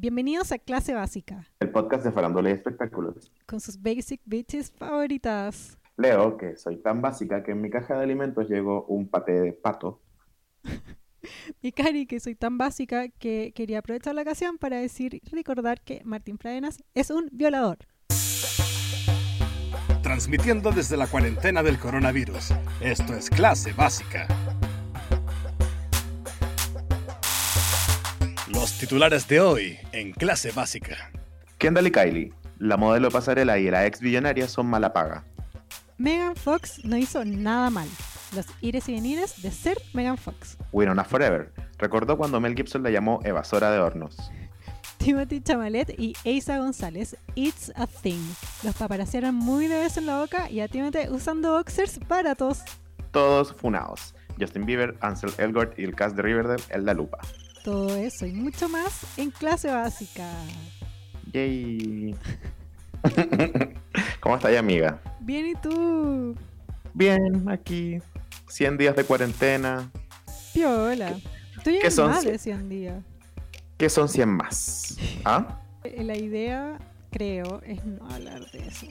Bienvenidos a Clase Básica, el podcast de farándula y espectáculos. con sus basic bitches favoritas. Leo que soy tan básica que en mi caja de alimentos llegó un paté de pato. Y Cari, que soy tan básica que quería aprovechar la ocasión para decir y recordar que Martín Pradenas es un violador. Transmitiendo desde la cuarentena del coronavirus. Esto es clase básica. Titulares de hoy en clase básica. Kendall y Kylie, la modelo pasarela y la ex billonaria son mala paga. Megan Fox no hizo nada mal. Los ires y venires de ser Megan Fox. Winona Forever, recordó cuando Mel Gibson la llamó evasora de hornos. Timothy Chamalet y Eisa González, It's a Thing. Los paparazziaron muy de vez en la boca y a Timothy usando boxers baratos. Todos funados. Justin Bieber, Ansel Elgort y el cast de Riverdale en la lupa. Todo eso y mucho más en clase básica. Yay. ¿Cómo estás, amiga? Bien, ¿y tú? Bien, aquí. 100 días de cuarentena. Piola. Tú llegas son más de 100 días. ¿Qué son 100 más? ¿Ah? Eh, La idea, creo, es no hablar de eso.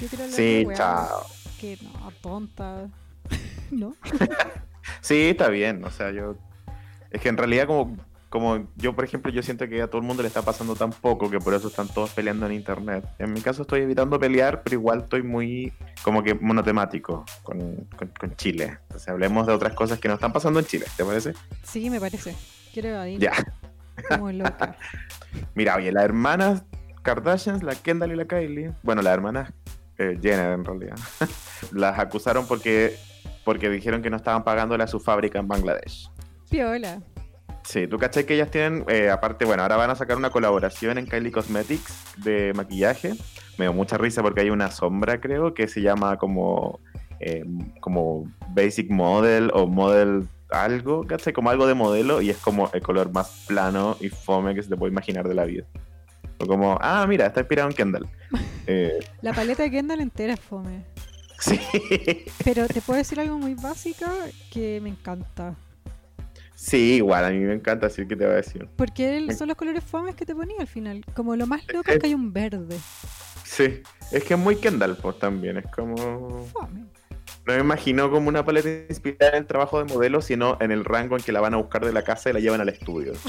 Yo quiero hablar Sí, chao. que no, tonta. ¿No? Sí, está bien. O sea, yo. Es que en realidad, como, como yo, por ejemplo, yo siento que a todo el mundo le está pasando tan poco que por eso están todos peleando en internet. En mi caso, estoy evitando pelear, pero igual estoy muy, como que monotemático con, con, con Chile. Sea, hablemos de otras cosas que no están pasando en Chile, ¿te parece? Sí, me parece. Quiero evadir Ya. como loca. Mira, oye, las hermanas Kardashians, la Kendall y la Kylie, bueno, las hermanas eh, Jenner en realidad, las acusaron porque, porque dijeron que no estaban pagándole a su fábrica en Bangladesh. Piola. Sí, tú cachai que ellas tienen, eh, aparte, bueno, ahora van a sacar una colaboración en Kylie Cosmetics de maquillaje. Me dio mucha risa porque hay una sombra, creo, que se llama como, eh, como Basic Model o Model algo, ¿cachai? Como algo de modelo y es como el color más plano y fome que se te puede imaginar de la vida. O como, ah, mira, está inspirado en Kendall. Eh, La paleta de Kendall entera es fome. sí, Pero te puedo decir algo muy básico que me encanta. Sí, igual, a mí me encanta decir que te va a decir. Porque son los colores fomes que te ponía al final. Como lo más loco es que hay un verde. Sí, es que es muy Kendall, pues también, es como... Fome. No me imagino como una paleta inspirada en el trabajo de modelo, sino en el rango en que la van a buscar de la casa y la llevan al estudio.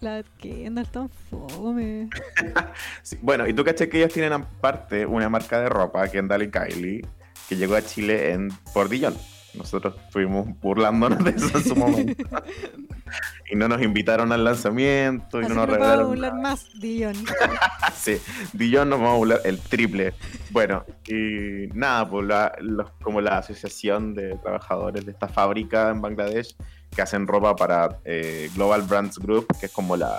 La Kendall tan fome. Sí, Bueno, y tú caché que ellas tienen aparte una marca de ropa, Kendall y Kylie, que llegó a Chile en por Dillon. Nosotros estuvimos burlándonos de eso en su momento. y no nos invitaron al lanzamiento y Así no nos que no puedo regalaron burlar nada. más, Dion. Sí, Dillon nos vamos a burlar el triple. Bueno, y nada, pues la- los- como la asociación de trabajadores de esta fábrica en Bangladesh que hacen ropa para eh, Global Brands Group, que es como la,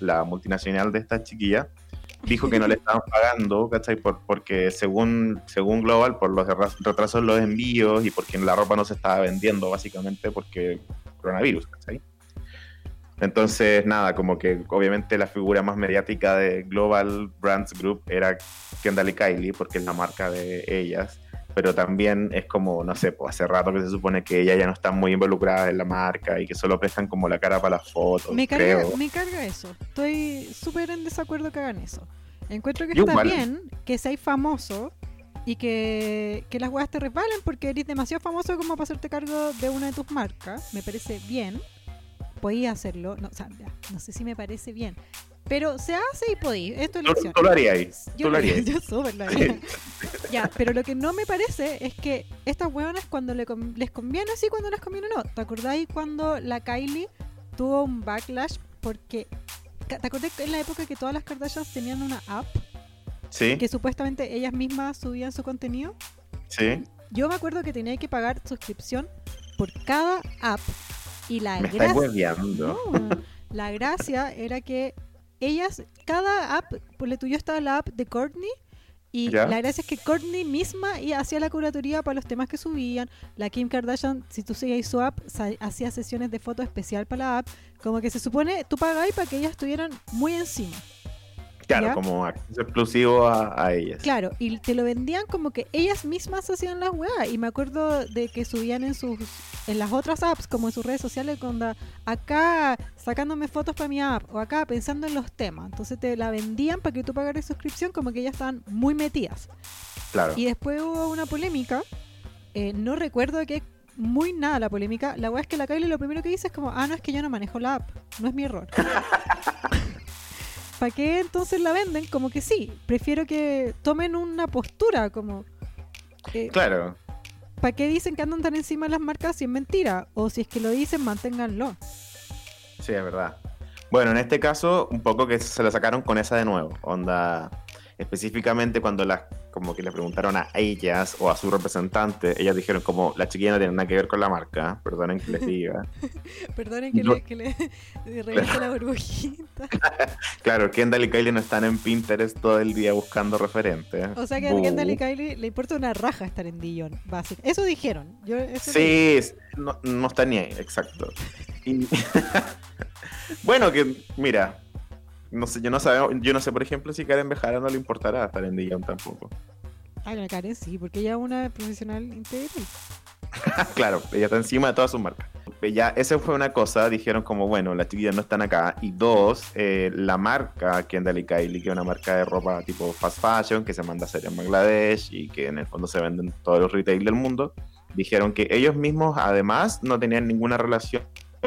la multinacional de esta chiquilla, dijo que no le estaban pagando, ¿cachai? Por, porque según, según Global, por los retra- retrasos en los envíos y porque la ropa no se estaba vendiendo, básicamente porque coronavirus, ¿cachai? Entonces, nada, como que obviamente la figura más mediática de Global Brands Group era Kendall y Kylie, porque es la marca de ellas. Pero también es como, no sé, pues hace rato que se supone que ellas ya no están muy involucradas en la marca y que solo prestan como la cara para las fotos, Me carga, creo. me carga eso. Estoy súper en desacuerdo que hagan eso. Encuentro que Yo está bien que seas famoso y que, que las weas te resbalen porque eres demasiado famoso como para hacerte cargo de una de tus marcas. Me parece bien. Podías hacerlo. No, o sea, ya, no sé si me parece bien. Pero se hace y podí. Es elección. tú lo harías. Yo, lo yo súper lo haría. Ya, pero lo que no me parece es que estas hueonas cuando le les conviene sí, cuando les conviene no. ¿Te acordáis cuando la Kylie tuvo un backlash porque... ¿Te acordás que en la época que todas las Kardashians tenían una app Sí, que supuestamente ellas mismas subían su contenido? sí. Yo me acuerdo que tenía que pagar suscripción por cada app y la Me gracia... No, la gracia era que ellas, cada app, por le tuyo estaba la app de Courtney y Ya. la gracia es que Courtney misma hacía la curatoría para los temas que subían. La Kim Kardashian, si tú seguías su app, hacía sesiones de fotos especial para la app. Como que se supone, tú pagáis para que ellas estuvieran muy encima. Claro, ¿Ya? como acceso exclusivo a, a ellas. Claro, y te lo vendían como que ellas mismas hacían las weas. Y me acuerdo de que subían en sus en las otras apps, como en sus redes sociales, cuando acá sacándome fotos para mi app, o acá pensando en los temas. Entonces te la vendían para que tú pagaras suscripción, como que ellas estaban muy metidas. Claro. Y después hubo una polémica. eh, no recuerdo que muy nada la polémica. La wea es que la Kylie lo primero que dice es como, ah, no es que yo no manejo la app, no es mi error. ¿Para qué entonces la venden? Como que sí, prefiero que tomen una postura, como... eh, Claro. ¿Para qué dicen que andan tan encima de las marcas si es mentira? O si es que lo dicen, manténganlo. Sí, es verdad. Bueno, en este caso, un poco que se la sacaron con esa de nuevo. Onda, específicamente cuando las, como que le preguntaron a ellas o a su representante, ellas dijeron como, la chiquilla no tiene nada que ver con la marca, perdonen que les diga. Perdonen que le, que le, revise la burbujita. Claro, Kendall y Kylie no están en Pinterest todo el día buscando referentes. O sea que a. Kendall y Kylie le importa una raja estar en Dillon, básico. Eso dijeron. Yo, eso leí. Sí, no, no está ni ahí, exacto. Y- bueno, que mira, no sé, yo no sabemos, yo no sé, por ejemplo, si Karen Bejara no le importará estar en Dion tampoco. Ay, la Karen sí, porque ella es una profesional integral. claro, ella está encima de todas sus marcas. Ya, esa fue una cosa, dijeron como, bueno, las chiquillas no están acá. Y dos, eh, la marca Kendall y Kylie, que es una marca de ropa tipo fast fashion, que se manda a hacer en Bangladesh y que en el fondo se venden en todos los retail del mundo, dijeron que ellos mismos además no tenían ninguna relación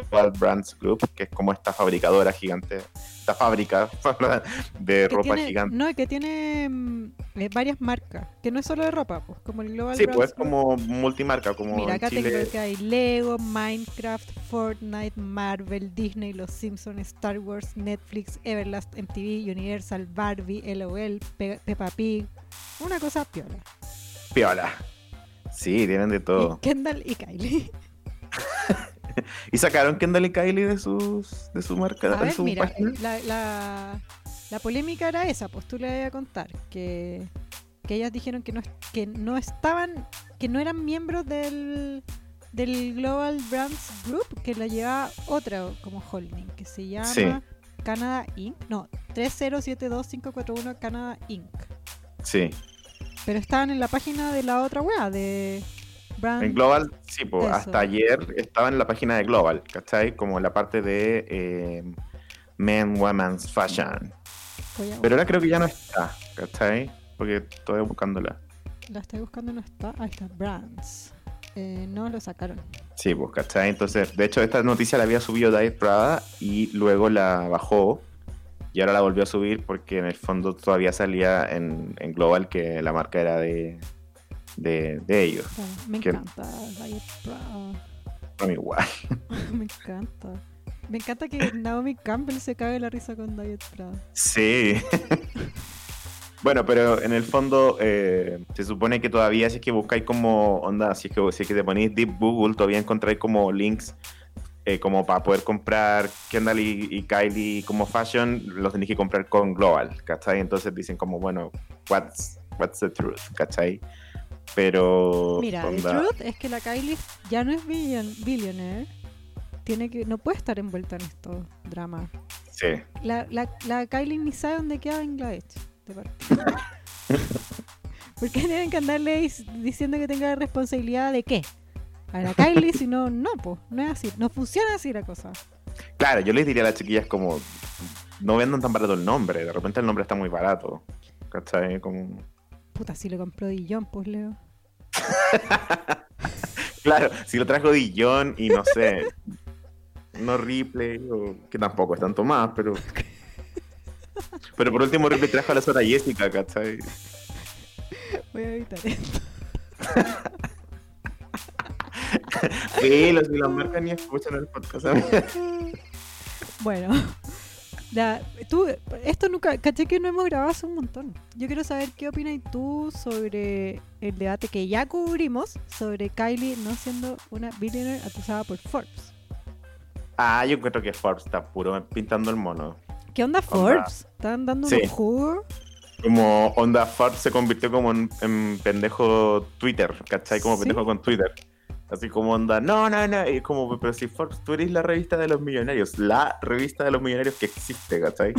Global Brands Group, que es como esta fabricadora gigante, esta fábrica de ropa tiene, gigante. No, que tiene mm, eh, varias marcas, que no es solo de ropa, pues como el Global Sí, pues es como multimarca, como Mira, acá Chile. tengo que hay Lego, Minecraft, Fortnite, Marvel, Disney, Los Simpsons, Star Wars, Netflix, Everlast, MTV, Universal, Barbie, LOL, Pe- Peppa Pig. Una cosa piola. Piola. Sí, tienen de todo. Y Kendall y Kylie. ¿Y sacaron Kendall y Kylie de sus de su marca? A de ver, su mira, la, la, la polémica era esa, pues tú le voy a contar, que, que ellas dijeron que no, que no estaban, que no eran miembros del, del Global Brands Group, que la lleva otra como holding, que se llama Sí. Canada Inc. No, 3072541 Canada Inc. Sí. Pero estaban en la página de la otra wea, de Brand... En Global, sí, pues hasta ayer estaba en la página de Global, ¿cachai? Como la parte de eh, Men, Women's Fashion. Pero ahora creo que ya no está, ¿cachai? Porque estoy buscándola. La estoy buscando, no está. Ahí está, Brands. Eh, no lo sacaron. Sí, pues, ¿cachai? Entonces, de hecho, esta noticia la había subido Diet Prada y luego la bajó y ahora la volvió a subir porque en el fondo todavía salía en, en Global que la marca era de, de, de ellos. Me encanta Diet Prada. A mí igual. me encanta. Me encanta que Naomi Campbell se cague la risa con Diet Prada. Sí. bueno, pero en el fondo eh, se supone que todavía si es que buscáis como onda, si es que, si es que te ponéis Deep Google, todavía encontráis como links eh, como para poder comprar Kendall y, y Kylie como fashion, los tenéis que comprar con Global, ¿cachai? Entonces dicen como, bueno, what's, what's the truth, ¿cachai? Pero... Mira, el onda- truth es que la Kylie ya no es billion, billionaire. Tiene que, no puede estar envuelta en estos dramas. Sí. La, la, la Kylie ni sabe dónde queda Bangladesh. De partida. ¿Por qué tienen que andarle diciendo que tenga responsabilidad de qué? A la Kylie, si no, no, pues, no es así. No funciona así la cosa. Claro, yo les diría a las chiquillas como, no vendan tan barato el nombre, de repente el nombre está muy barato, ¿cachai? Como... Puta, si lo compró Dillon, pues Leo. Claro, si lo trajo Dillon y no sé, no Ripley, o, que tampoco es tanto más, pero. Pero por último, Ripley trajo a la Sora Jessica, ¿cachai? Voy a evitar esto. Sí, los y las marcas ni escuchan el podcast. Bueno, la- tú, esto nunca, caché que no hemos grabado hace un montón. Yo quiero saber qué opinas tú sobre el debate que ya cubrimos sobre Kylie no siendo una billionaire acusada por Forbes. Ah, yo encuentro que Forbes está puro pintando el mono. ¿Qué onda Forbes? ¿Están dando Sí. un jugo? Como onda Forbes se convirtió como en, en pendejo Twitter, ¿cachai? Como Sí. pendejo con Twitter. Así como onda, no, no, no. Y es como, pero si Forbes, tú eres la revista de los millonarios, la revista de los millonarios que existe, ¿cachai?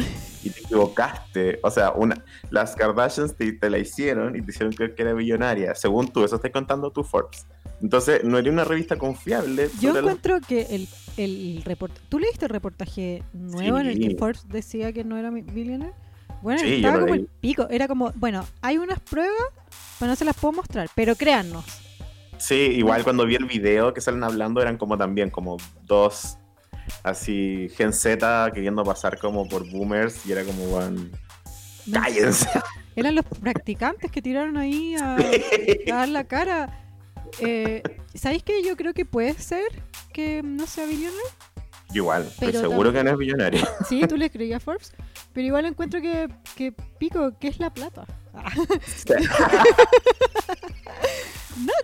Y te equivocaste. O sea, una, las Kardashians te, te la hicieron y te hicieron creer que era millonaria. Según tú, eso estás contando tú, Forbes. Entonces, no era una revista confiable. Yo los- encuentro que el, el reportaje. ¿Tú leíste el reportaje nuevo en el que Forbes decía que no era mi- billionaire? Bueno, Sí, estaba como el pico. Era como, bueno, hay unas pruebas, pero no se las puedo mostrar. Pero créannos. Sí, igual cuando vi el video que salen hablando eran como también como dos así Gen Z queriendo pasar como por boomers y era como no- cállense. Eran los practicantes que tiraron ahí a, a dar la cara. Eh, ¿Sabéis que yo creo que puede ser que no sea billionaire? Igual, estoy Pero seguro tam- que no es millonario. Sí, tú le creías a Forbes. Pero igual encuentro que, que pico, que es la plata. Ah.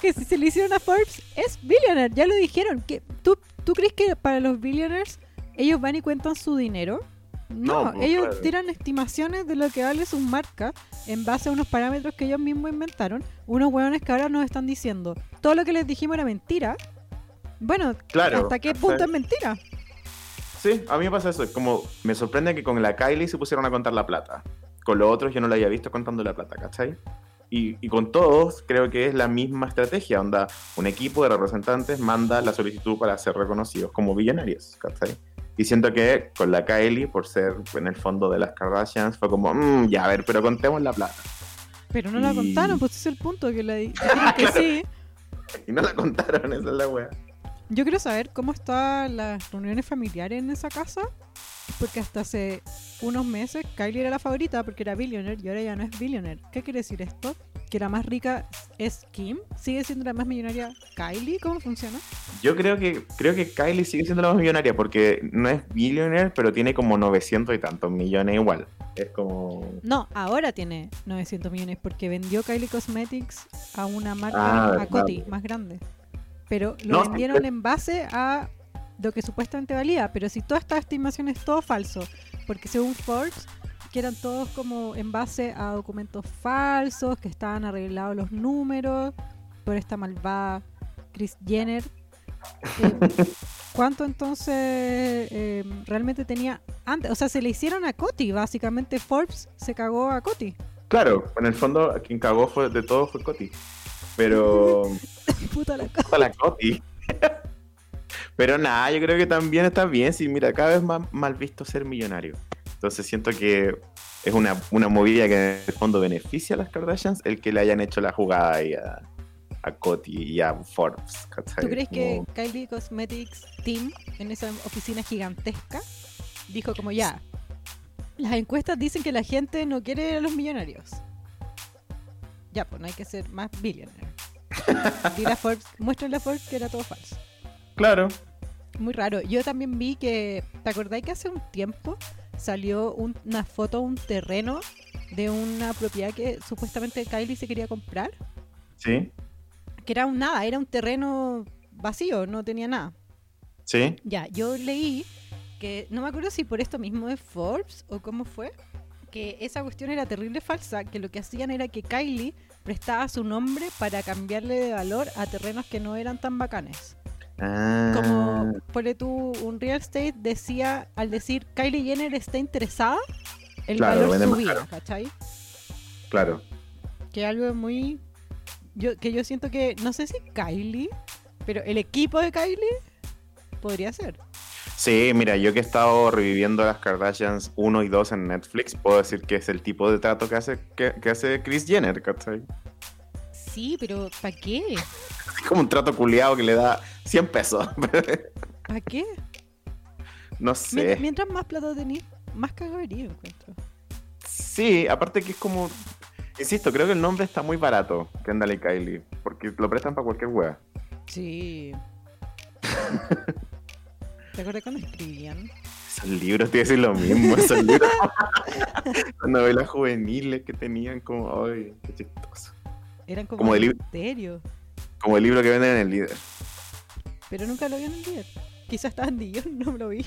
Que si se le hicieron a Forbes es billionaire, ya lo dijeron. ¿tú, ¿Tú crees que para los billionaires ellos van y cuentan su dinero? No, No, pues, ellos claro. tiran estimaciones de lo que vale sus marcas en base a unos parámetros que ellos mismos inventaron. Unos hueones que ahora nos están diciendo todo lo que les dijimos era mentira. Bueno, Claro, ¿hasta qué punto es mentira? Sí, a mí me pasa eso. Como me sorprende que con la Kylie se pusieron a contar la plata. Con los otros yo no la había visto contando la plata, ¿cachai? Y, y con todos creo que es la misma estrategia. Onda, un equipo de representantes manda la solicitud para ser reconocidos como billonarios, ¿cachai? Y siento que con la Kylie, por ser en el fondo de las Kardashians, fue como, "Mm, ya, a ver, pero contemos la plata. Pero no la contaron, pues ese es el punto, que dijeron que sí. Y no la contaron, esa es la wea. Yo quiero saber cómo están las reuniones familiares en esa casa, porque hasta hace unos meses Kylie era la favorita porque era billionaire y ahora ya no es billionaire. ¿Qué quiere decir esto? ¿Que la más rica es Kim? ¿Sigue siendo la más millonaria Kylie? ¿Cómo funciona? Yo creo que creo que Kylie sigue siendo la más millonaria porque no es billionaire, pero tiene como 900 y tantos millones igual. Es como... No, ahora tiene 900 millones porque vendió Kylie Cosmetics a una marca, Ah, a. Coty, más grande. Pero lo No, vendieron en base a lo que supuestamente valía. Pero si toda esta estimación es todo falso, porque según Forbes, que eran todos como en base a documentos falsos, que estaban arreglados los números por esta malvada Chris Jenner. Eh, ¿Cuánto entonces eh, realmente tenía antes? O sea, se le hicieron a Coty, básicamente Forbes se cagó a Coty. Claro, en el fondo quien cagó fue, de todo fue Coti. Pero... Puta la cosa. Puta la Coti. Pero nada, yo creo que también está bien. Sí, mira, cada vez más mal visto ser millonario. Entonces siento que es una, una movida que en el fondo beneficia a las Kardashians el que le hayan hecho la jugada ahí a, a Coti y a Forbes. ¿Tú crees que Kylie Cosmetics Team, en esa oficina gigantesca, dijo como ya, las encuestas dicen que la gente no quiere a los millonarios? Ya, pues no hay que ser más billionaire. Dile a Forbes, muéstrenle a Forbes que era todo falso. Claro. Muy raro. Yo también vi que, ¿te acordáis que hace un tiempo salió un- una foto de un terreno de una propiedad que supuestamente Kylie se quería comprar? Sí, Que era un nada, era un terreno vacío, no tenía nada. sí. Ya, yo leí que, no me acuerdo si por esto mismo de Forbes o cómo fue, que esa cuestión era terrible falsa, que lo que hacían era que Kylie prestaba su nombre para cambiarle de valor a terrenos que no eran tan bacanes. Ah, Como, por tú, un real estate decía, al decir Kylie Jenner está interesada, el Claro, valor subía, caro. ¿cachai? claro. Que algo muy... Yo, que yo siento que, no sé si Kylie, pero el equipo de Kylie podría ser. Sí, mira, yo que he estado reviviendo las Kardashians 1 y 2 en Netflix, puedo decir que es el tipo de trato que hace, que, que hace Chris Jenner, ¿cachai? Sí, pero ¿para qué? Es como un trato culiado que le da 100 pesos. ¿Para qué? no sé. mientras más plata tenés, más cagaría encuentro. Sí, aparte que es como. Insisto, creo que el nombre está muy barato, Kendall y Kylie, porque lo prestan para cualquier wea. Sí. ¿Te acuerdas cuando escribían? Esos libros, te decir lo mismo, esos libros. Las novelas juveniles que tenían como. Ay, qué chistoso. Eran como, Como de misterio. Como el libro que venden en el líder. Pero nunca lo vi en el día. Quizás estaba en Dion, no me lo vi.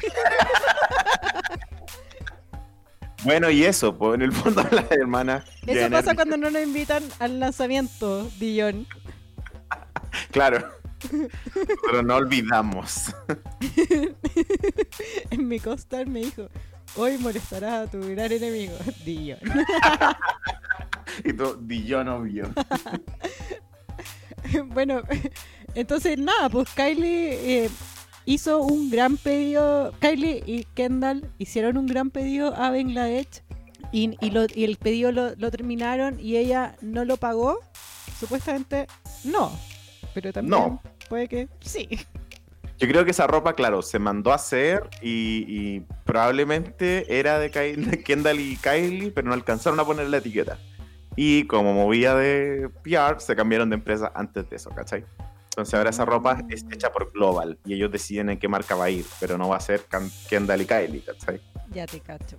Bueno, y eso, pues en el fondo las hermanas. Eso pasa cuando no nos invitan al lanzamiento, Dion. Claro. Pero no olvidamos. en mi costar me dijo, hoy molestarás a tu gran enemigo, Dion. Y tú, Dillon obvio. bueno, entonces nada, pues Kylie eh, hizo un gran pedido, Kylie y Kendall hicieron un gran pedido a Bangladesh y, y lo- y el pedido lo, lo terminaron y ella no lo pagó. Supuestamente no, pero también No. puede que sí. Yo creo que esa ropa, claro, se mandó a hacer y, y probablemente era de, Ky- de Kendall y Kylie, pero no alcanzaron a poner la etiqueta. Y como movía de PR, se cambiaron de empresa antes de eso, ¿cachai? Entonces ahora esa ropa es hecha por Global y ellos deciden en qué marca va a ir, pero no va a ser Kendall y Kylie, ¿cachai? Ya te cacho.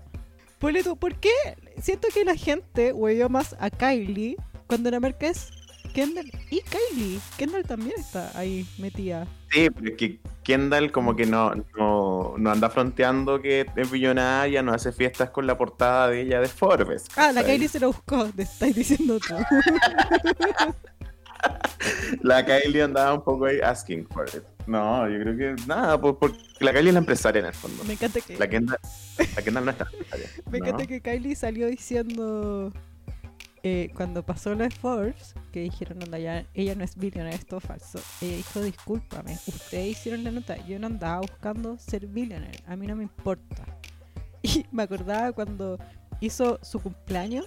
Ponle tú, ¿por qué siento que la gente huevió más a Kylie cuando la marca es Kendall y Kylie? Kendall también está ahí metida. Sí, pero es que Kendall como que no, no, no anda fronteando que es billonaria, no hace fiestas con la portada de ella de Forbes. Ah, la. Kylie se lo buscó, te estáis diciendo tú. La Kylie andaba un poco ahí asking for it. No, yo creo que nada, pues porque la Kylie es la empresaria en el fondo. Me encanta que, La Kendall, la Kendall no está empresaria. me ¿no? encanta que Kylie salió diciendo eh, cuando pasó lo de Forbes, que dijeron, onda, ya, ella no es billionaire, esto es falso. Ella dijo, discúlpame, ustedes hicieron la nota, yo no andaba buscando ser billionaire, a mí no me importa. Y me acordaba cuando hizo su cumpleaños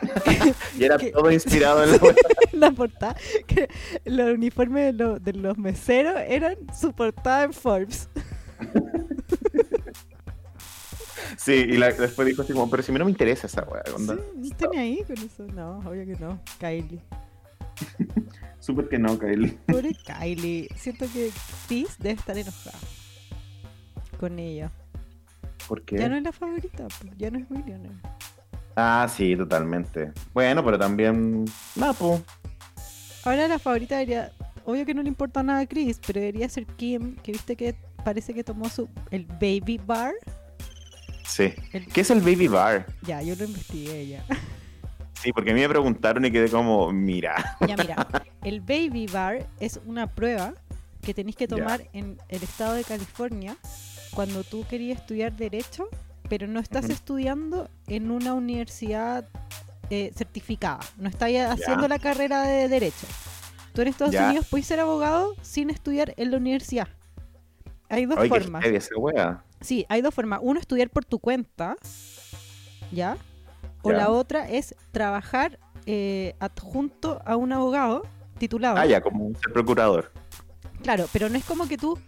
Y era que- todo inspirado en la en la portada, que los uniformes de, lo- de los meseros eran su portada en Forbes. Sí, y la- después dijo así como, pero si a mí no me interesa esa weá. onda. Sí, no tenía ahí con eso. No, obvio que no. Kylie. Súper que no, Kylie. Pobre Kylie. Siento que Chris debe estar enojada con ella. ¿Por qué? Ya no es la favorita, pues, ya no es Millionaire. Ah, sí, totalmente. Bueno, pero también... Pues. Ahora la favorita debería. Obvio que no le importa nada a Chris, pero debería ser Kim, que viste que parece que tomó su el baby bar. Sí. El- ¿Qué es el baby bar? Ya, yo lo investigué ya. Sí, porque a mí me preguntaron y quedé como, mira. Ya, mira, el Baby Bar es una prueba que tenéis que Ya. tomar en el estado de California cuando tú querías estudiar Derecho, pero no estás estudiando en una universidad eh, certificada, no estás haciendo la carrera de Derecho. Tú en Estados Ya. Unidos puedes ser abogado sin estudiar en la universidad. Hay dos qué formas. heavy esa wea. Sí, hay dos formas. Uno, estudiar por tu cuenta, ¿ya? O Ya. la otra es trabajar eh, adjunto a un abogado titulado. Ah, ya, como ser procurador. Claro, pero no es como que tú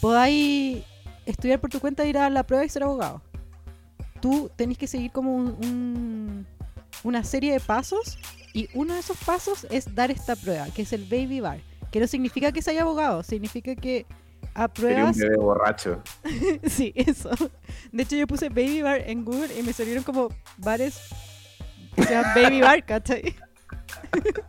podáis estudiar por tu cuenta, ir a la prueba y ser abogado. Tú tenés que seguir como un- un- una serie de pasos y uno de esos pasos es dar esta prueba, que es el Baby Bar. Que no significa que sea abogado, significa que Sería un bebé borracho. Sí, eso. De hecho, yo puse Baby Bar en Google y me salieron como bares que se llaman Baby Bar, ¿cachai?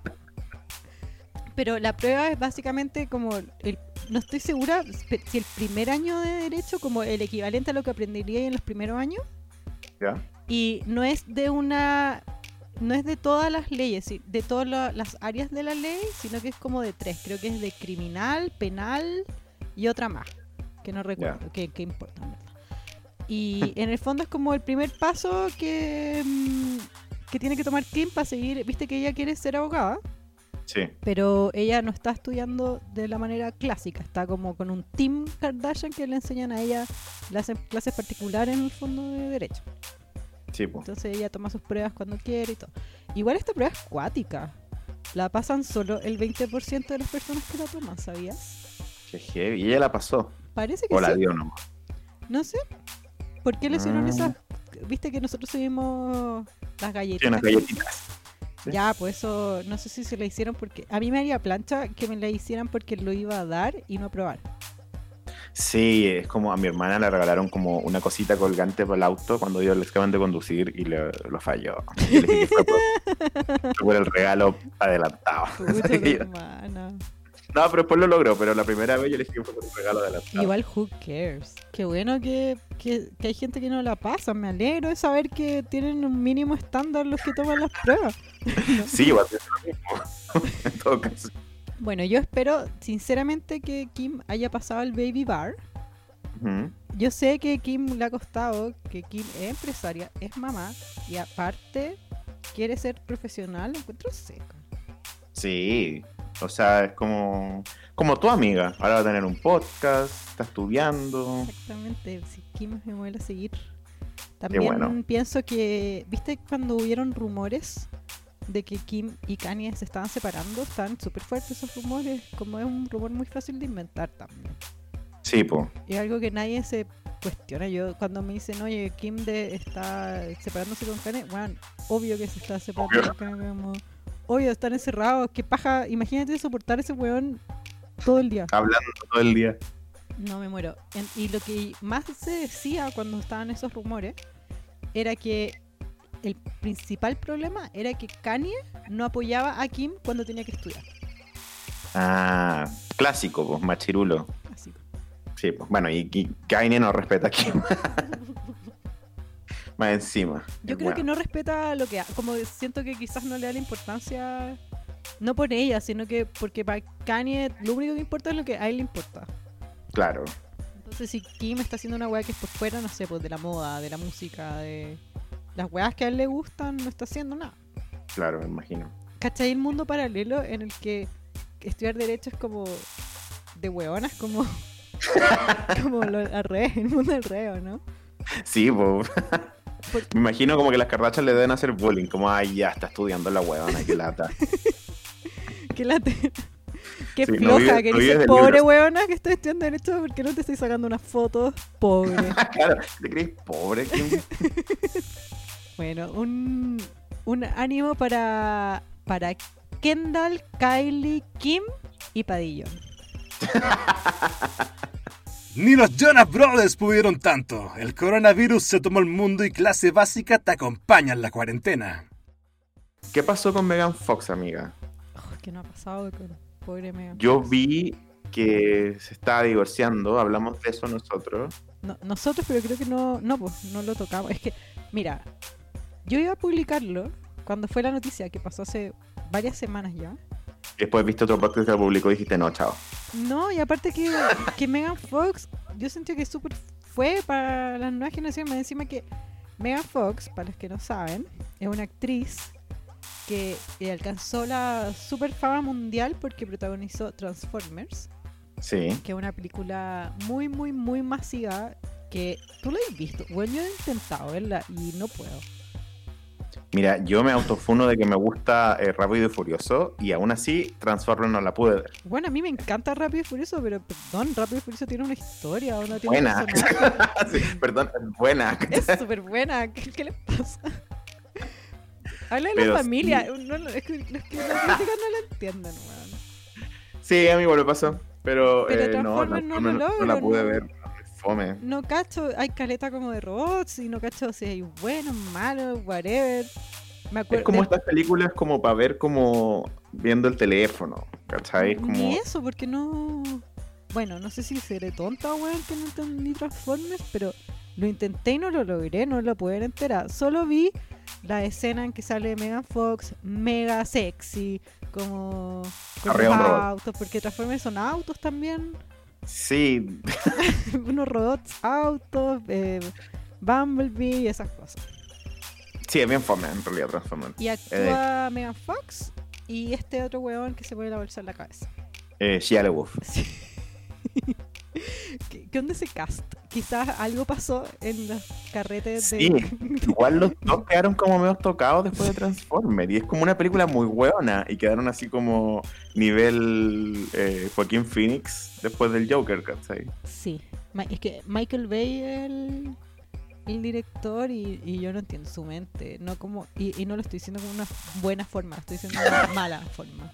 Pero la prueba es básicamente como, el- no estoy segura si el primer año de derecho, como el equivalente a lo que aprendería en los primeros años, ¿Ya? y no es de una, no es de todas las leyes, de todas la- las áreas de la ley, sino que es como de tres. Creo que es de criminal, penal y otra más, que no recuerdo, que, que importa, verdad. Y en el fondo es como el primer paso que, mm, que tiene que tomar Kim para seguir, viste que ella quiere ser abogada, Sí. pero ella no está estudiando de la manera clásica, está como con un team Kardashian que le enseñan a ella, le hacen clases particulares en el fondo de derecho. Sí, pues. Entonces ella toma sus pruebas cuando quiere y todo. Igual esta prueba es cuática. La pasan solo el 20% de las personas que la toman, ¿sabías? Qué heavy. Y ella la pasó. Parece que O la dio nomás. No sé. ¿Por qué le hicieron Ah. esas? Viste que nosotros subimos las Sí, galletitas. unas galletitas. Sí. Ya, pues eso, no sé si se la hicieron porque... A mí me haría plancha que me la hicieran porque lo iba a dar y no a probar. Sí, es como a mi hermana le regalaron como una cosita colgante para el auto cuando ellos les acaban de conducir y le, lo falló. Y le dije que fue por, fue por el regalo adelantado. No, pero después lo logró, pero la primera vez yo le dije que fue por el regalo adelantado. Igual, who cares? Qué bueno que, que, que hay gente que no la pasa. Me alegro de saber que tienen un mínimo estándar los que toman las pruebas. Sí, igual es lo mismo. en todo caso. Bueno, yo espero sinceramente que Kim haya pasado el baby bar. Yo sé que Kim le ha costado, que Kim es empresaria, es mamá y aparte quiere ser profesional. Lo encuentro seco. Sí, o sea, es como, como tu amiga. Ahora va a tener un podcast, está estudiando. Exactamente, si Kim me vuelve a seguir. También bueno. pienso que, ¿viste cuando hubieron rumores de que Kim y Kanye se estaban separando? Están súper fuertes esos rumores, como es un rumor muy fácil de inventar también. Sí, po. Es algo que nadie se cuestiona. Yo cuando me dicen, oye, Kim de está separándose con Kanye, bueno, obvio que se está separando Obvio. con Kanye, como, obvio, están encerrados, qué paja, imagínate soportar ese weón todo el día. Hablando todo el día. No me muero. En- y lo que más se decía cuando estaban esos rumores era que el principal problema era que Kanye no apoyaba a Kim cuando tenía que estudiar. Ah, clásico, pues, machirulo. Así. Sí, pues. Bueno, y, y Kanye no respeta aquí. Más encima. Yo creo que no respeta lo que como siento que quizás no le da la importancia no por ella, sino que porque para Kanye lo único que importa es lo que a él le importa. Claro. Entonces si Kim está haciendo una weá que es por fuera, no sé, pues de la moda, de la música, de las weas que a él le gustan, no está haciendo nada. Claro, me imagino. ¿Cachai? El mundo paralelo en el que estudiar derecho es como de hueonas, como, como lo, al revés, el mundo al revés, ¿no? Sí, pues. Me imagino como que las carrachas le deben hacer bullying. Como, ay, ya está estudiando la huevona, que lata. Qué late. Qué Sí, no floja, vive- que no dice pobre libros". hueona que estoy estudiando derecho porque no te estoy sacando unas fotos, pobre. claro, ¿te crees pobre? Kim? bueno, un, un ánimo para, para Kendall, Kylie, Kim y Padillón. Ni los Jonas Brothers pudieron tanto. El coronavirus se tomó el mundo y clase básica te acompaña en la cuarentena. ¿Qué pasó con Megan Fox, amiga? Oh, ¿Qué no ha pasado con pobre Megan Yo Fox? vi que se estaba divorciando, hablamos de eso nosotros. No- nosotros, pero creo que no, no, pues, no lo tocamos. Es que, mira, yo iba a publicarlo cuando fue la noticia que pasó hace varias semanas ya. Después viste otro podcast que lo publicó y dijiste, no, chao. No, y aparte que, que Megan Fox, yo sentí que súper fue para las nuevas generaciones. Encima que Megan Fox, para los que no saben, es una actriz que alcanzó la super fama mundial porque protagonizó Transformers, Sí. que es una película muy, muy, muy masiva que tú la has visto. Bueno, yo he intentado verla y no puedo. Mira, yo me autofuno de que me gusta eh, Rápido y Furioso y aún así Transformers no la pude ver. Bueno, a mí me encanta Rápido y Furioso, pero perdón, Rápido y Furioso tiene una historia, una tiene Buena. Sí, perdón, es buena. Es súper buena. ¿Qué, qué le pasa? Habla de Pero la familia. sí. No, no, es que los que no la entienden, weón. Sí, a mí igual me pasó. Pero, Pero eh, no, no no, la pude ver. Fome. No cacho, hay caleta como de robots y no cacho si hay buenos, malos, whatever. Me Es como de- estas películas como para ver como viendo el teléfono, ¿cachai? Como... Ni eso, porque no. Bueno, no sé si seré tonta, weón, que no entendí Transformers, pero lo intenté y no lo logré, no lo pude enterar. Solo vi la escena en que sale Megan Fox, mega sexy, como con los autos, porque Transformers son autos también, Sí, unos robots, autos, eh, Bumblebee y esas cosas. sí, es bien fome en realidad Transformers. Y actúa Megan Fox y este otro weón que se pone la bolsa en la cabeza. Eh, Shia LaBeouf. Sí. ¿Qué, qué onda ese cast? Quizás algo pasó en los carretes Sí, de... igual los dos quedaron como medio tocados después de Transformers. Y es como una película muy buena. Y quedaron así como nivel eh, Joaquín Phoenix después del Joker, ¿cachai? Sí, es que Michael Bay es el, el director y, y yo no entiendo su mente. No como y, y no lo estoy diciendo como una buena forma, lo estoy diciendo de una mala forma.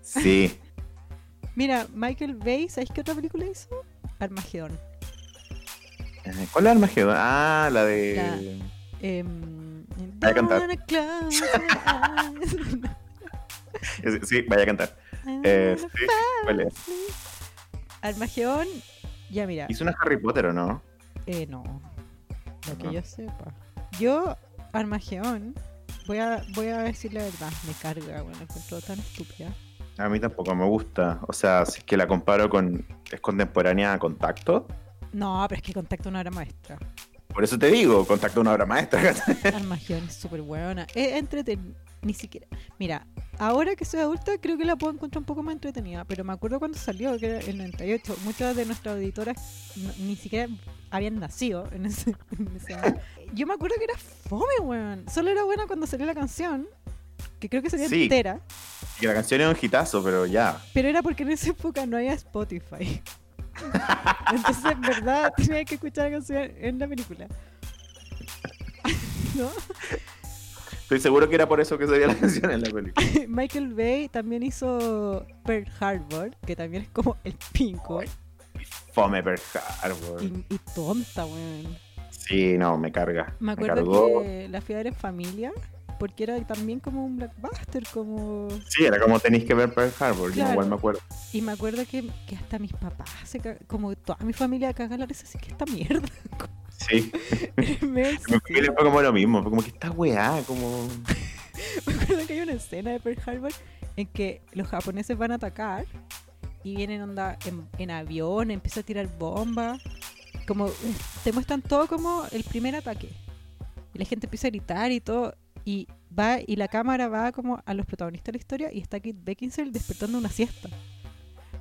Sí. Mira, Michael Bay, ¿sabéis qué otra película hizo? Armagedón. Eh, ¿Cuál es Armagedón? Ah, la de... La- Em, Vaya a cantar. Sí, vaya a cantar. Eh, sí, ¿cuál es? Armagedón, ya mira, Hizo una Harry Potter, ¿o no? eh, no, lo que No. yo sepa. Yo, Armagedón, voy a, voy a decir la verdad, me carga, bueno, encuentro tan estúpida. A mí tampoco me gusta. O sea, si es que la comparo con. Es contemporánea a Contacto. No, pero es que Contacto una obra maestra. Por eso te digo, Contacto es una obra maestra. Armageddon es súper buena. Es entretenida. Ni siquiera. Mira, ahora que soy adulta, creo que la puedo encontrar un poco más entretenida. Pero me acuerdo cuando salió, que era el 98. Muchas de nuestras auditoras no- ni siquiera habían nacido en ese, en ese año. Yo me acuerdo que era fome, weón. Solo era buena cuando salió la canción. Que creo que salía Sí. entera. Que la canción era un hitazo, pero ya. Pero era porque en esa época no había Spotify. Entonces, en verdad, tenía que escuchar la canción en la película. ¿No? Estoy seguro que era por eso que salía la canción en la película. Michael Bay también hizo Pearl Harbor, que también es como el pinco. Fome Pearl Harbor. Y, y tonta, weón. Sí, no, me carga. Me acuerdo que la fui a ver en familia, porque era también como un blockbuster, como... Sí, era como tenéis que ver Pearl Harbor, yo igual me acuerdo. Y me acuerdo que, que hasta mis papás, se como toda mi familia caga la risa, así que esta mierda. Sí, Me mi familia fue como lo mismo, fue como que esta weá, como... Me acuerdo que hay una escena de Pearl Harbor en que los japoneses van a atacar y vienen onda en, en avión, empieza a tirar bombas. Como eh, te muestran todo como el primer ataque. Y la gente empieza a gritar y todo. Y va y la cámara va como a los protagonistas de la historia y está Kate Beckinsale despertando una siesta.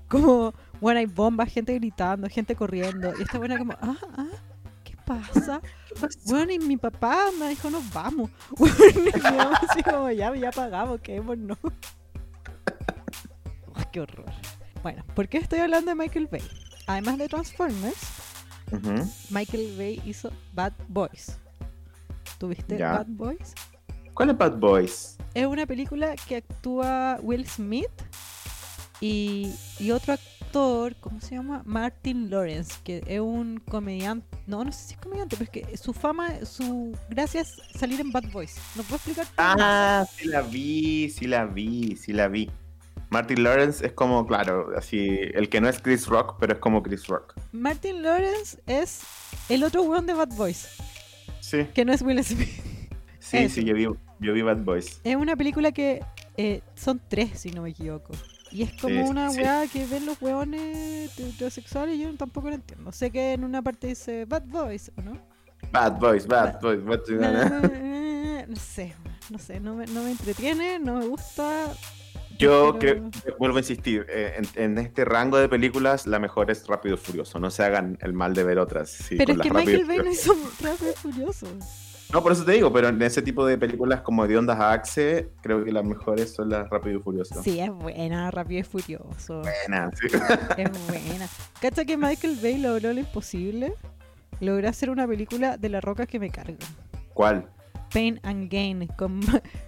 Como, bueno, hay bombas, gente gritando, gente corriendo. Y esta buena como, ah, ah, ¿qué pasa? Bueno, y mi papá me dijo, nos vamos. Bueno, y mi mamá así como, ya, ya pagamos, quedémonos. Uy, qué horror. Bueno, ¿por qué estoy hablando de Michael Bay? Además de Transformers. Michael Bay hizo Bad Boys. ¿Tuviste Ya. Bad Boys? ¿Cuál es Bad Boys? Es una película que actúa Will Smith y, y otro actor, ¿cómo se llama? Martin Lawrence, que es un comediante. No, no sé si es comediante, pero es que su fama, su gracia es salir en Bad Boys. ¿No puedo explicar? Ah, sí la vi, sí la vi, sí la vi. Martin Lawrence es como, claro, así, el que no es Chris Rock, pero es como Chris Rock. Martin Lawrence es el otro weón de Bad Boys, Sí, que no es Will Smith. Sí, Eso. sí, yo vi, yo vi Bad Boys. Es una película que eh, son tres, si no me equivoco. Y es como Sí, una sí. weá que ven los weones heterosexuales y yo tampoco lo entiendo. Sé que en una parte dice Bad Boys, ¿o no? Bad Boys, Bad Boys, Bad Boys. no sé, no sé, no me, no me entretiene, no me gusta. Yo Pero- creo, vuelvo a insistir, eh, en, en este rango de películas la mejor es Rápido y Furioso, no se hagan el mal de ver otras. sí, Pero es que Michael Bay no hizo Rápido y Furioso. No, por eso te digo, pero en ese tipo de películas como de ondas Axe, creo que las mejores son las Rápido y Furioso. Sí, es buena, Rápido y Furioso. Buena, sí. Es buena. ¿Cacha que Michael Bay logró lo imposible? Logró hacer una película de la roca que me carga. ¿Cuál? Pain and Gain con,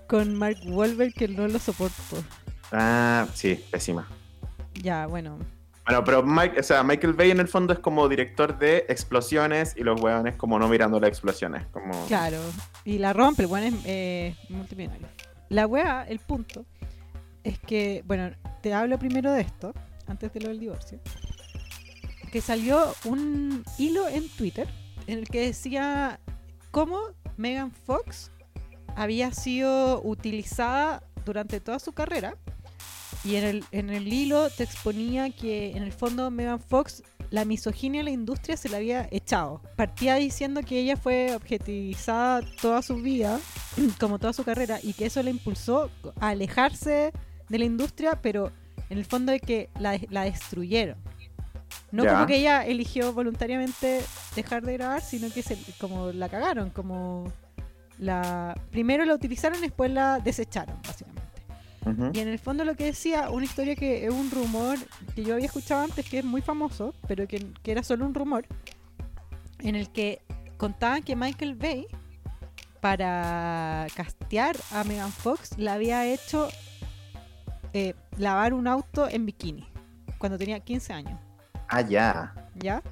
con Mark Wahlberg que no lo soporto. Ah, sí, pésima. Ya, bueno. Bueno, pero Mike, o sea, Michael Bay en el fondo es como director de explosiones y los hueones como no mirando las explosiones. Como... Claro. Y la rompe, el weón es eh, multimillonario. La wea, el punto, es que, bueno, te hablo primero de esto, antes de lo del divorcio. Que salió un hilo en Twitter en el que decía cómo Megan Fox había sido utilizada durante toda su carrera. Y en el, en el hilo te exponía que en el fondo Megan Fox la misoginia en la industria se la había echado. Partía diciendo que ella fue objetivizada toda su vida, como toda su carrera, y que eso la impulsó a alejarse de la industria, pero en el fondo de que la, la destruyeron. No como que ella eligió voluntariamente dejar de grabar, sino que se, como la cagaron, como la primero la utilizaron y después la desecharon, básicamente. Y en el fondo lo que decía, una historia que es un rumor que yo había escuchado antes, que es muy famoso, pero que, que era solo un rumor, en el que contaban que Michael Bay, para castear a Megan Fox, la había hecho eh, lavar un auto en bikini, cuando tenía 15 años, Ah, ya. ¿ya?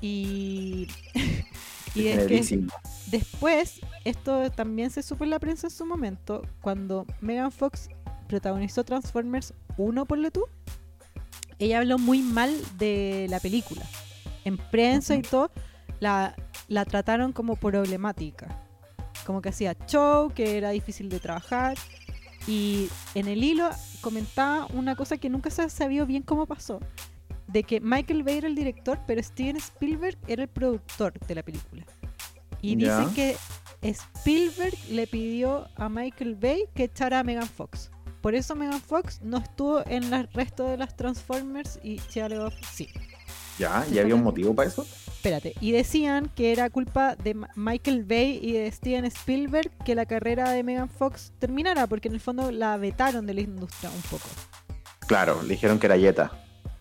Y, y es que. Después, esto también se supo en la prensa en su momento, cuando Megan Fox protagonizó Transformers 1, por tú, ella habló muy mal de la película. En prensa y todo, la, la trataron como problemática. Como que hacía show, que era difícil de trabajar. Y en el hilo comentaba una cosa que nunca se sabido bien cómo pasó. De que Michael Bay era el director, pero Steven Spielberg era el productor de la película. Y dicen que Spielberg le pidió a Michael Bay que echara a Megan Fox. Por eso Megan Fox no estuvo en el resto de las Transformers y Shia LaBeouf sí. Ya, ¿y había un motivo para eso? Espérate, y decían que era culpa de Michael Bay y de Steven Spielberg que la carrera de Megan Fox terminara, porque en el fondo la vetaron de la industria un poco. Claro, le dijeron que era Yeta.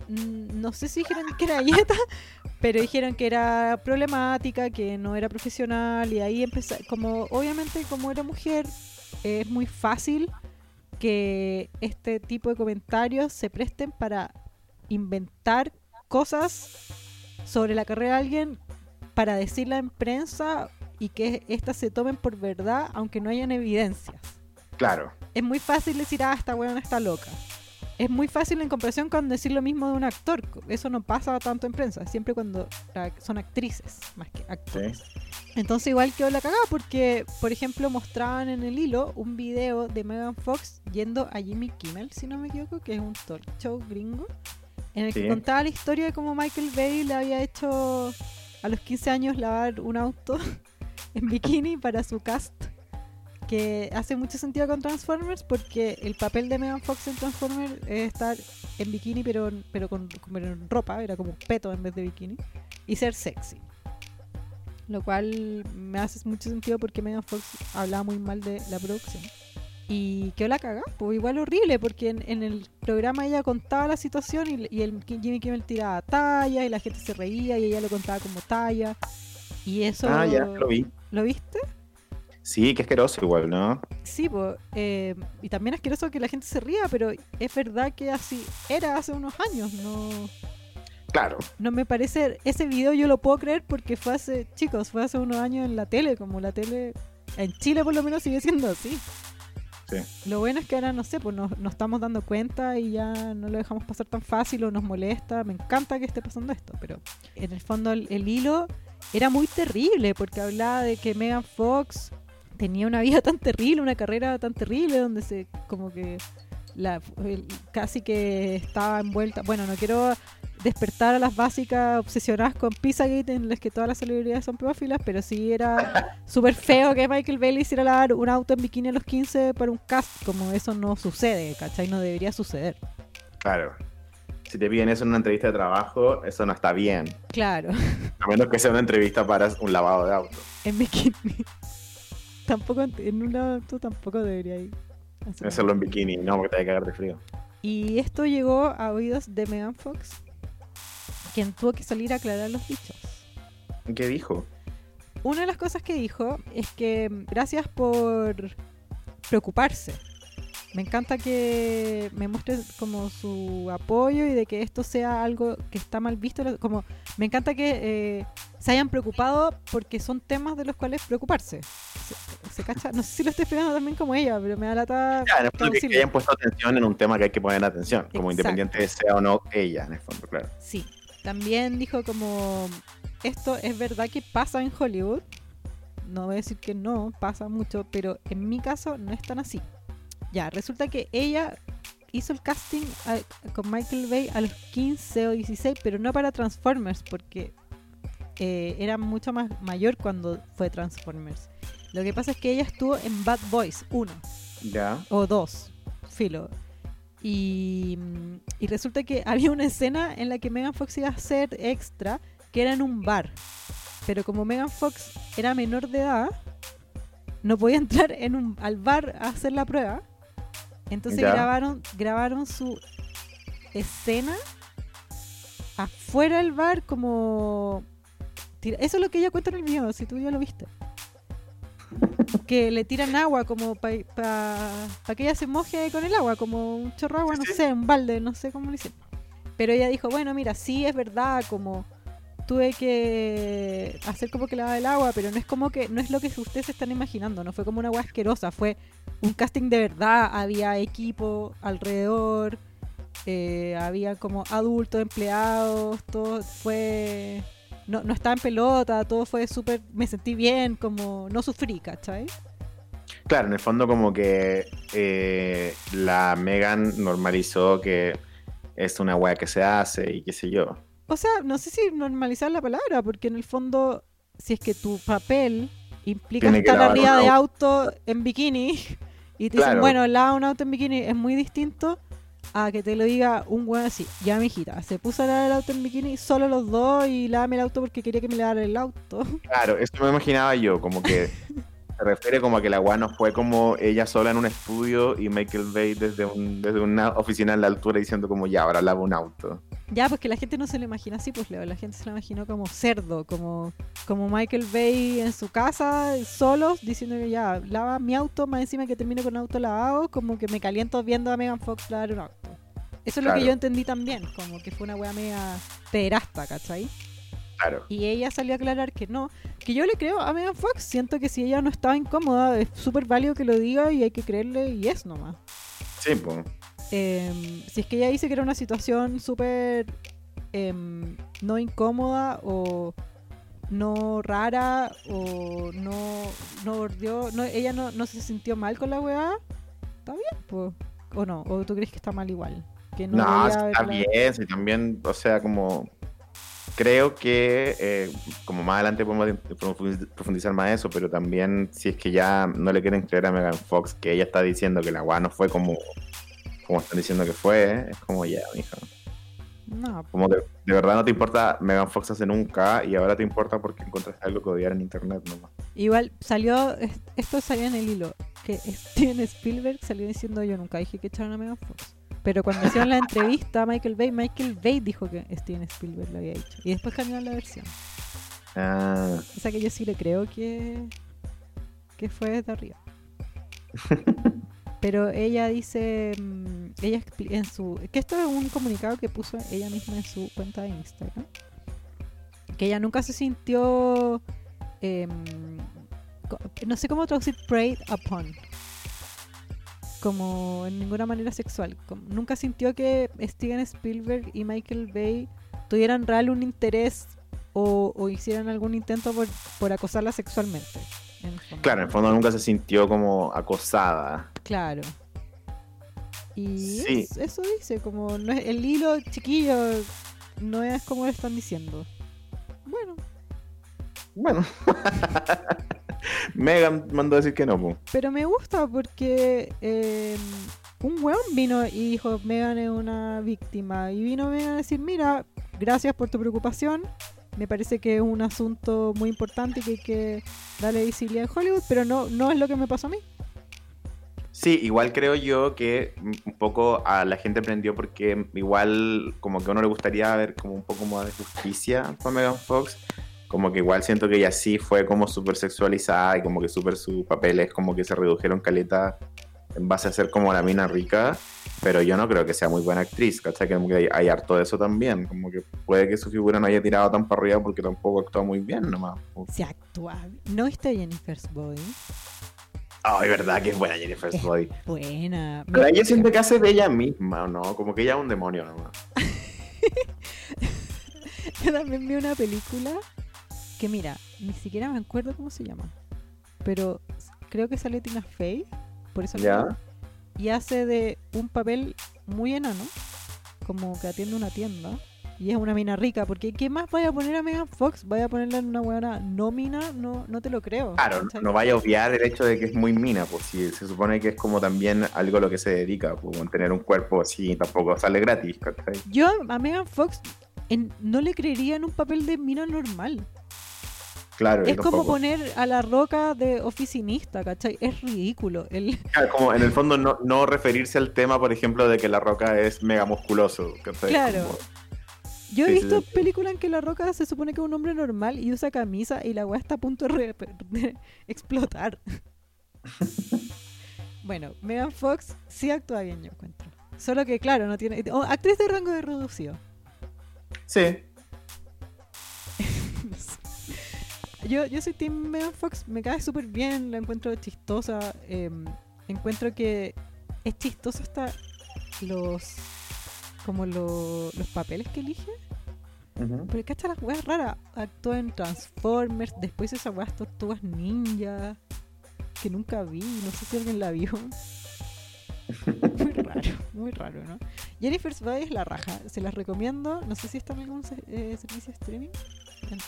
Mm, No sé si dijeron que era dieta, pero dijeron que era problemática, que no era profesional, y ahí empezó, como obviamente como era mujer, es muy fácil que este tipo de comentarios se presten para inventar cosas sobre la carrera de alguien para decirla en prensa y que éstas se tomen por verdad aunque no hayan evidencias. Claro. Es muy fácil decir, ah, esta weona está loca. Es muy fácil en comparación con decir lo mismo de un actor. Eso no pasa tanto en prensa, siempre cuando son actrices más que actores. Entonces igual quedó la cagada porque, por ejemplo, mostraban en el hilo un video de Megan Fox yendo a Jimmy Kimmel, si no me equivoco, que es un talk show gringo, en el que contaba la historia de cómo Michael Bay le había hecho a los 15 años lavar un auto en bikini para su cast que hace mucho sentido con Transformers porque el papel de Megan Fox en Transformers es estar en bikini pero, pero con pero en ropa, era como peto en vez de bikini, y ser sexy. Lo cual me hace mucho sentido porque Megan Fox hablaba muy mal de la producción. Y quedó la cagada, pues igual horrible, porque en, en el programa ella contaba la situación y, y el Jimmy Kimmel tiraba talla y la gente se reía y ella lo contaba como talla. Y eso... Ah, ya, lo vi. ¿Lo viste? Sí, qué asqueroso igual, ¿no? Sí, po, eh, y también asqueroso que la gente se ría, pero es verdad que así era hace unos años. No, Claro. no me parece. Ese video yo lo puedo creer porque fue hace, chicos, fue hace unos años en la tele, como la tele. En Chile por lo menos sigue siendo así. Sí. Lo bueno es que ahora, no sé, pues nos, nos estamos dando cuenta y ya no lo dejamos pasar tan fácil o nos molesta. Me encanta que esté pasando esto, pero en el fondo el, el hilo era muy terrible porque hablaba de que Megan Fox tenía una vida tan terrible, una carrera tan terrible donde se como que la, casi que estaba envuelta. Bueno, no quiero despertar a las básicas obsesionadas con Pizzagate en las que todas las celebridades son pedófilas, pero sí era súper feo que Michael Bay le hiciera lavar un auto en bikini a los 15 para un cast, como eso no sucede, ¿cachai? No debería suceder. Claro. Si te piden eso en una entrevista de trabajo, eso no está bien. Claro, A menos que sea una entrevista para un lavado de auto. en bikini. Tampoco en un auto tampoco debería ir. hacer Hacerlo en bikini, no, porque te hay que cagar de frío. Y esto llegó a oídos de Megan Fox, quien tuvo que salir a aclarar los dichos. ¿Qué dijo? Una de las cosas que dijo es que mm, gracias por preocuparse. Me encanta que me muestre como su apoyo y de que esto sea algo que está mal visto. Como me encanta que eh, se hayan preocupado porque son temas de los cuales preocuparse. Se, se cacha? No sé si lo estoy explicando también como ella, pero me da lata. Ya, en el fondo que, que hayan puesto atención en un tema que hay que poner atención, como Exacto. independiente de sea o no ella, en el fondo, claro. Sí, también dijo como esto es verdad que pasa en Hollywood. No voy a decir que no, pasa mucho, pero en mi caso no es tan así. Ya, resulta que ella hizo el casting a- con Michael Bay a los 15 o 16, pero no para Transformers, porque eh, era mucho más mayor cuando fue Transformers. Lo que pasa es que ella estuvo en Bad Boys 1 Ya. o dos, filo. Y, y resulta que había una escena en la que Megan Fox iba a hacer extra, que era en un bar. Pero como Megan Fox era menor de edad, no podía entrar en un, al bar a hacer la prueba. Entonces Ya. grabaron, grabaron su escena afuera del bar como... Eso es lo que ella cuenta en el video, si tú ya lo viste que le tiran agua como para que ella se moje con el agua, como un chorro de agua, no sé, un balde, no sé cómo lo hicieron. Pero ella dijo, bueno, mira, sí es verdad, como tuve que hacer como que lavaba el agua, pero no es como que, no es lo que ustedes están imaginando, no fue como una agua asquerosa, fue un casting de verdad, había equipo alrededor, eh, había como adultos, empleados, todo fue... No, no estaba en pelota, todo fue súper... Me sentí bien, como no sufrí, ¿cachai? Claro, en el fondo como que eh, la Megan normalizó que es una wea que se hace y qué sé yo. O sea, no sé si normalizar la palabra, porque en el fondo, si es que tu papel implica Tiene estar arriba de auto. en bikini y te dicen, bueno, lava un auto en bikini, es muy distinto a que te lo diga un weón así. Ya, mijita, se puso a lavar el auto en bikini, solo los dos y lávame el auto porque quería que me lavara el auto. Claro, eso me imaginaba yo, como que se refiere como a que la wea no fue como ella sola en un estudio y Michael Bay desde, un, desde una oficina en la altura diciendo como ya, ahora lava un auto. Ya, pues que la gente no se lo imagina así, pues Leo, la gente se lo imaginó como cerdo, como, como Michael Bay en su casa, solos, diciendo que ya, lava mi auto, más encima que termino con un auto lavado, como que me caliento viendo a Megan Fox lavar un auto. Eso es lo que yo entendí también, como que fue una wea media pederasta, ¿cachai? Claro. Y ella salió a aclarar que no, que yo le creo a Megan Fox, siento que si ella no estaba incómoda, es súper válido que lo diga y hay que creerle y es nomás. Sí, pues. Si es que ella dice que era una situación súper em, no incómoda o no rara o no, no bordeó, no, ella no, no se sintió mal con la weá, está bien, pues. ¿O no? ¿O tú crees que está mal igual? Que no, está haberla- bien, sí, también, o sea, como creo que eh, como más adelante podemos profundiz- profundizar más eso, pero también si es que ya no le quieren creer a Megan Fox que ella está diciendo que la weá no fue como, como están diciendo que fue, es como ya, mija. No, Como de verdad no te importa Megan Fox hace nunca y ahora te importa porque encontraste algo que odiar en internet nomás. Igual salió, es- esto salió en el hilo, que Steven Spielberg salió diciendo yo nunca dije que echaron a Megan Fox. Pero cuando hicieron la entrevista a Michael Bay, Michael Bay dijo que Steven Spielberg lo había dicho. Y después cambiaron la versión. Ah, O sea que yo sí le creo que, que fue desde arriba. Pero ella dice, mm, ella en su, que esto es un comunicado que puso ella misma en su cuenta de Instagram, que ella nunca se sintió, co- no sé cómo traducir preyed upon, como en ninguna manera sexual, como- nunca sintió que Steven Spielberg y Michael Bay tuvieran real un interés o, o hicieran algún intento por, por acosarla sexualmente. en claro, en el fondo nunca se sintió como acosada. Claro. Y Sí. es- eso dice, como no es, el hilo chiquillo no es como lo están diciendo. Bueno, Bueno. Megan mandó a decir que no, po. pero me gusta porque eh, un weón vino y dijo, Megan es una víctima. Y vino Megan a decir, mira, gracias por tu preocupación. Me parece que es un asunto muy importante y que hay que darle visibilidad en Hollywood, pero no, no es lo que me pasó a mí. Sí, igual creo yo que un poco a la gente prendió porque igual como que a uno le gustaría ver como un poco más de justicia para Megan Fox. Como que igual siento que ella sí fue como súper sexualizada y como que súper sus papeles como que se redujeron caleta en base a ser como la mina rica. Pero yo no creo que sea muy buena actriz, ¿cachai? Que que hay, hay harto de eso también. Como que puede que su figura no haya tirado tan para arriba porque tampoco actúa muy bien nomás. Se actúa. ¿No viste Jennifer's Body? Ay, verdad que es buena Jennifer Body. Buena. Pero ella siente que hace de ella misma, ¿o no? Como que ella es un demonio nomás. Yo también vi una película que, mira, ni siquiera me acuerdo cómo se llama. Pero creo que sale Tina Fey. Por eso Ya. Y hace de un papel muy enano. Como que atiende una tienda. Y es una mina rica. Porque ¿qué más vaya a poner a Megan Fox? ¿Vaya a ponerla en una buena nómina? No, no te lo creo. Claro, no vaya a obviar el hecho de que es muy mina, pues si se supone que es como también algo a lo que se dedica, pues tener un cuerpo así tampoco sale gratis, ¿cachai? Yo a Megan Fox en- no le creería en un papel de mina normal. Claro, Es como poner a la roca de oficinista, ¿cachai? Es ridículo. El, Claro, como en el fondo no, no referirse al tema, por ejemplo, de que la roca es mega musculoso, ¿cachai? Claro. Como- Yo he Sí, visto sí. películas en que la roca se supone que es un hombre normal y usa camisa y la weá está a punto de, de explotar. bueno, Megan Fox sí actúa bien, yo encuentro. Solo que, claro, no tiene. oh, actriz de rango de reducido. Sí, Yo, yo soy Team Megan Fox, me cae súper bien, la encuentro chistosa. eh, encuentro que es chistoso hasta los. como lo- los papeles que elige. Ujú. Pero cacha las weas raras. Actúa en Transformers, después esas weas tortugas ninja. que nunca vi, no sé si alguien la vio. Muy raro, muy raro, ¿no? Jennifer's Body es la raja, se las recomiendo. No sé si está en algún eh, servicio de streaming.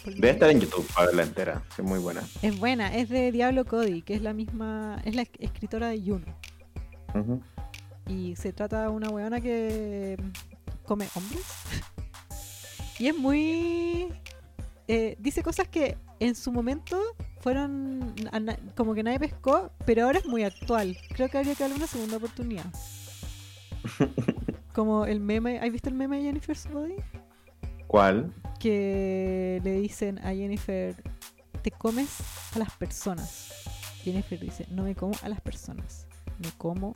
Debe estar en YouTube para verla entera. Sí, muy buena. Es buena, es de Diablo Cody, que es la misma, es la escritora de Juno. Y se trata de una weona que mm, come hombres. y es muy... eh, dice cosas que en su momento fueron como que nadie pescó, pero ahora es muy actual. Creo que habría que darle una segunda oportunidad. Como el meme, ¿has visto el meme de Jennifer's Body? ¿Cuál? Que le dicen a Jennifer, te comes a las personas. Jennifer dice, no me como a las personas, me como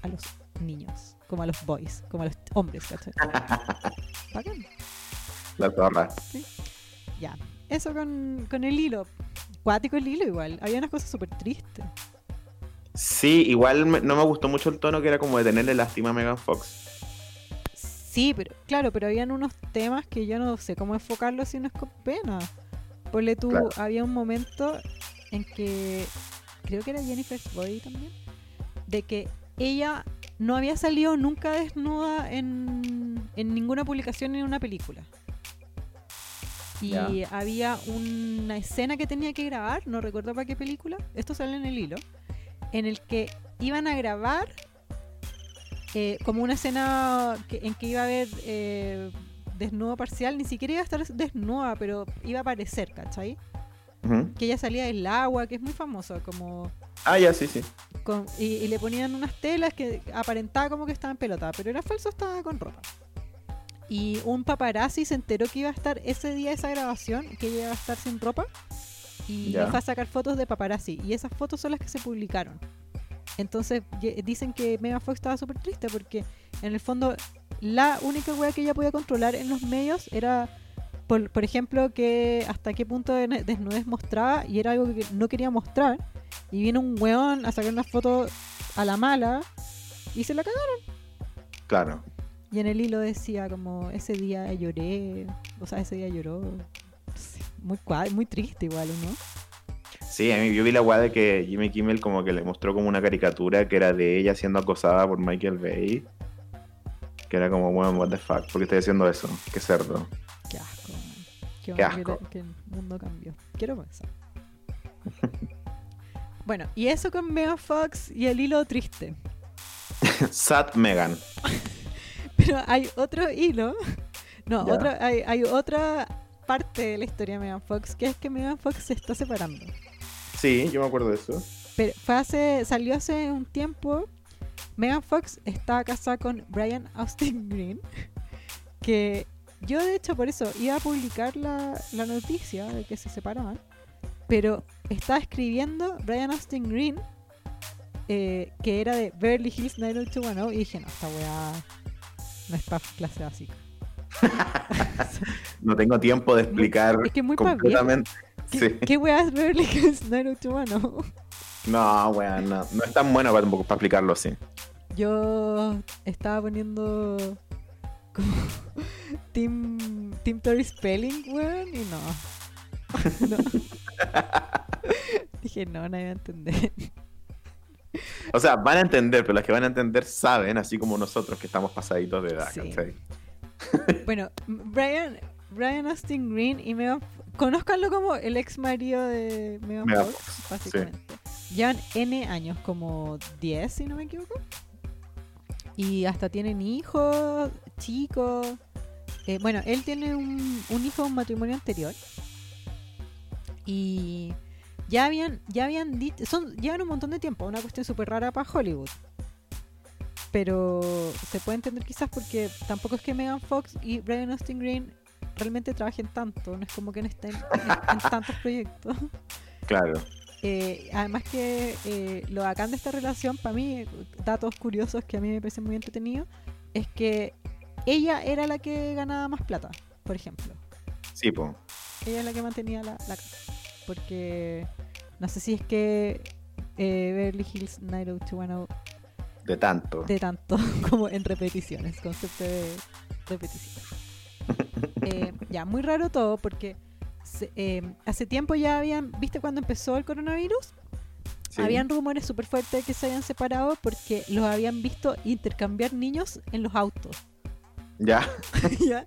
a los niños, como a los boys, como a los hombres, ¿cachai? Bacán. La zorra. Ya. Eso con, con el hilo. Cuático el hilo igual. Había unas cosas súper tristes. Sí, igual me- no me gustó mucho el tono que era como de tenerle lástima a Megan Fox. Sí, pero claro, pero habían unos temas que yo no sé cómo enfocarlos si no es con pena. Ponle tú, Claro. había un momento en que creo que era Jennifer's Body también, de que ella no había salido nunca desnuda en, en ninguna publicación ni en una película. Y había una escena que tenía que grabar, no recuerdo para qué película, esto sale en el hilo, en el que iban a grabar eh, como una escena que- en que iba a haber eh, desnudo parcial, ni siquiera iba a estar desnuda, pero iba a aparecer, ¿cachai? Que ella salía del agua, que es muy famoso, como Ah, ya, sí, sí. con- y, y le ponían unas telas que aparentaba como que estaba en pelota, pero era falso, estaba con ropa. Y un paparazzi se enteró que iba a estar ese día esa grabación, que ella iba a estar sin ropa, y Ya. le fue a sacar fotos de paparazzi. Y esas fotos son las que se publicaron. Entonces dicen que Megan Fox estaba súper triste porque en el fondo la única wea que ella podía controlar en los medios era, por, por ejemplo, que hasta qué punto de desnudez mostraba y era algo que no quería mostrar. Y viene un weón a sacar una foto a la mala y se la cagaron. Claro. Y en el hilo decía como ese día lloré, o sea, ese día lloró. Sí, Muy, muy triste igual, ¿no? Sí, a mí yo vi la weá de que Jimmy Kimmel como que le mostró como una caricatura que era de ella siendo acosada por Michael Bay. Que era como, bueno, what the fuck, ¿por qué estoy haciendo eso? Qué cerdo. Qué asco. Qué, Qué que asco. que el mundo cambió. Quiero pensar. bueno, y eso con Megan Fox y el hilo triste. Sad Megan. Pero hay otro hilo. No, Ya. otra, hay, hay otra parte de la historia de Megan Fox, que es que Megan Fox se está separando. Sí, yo me acuerdo de eso. Pero fue hace, salió hace un tiempo. Megan Fox está casada con Brian Austin Green. Que yo, de hecho, por eso iba a publicar la, la noticia de que se separaban. Pero estaba escribiendo Brian Austin Green, eh, que era de Beverly Hills 90210. Y dije, no, esta weá no es para clase básica. No tengo tiempo de explicar Es que muy completamente. ¿Qué, Sí. ¿Qué weá es Beverly Hills 90210? No, weón, no. No es tan bueno para, tampoco para explicarlo así. Yo estaba poniendo como Team, team Tori Spelling, weón, y no. no. Dije, no, nadie va a entender. O sea, van a entender, pero los que van a entender saben, así como nosotros que estamos pasaditos de edad, Sí. ¿cachai? Bueno, Brian, Brian Austin Green y Megan conozcanlo como el ex marido de Megan Megan Fox, Fox, básicamente. Llevan N años, como 10 si no me equivoco. Y hasta tienen hijos, chicos. Eh, bueno, él tiene un, un hijo de un matrimonio anterior. Y ya habían, ya habían dicho, son, llevan un montón de tiempo, una cuestión súper rara para Hollywood. Pero se puede entender quizás porque tampoco es que Megan Fox y Brian Austin Green realmente trabajen tanto, no es como que no estén en, en tantos proyectos. Claro. Eh, además que eh, lo bacán de esta relación, para mí, datos curiosos que a mí me parecen muy entretenidos, es que ella era la que ganaba más plata, por ejemplo. Sí, po. Ella es la que mantenía la, la casa. Porque no sé si es que eh, Beverly Hills 90210 De tanto. de tanto como en repeticiones, concepto de repetición. Eh, ya, muy raro todo porque se- eh, hace tiempo ya habían, ¿viste cuando empezó el coronavirus? Sí. Habían rumores súper fuertes de que se habían separado porque los habían visto intercambiar niños en los autos. Ya. ¿ya?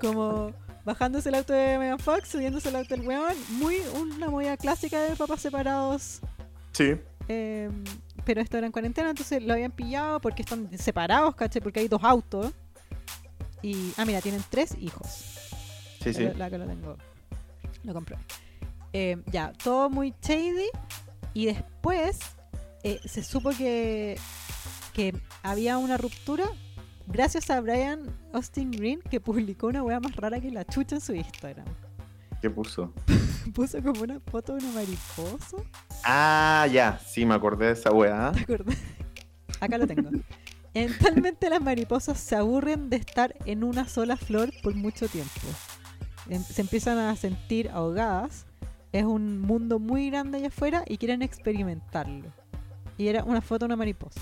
Como bajándose el auto de Megan Fox, subiéndose el auto del weón. Muy una movida clásica de papás separados. Sí. eh, pero esto era en cuarentena, entonces lo habían pillado porque están separados, ¿cachai? Porque hay dos autos. Y, ah, mira, tienen tres hijos. Sí, sí. La, la que lo tengo. Lo compré. Eh, ya, todo muy shady. Y después eh, se supo que, que había una ruptura gracias a Brian Austin Green que publicó una wea más rara que la chucha en su Instagram. ¿Qué puso? Puso como una foto de una mariposa. Ah, ya. Sí, me acordé de esa weá. ¿Te acuerdas? Acá lo tengo. Eventualmente las mariposas se aburren de estar en una sola flor por mucho tiempo. Em- Se empiezan a sentir ahogadas. Es un mundo muy grande allá afuera y quieren experimentarlo. Y era una foto de una mariposa.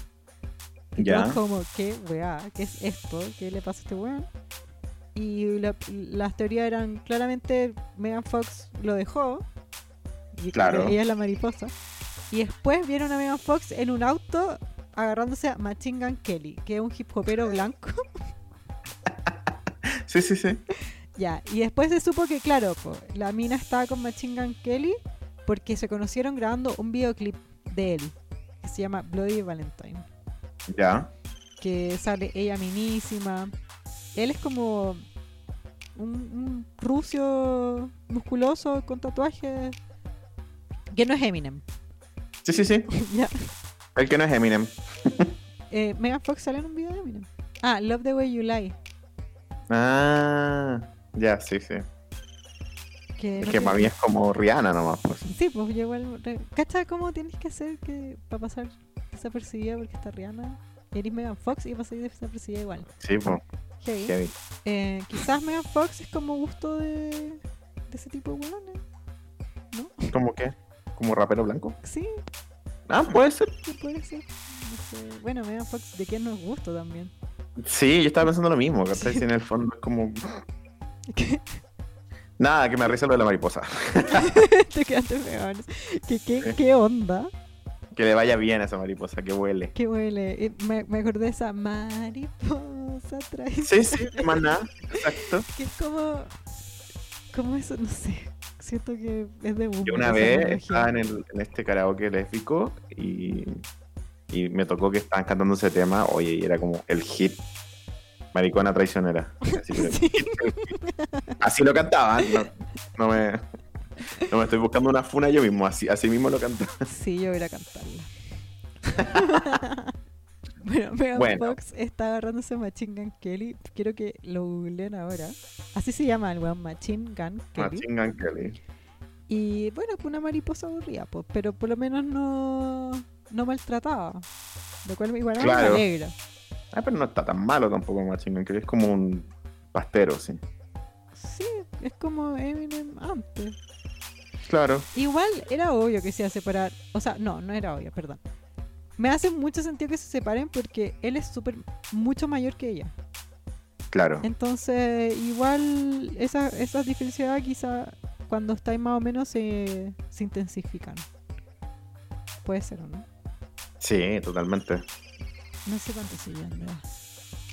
Y Ya. todos como, ¿qué weá? ¿Qué es esto? ¿Qué le pasa a este weón? Y la- las teorías eran claramente Megan Fox lo dejó. Y Claro. Ella es la mariposa. Y después vieron a Megan Fox en un auto agarrándose a Machine Gun Kelly, que es un hip hopero blanco. Sí, sí, sí. ya, y después se supo que, claro, po, la mina estaba con Machine Gun Kelly porque se conocieron grabando un videoclip de él, que se llama Bloody Valentine. Ya. que sale ella minísima. Él es como un, un rucio musculoso con tatuajes. Que no es Eminem. Sí, sí, sí. ya. El que no es Eminem. Eh, Megan Fox sale en un video de Eminem. Ah, Love the Way You Lie. Ah, ya, sí, sí. Que Es no que para mí es como Rihanna nomás. Pues. Sí, pues yo igual. re- ¿Cacha cómo tienes que hacer que para pasar desapercibida porque está Rihanna? Eres Megan Fox y pasar desapercibida igual. Sí, pues. Heavy. Heavy. Eh, quizás Megan Fox es como gusto de, de ese tipo de hueones. ¿No? ¿Cómo qué? ¿Como rapero blanco? Sí, Ah, puede ser. sí puede ser. No sé. Bueno, Megan Fox, ¿de quién no es gusto también? Sí, yo estaba pensando lo mismo. ¿cachai? Sí. En el fondo es como. ¿Qué? Nada, que me risa lo de la mariposa. Te quedaste peor. ¿Qué, qué, Sí. qué onda? Que le vaya bien a esa mariposa, que huele. ¿Qué huele? Me, me acordé de esa mariposa traicionera. Sí, sí, nada. Exacto. Que es como. ¿Cómo eso? No sé. Siento que es de Yo una vez estaba en, el, en este karaoke lésbico y, y me tocó que estaban cantando ese tema, oye, y era como el hit Maricona traicionera. Así, pero- Sí. así lo cantaban, no, no me, no me estoy buscando una funa yo mismo, así, así mismo lo cantaba. Sí, yo voy a cantarla. bueno, Megan Bueno. Fox está agarrándose a Machine Gun Kelly. Quiero que lo googleen ahora. Así se llama el weón, Machine Gun Kelly. Machine Gun Kelly. Y bueno, pues una mariposa aburrida, pues, pero por lo menos no, no maltratada. Lo cual igual Claro. me alegra. Ah, pero no está tan malo tampoco Machine Gun Kelly, es como un pastero, sí. Sí, es como Eminem antes. Claro. Igual era obvio que se iba a separar. O sea, no, no era obvio, perdón. Me hace mucho sentido que se separen porque él es súper, mucho mayor que ella. Claro. Entonces, igual esa- esas diferencias quizá cuando estáis más o menos se, se intensifican. Puede ser o no. Sí, totalmente. No sé cuánto sigue Andrea.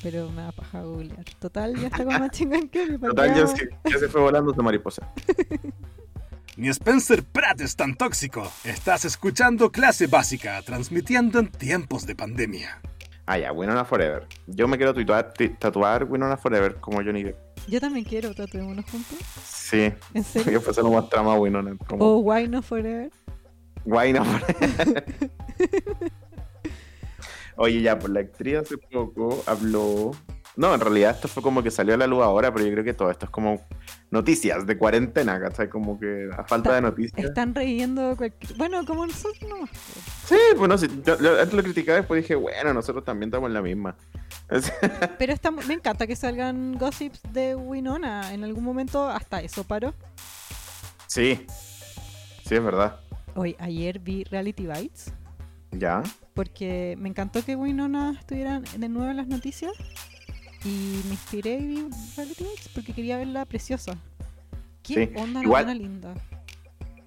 Pero me da paja googlear. Total, ya está con más chingón que mi Total, ya se, ya se fue volando esa mariposa. Ni Spencer Pratt es tan tóxico. Estás escuchando clase básica, transmitiendo en tiempos de pandemia. Ah, ya, Winona Forever. Yo me quiero tatuar, tatuar Winona Forever como Johnny Depp. Yo también quiero, tatuémonos juntos. Sí, ¿En serio? yo pues se lo mostramos a Winona. Como O Why No Forever. Winona Forever. Oye, ya, pues la actriz hace poco habló. No, en realidad esto fue como que salió a la luz ahora, pero yo creo que todo esto es como noticias de cuarentena, ¿cachai? Como que a falta de noticias. Están riendo cualquier... Bueno, como nosotros. Sí, no sé, yo, yo antes lo criticaba y después dije, bueno, nosotros también estamos en la misma. Pero está, me encanta que salgan gossips de Winona. En algún momento hasta eso paró. sí, sí, es verdad. Hoy, ayer vi Reality Bites. Ya, Porque me encantó que Winona estuviera de nuevo en las noticias. Y me inspiré y vi Reality porque quería verla preciosa. ¿Qué Sí, onda igual- la linda?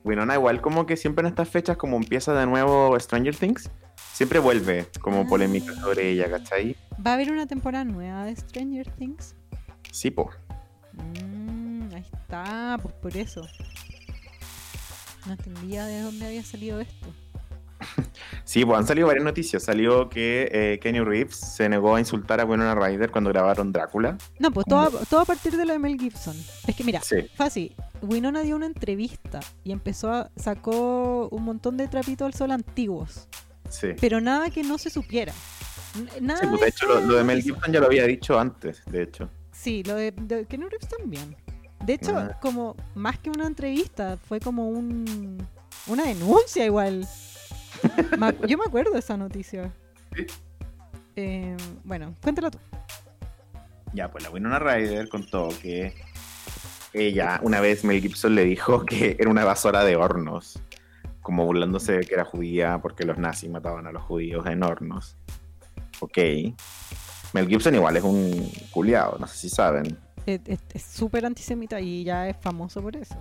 Winona igual como que siempre en estas fechas como empieza de nuevo Stranger Things, siempre vuelve como Ah. polémica sobre ella, ¿cachai? ¿Va a haber una temporada nueva de Stranger Things? Sí, po. Mm, ahí está, pues por eso. No entendía de dónde había salido esto. Sí, pues han salido varias noticias. Salió que eh, Kenny Reeves se negó a insultar a Winona Ryder cuando grabaron Drácula. No, pues todo, todo a partir de lo de Mel Gibson. Es que mira, Sí. fácil. Winona dio una entrevista y empezó a, sacó un montón de trapitos al sol antiguos, Sí. pero nada que no se supiera. Nada Sí, pues de hecho lo, lo de Mel Gibson ya lo había dicho antes, de hecho. Sí, lo de, de Keanu Reeves también. De hecho, Ah. como más que una entrevista, fue como un una denuncia igual. Yo me acuerdo de esa noticia. Sí. Eh, bueno, cuéntalo tú. Ya, pues la Winona Ryder contó que ella, una vez Mel Gibson le dijo que era una evasora de hornos, como burlándose de que era judía porque los nazis mataban a los judíos en hornos. Ok. Mel Gibson igual es un culiado, no sé si saben. Es súper antisemita y ya es famoso por eso.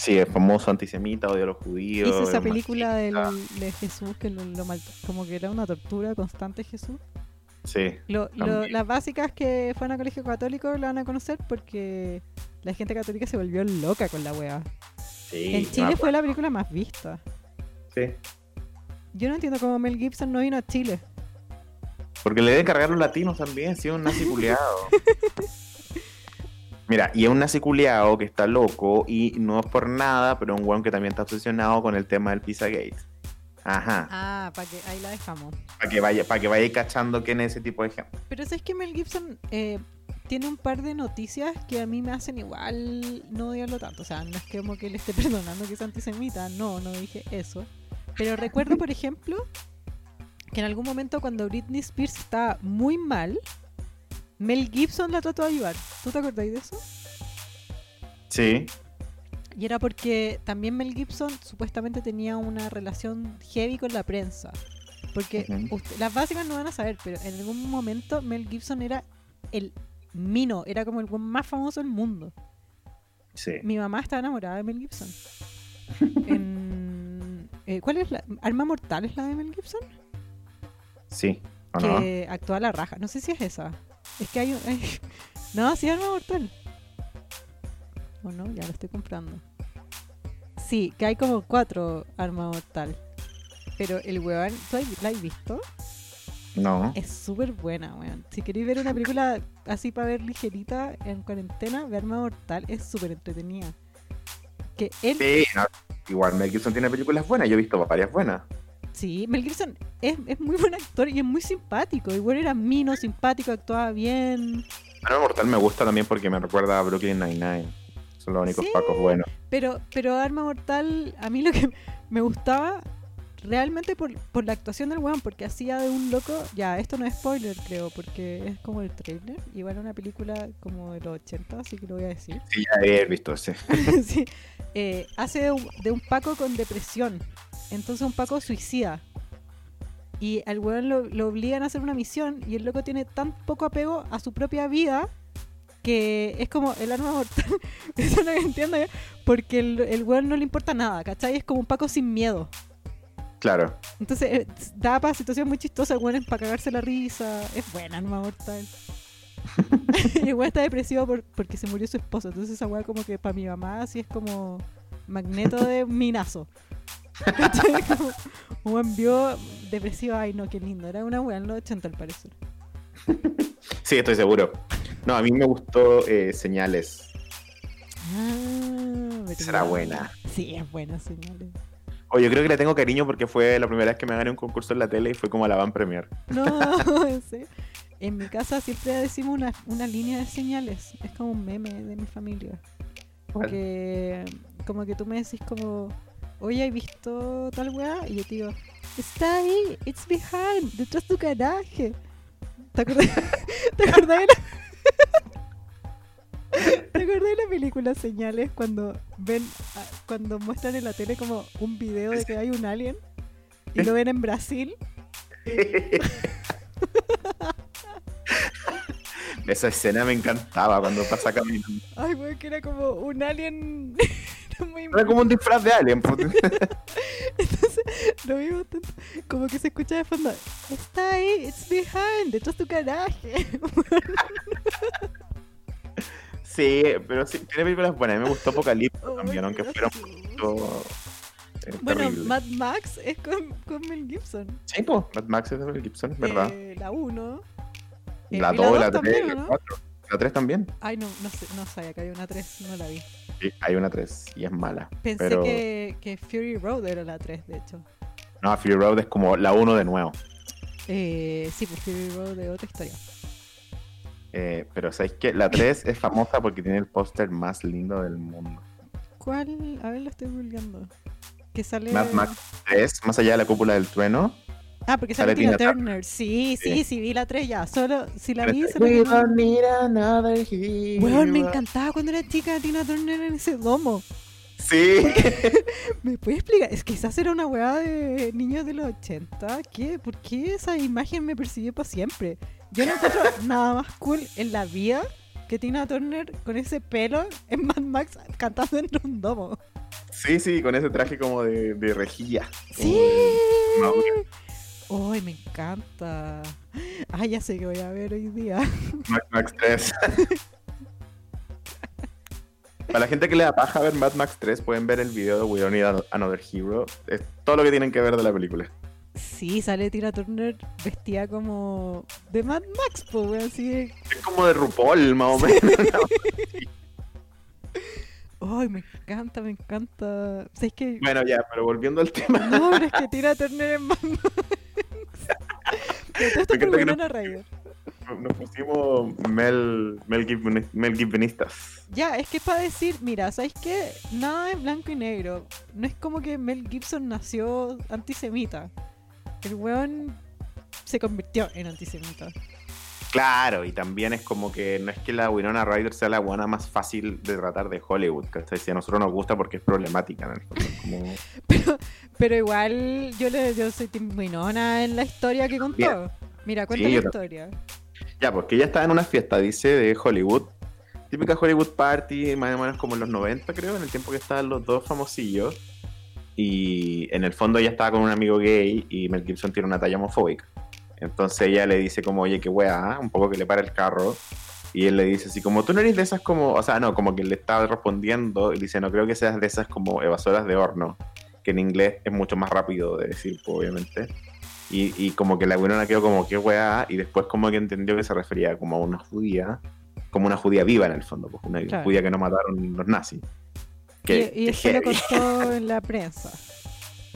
Sí, es famoso antisemita, odia a los judíos. Hizo esa es película del- de Jesús que lo, lo mal- como que era una tortura constante Jesús. Sí, Lo- lo- las básicas que fueron a colegio católico la van a conocer porque la gente católica se volvió loca con la wea. sí. en Chile fue la película más vista. Sí. Yo no entiendo cómo Mel Gibson no vino a Chile. Porque le deben cargar los latinos también, sí, un nazi. Mira, y es un nazi culiado que está loco y no es por nada, pero un weón que también está obsesionado con el tema del Pizzagate. Ajá. Ah, para que ahí la dejamos. Para que vaya, para que vaya cachando quién es ese tipo de gente. Pero sabes que Mel Gibson eh, tiene un par de noticias que a mí me hacen igual no odiarlo tanto. O sea, no es que como que le esté perdonando que es antisemita. No, no dije eso. Pero recuerdo, por ejemplo, que en algún momento cuando Britney Spears estaba muy mal, Mel Gibson la trató de ayudar. ¿Tú te acordáis de eso? Sí. Y era porque también Mel Gibson supuestamente tenía una relación heavy con la prensa. Porque usted- las básicas no van a saber, pero en algún momento Mel Gibson era el mino, era como el buen más famoso del mundo. Sí. Mi mamá está enamorada de Mel Gibson. En- eh, ¿Cuál es la? ¿Arma Mortal es la de Mel Gibson? Sí. ¿O no? Que actúa a la raja. No sé si es esa. Es que hay, un- hay- No, sí, Arma Mortal. ¿O no? Ya lo estoy comprando. Sí, que hay como cuatro Arma Mortal. Pero el weón, ¿tú la has visto? No. Es súper buena, weón. Si queréis ver una película así para ver ligerita en cuarentena, ver Arma Mortal es súper entretenida. Que él, Sí, no. Igual Mel Gibson tiene películas buenas, yo he visto varias buenas. Sí, Mel Gibson es, es muy buen actor y es muy simpático. Igual era mino, simpático, actuaba bien. Arma Mortal me gusta también porque me recuerda a Brooklyn Nine-Nine. Son los únicos Sí. pacos buenos. Pero, pero Arma Mortal, a mí lo que me gustaba realmente por, por la actuación del weón, porque hacía de un loco, ya, esto no es spoiler creo, porque es como el trailer, igual una película como de los 80, así que lo voy a decir. Sí, ya he visto ese. Sí. Eh, hace de un, de un Paco con depresión, entonces un Paco suicida. Y al weón lo, lo obligan a hacer una misión y el loco tiene tan poco apego a su propia vida que es como el arma mortal. Eso no lo entiendo yo. Porque el, el weón no le importa nada, ¿cachai? Es como un Paco sin miedo. Claro. Entonces eh, da para situaciones muy chistosas, el weón es para cagarse la risa. Es buena arma mortal. y el weón está depresivo por- porque se murió su esposo. Entonces esa weá como que para mi mamá así es como magneto de minazo. Weón vio depresivo, ay no, qué lindo. Era una weá en los 80 al parecer. Sí, estoy seguro. No, a mí me gustó eh, Señales. Ah, Será buena. Sí, es buena señales. O yo creo que le tengo cariño porque fue la primera vez que me gané un concurso en la tele y fue como a la Van Premier. No, serio. En mi casa siempre decimos una, una línea de señales. Es como un meme de mi familia. Que como que tú me decís como, oye, ¿has visto tal weá? Y yo te digo, está ahí, it's behind, detrás de tu garaje. ¿Te acordás, ¿te acordás de la... ¿Te acordás de la película Señales cuando ven, ah, cuando muestran en la tele como un video de que hay un alien y lo ven en Brasil? Esa escena me encantaba cuando pasa caminando. Ay, weón, que era como un alien. Muy Era como un disfraz de alien. pues. Entonces, lo tanto, como que se escucha de fondo. Está ahí, it's behind, detrás de tu garaje. sí, pero sí, tiene películas buenas. A mí me gustó Apocalipsis Oh, también, aunque fuera un poquito eh, Bueno, terrible. Mad Max es con, con Mel Gibson. Sí, pues, Mad Max es de Mel Gibson, ¿verdad? Eh, la 1. la y 2, la 3, también, ¿o la no? 4. La 3 también. Ay, no, no sé, no sabía que había una 3, no la vi. Sí, hay una 3 y es mala. Pensé pero que, que Fury Road era la 3, de hecho. no, Fury Road es como la 1 de nuevo. Eh, sí, pues Fury Road de otra historia. Eh, pero sabéis que la 3 es famosa porque tiene el póster más lindo del mundo. ¿Cuál? A ver, lo estoy bulleando. Que sale. Mad Max 3, más allá de la cúpula del trueno. Ah, porque sale, Tina Turner. Sí, sí, Sí. sí, vi la 3 ya. Solo si la vi, solo We don't need another hero. Weón, me encantaba cuando era chica Tina Turner en ese domo. Sí. ¿Me puedes explicar? Es que quizás era una weá de niños de los 80. ¿Qué? ¿Por qué esa imagen me persiguió para siempre? Yo no encuentro nada más cool en la vida que Tina Turner con ese pelo en Mad Max cantando de un domo. Sí, sí, con ese traje como de, de rejilla. ¡Sí! De. ¡Ay, me encanta! Ah, ya sé que voy a ver hoy día. Mad Max 3. Para la gente que le da paja ver Mad Max 3, pueden ver el video de We Don't Need Another Hero. Es todo lo que tienen que ver de la película. Sí, sale Tina Turner vestida como de Mad Max, pues, así Es como de RuPaul, más o menos. Ay, me encanta, me encanta. O sea, es que. bueno, ya, pero volviendo al tema. No, pero es que Tina Turner es más. Pero todo esto Me por encanta que no- Winona Ryder. Nos pusimos Mel, Mel, Gibson- Mel Gibsonistas. Ya, es que es para decir, mira, ¿sabes qué? Nada es blanco y negro. No es como que Mel Gibson nació antisemita. El weón se convirtió en antisemita. Claro, y también es como que no es que la Winona Ryder sea la buena más fácil de tratar de Hollywood, ¿cachai? Si a nosotros nos gusta porque es problemática, como- Pero, pero igual yo le yo soy Tim Winona en la historia que contó. Bien. Mira, cuenta Sí, la historia. Ya, porque ella estaba en una fiesta, dice, de Hollywood. Típica Hollywood Party, más o menos como en los 90, creo, en el tiempo que estaban los dos famosillos. Y en el fondo ella estaba con un amigo gay y Mel Gibson tiene una talla homofóbica. Entonces ella le dice como, oye, qué weá, un poco que le para el carro. Y él le dice así como, tú no eres de esas como, o sea, no, como que le estaba respondiendo y le dice, no creo que seas de esas como evasoras de horno, que en inglés es mucho más rápido de decir, pues, obviamente. Y, y como que la Winona quedó como, qué weá, y después como que entendió que se refería como a una judía, como una judía viva en el fondo, pues una Claro. judía que no mataron los nazis. Que, y, y después lo contó en la prensa.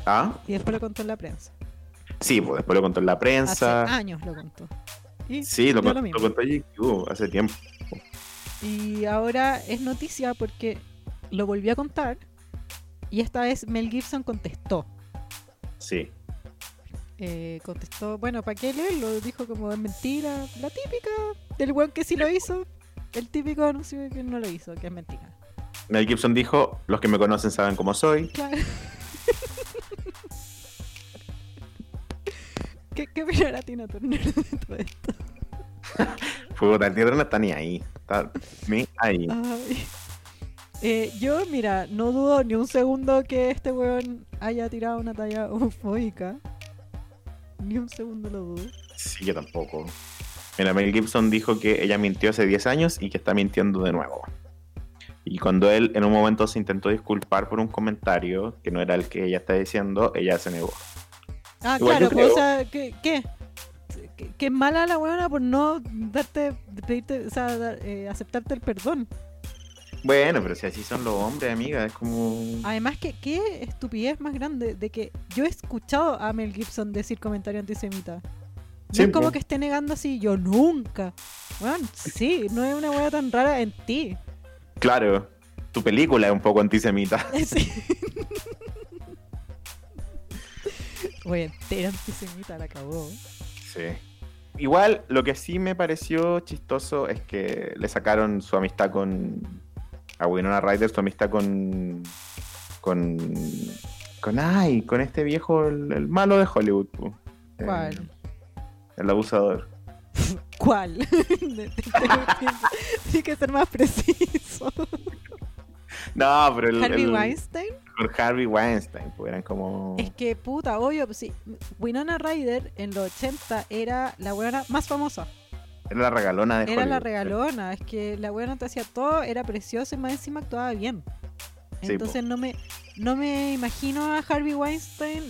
¿Ah? Y después lo contó en la prensa. Sí, pues después lo contó en la prensa. Hace años lo contó. Y Sí, lo, contó, lo contó GQ hace tiempo. Y ahora es noticia porque lo volvió a contar. Y esta vez Mel Gibson contestó. Sí. Eh, contestó, bueno, ¿para qué leerlo? Dijo como es mentira. La típica del weón que sí lo hizo. El típico anuncio que no lo hizo, que es mentira. Mel Gibson dijo, los que me conocen saben cómo soy. Claro. ¿Qué, ¿Qué opinará Tina Turner de todo esto? Puta, el tío no está ni ahí. Está ni ahí. Ay. Eh, yo, mira, no dudo ni un segundo que este weón haya tirado una talla homofóbica. Ni un segundo lo dudo. Sí, yo tampoco. Mira, Mel Gibson dijo que ella mintió hace 10 años y que está mintiendo de nuevo. Y cuando él en un momento se intentó disculpar por un comentario que no era el que ella está diciendo, ella se negó. Ah, Igual claro, pues, o sea, ¿qué? ¿Qué? Que, es mala la weona por no darte, pedirte, o sea, dar- eh, aceptarte el perdón. Bueno, pero si así son los hombres, amiga, es como... Además, que qué estupidez más grande de que yo he escuchado a Mel Gibson decir comentario antisemita. No es como que esté negando así, yo nunca. Bueno, sí, no es una wea tan rara en ti. Claro, tu película es un poco antisemita. Sí. Oye, entera antisemita la acabó. Sí. Igual, lo que sí me pareció chistoso es que le sacaron su amistad con. A Winona Ryder, su amistad con. Con. Con. Ay, con este viejo, el, el malo de Hollywood. Eh, ¿Cuál? el abusador. ¿Cuál? Tiene que ser más preciso. No, pero el, Harvey el- Weinstein. Con Harvey Weinstein, pues eran como. Es que puta, obvio, pues sí. Winona Ryder en los 80 era la buena más famosa. Era la regalona de Era la regalona, es que la buena te hacía todo, era preciosa y más encima actuaba bien. Sí, Entonces no me no me imagino a Harvey Weinstein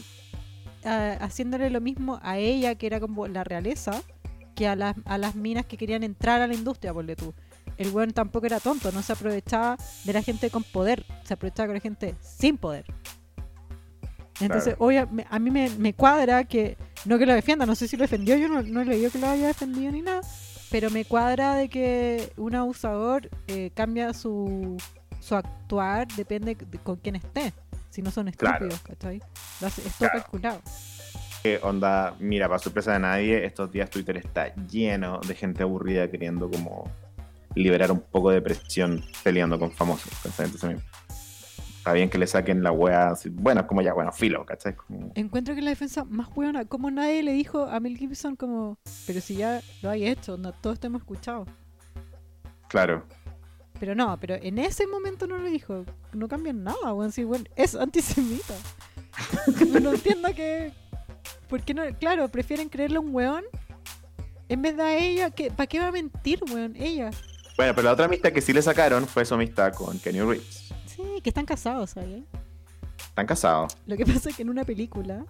ah, haciéndole lo mismo a ella, que era como la realeza, que a las, a las minas que querían entrar a la industria, ponle tú. El weón tampoco era tonto, no se aprovechaba de la gente con poder, se aprovechaba con la gente sin poder. Entonces, Claro. obvia- me- a mí me, me cuadra que, no que lo defienda, no sé si lo defendió, yo no, no he leído que lo haya defendido ni nada, pero me cuadra de que un abusador eh, cambia su, su actuar, depende de con quién esté. Si no son Claro. estúpidos, ¿cachai? Lo hace- es todo Claro. calculado. Que onda, mira, para sorpresa de nadie, estos días Twitter está lleno de gente aburrida queriendo como liberar un poco de presión peleando con famosos. ¿cachai? Entonces, está bien que le saquen la wea bueno, como ya, bueno, filo, ¿cachai? Como- Encuentro que la defensa más buena, como nadie le dijo a Mel Gibson como, pero si ya lo hay hecho, no, todos te hemos escuchado. claro. Pero no, pero en ese momento no lo dijo. No cambian nada, weón. Sí, weón, es antisemita. no, entiendo que. ¿Por qué no? Claro, prefieren creerle a un weón en vez de a ella. que ¿Para qué va a mentir, weón? Ella. Bueno, pero la otra amistad que sí le sacaron fue su amistad con Kenny Reeves. Sí, que están casados, ¿sabes? Están casados. Lo que pasa es que en una película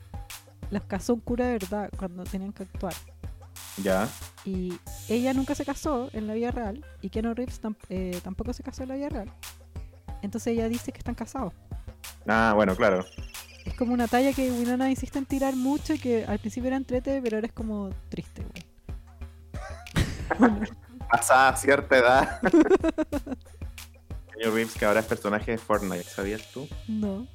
los casó un cura de verdad cuando tenían que actuar. Ya. Y ella nunca se casó en la vida real. Y Keanu Reeves tam- eh, tampoco se casó en la vida real. Entonces ella dice que están casados. Ah, bueno, claro. Es como una talla que Winona insiste en tirar mucho y que al principio era entrete, pero ahora es como triste, güey. Pasada cierta edad. Kenny Reeves, que ahora es personaje de Fortnite, ¿sabías tú? no,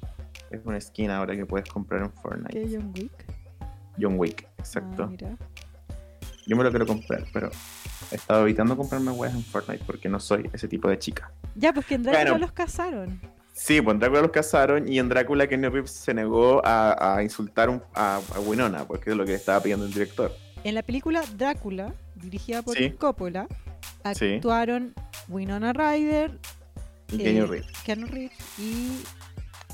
Es una skin ahora que puedes comprar en Fortnite. que John Wick. John Wick, Ah, exacto. mira. Yo me lo quiero comprar, pero he estado evitando comprarme weas en Fortnite porque no soy ese tipo de chica. Ya, pues que en Drácula Bueno. los casaron. Sí, pues en Drácula los casaron y en Drácula Kenny Reeves se negó a, a insultar un- a, a Winona porque es lo que le estaba pidiendo el director. En la película Drácula, dirigida por Sí. Coppola, Sí. actuaron Winona Ryder, Y Eh, Reeves. Keanu Reeves y...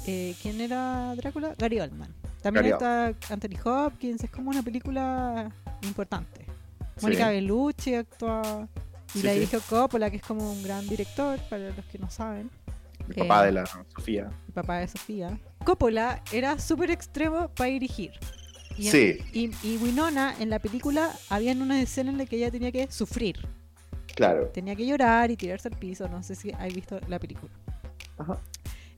eh, ¿Quién era Drácula? Gary Oldman. También Gary está Anthony Hopkins, es como una película importante. Sí. Mónica Bellucci actúa y la dirigió Coppola, que es como un gran director, para los que no saben, El papá eh, de la Sofía. el papá de Sofía. Coppola era súper extremo para dirigir. Y, en- Sí. y, y Winona en la película había una escena en la que ella tenía que sufrir. Claro. Tenía que llorar y tirarse al piso. No sé si has visto la película. Ajá.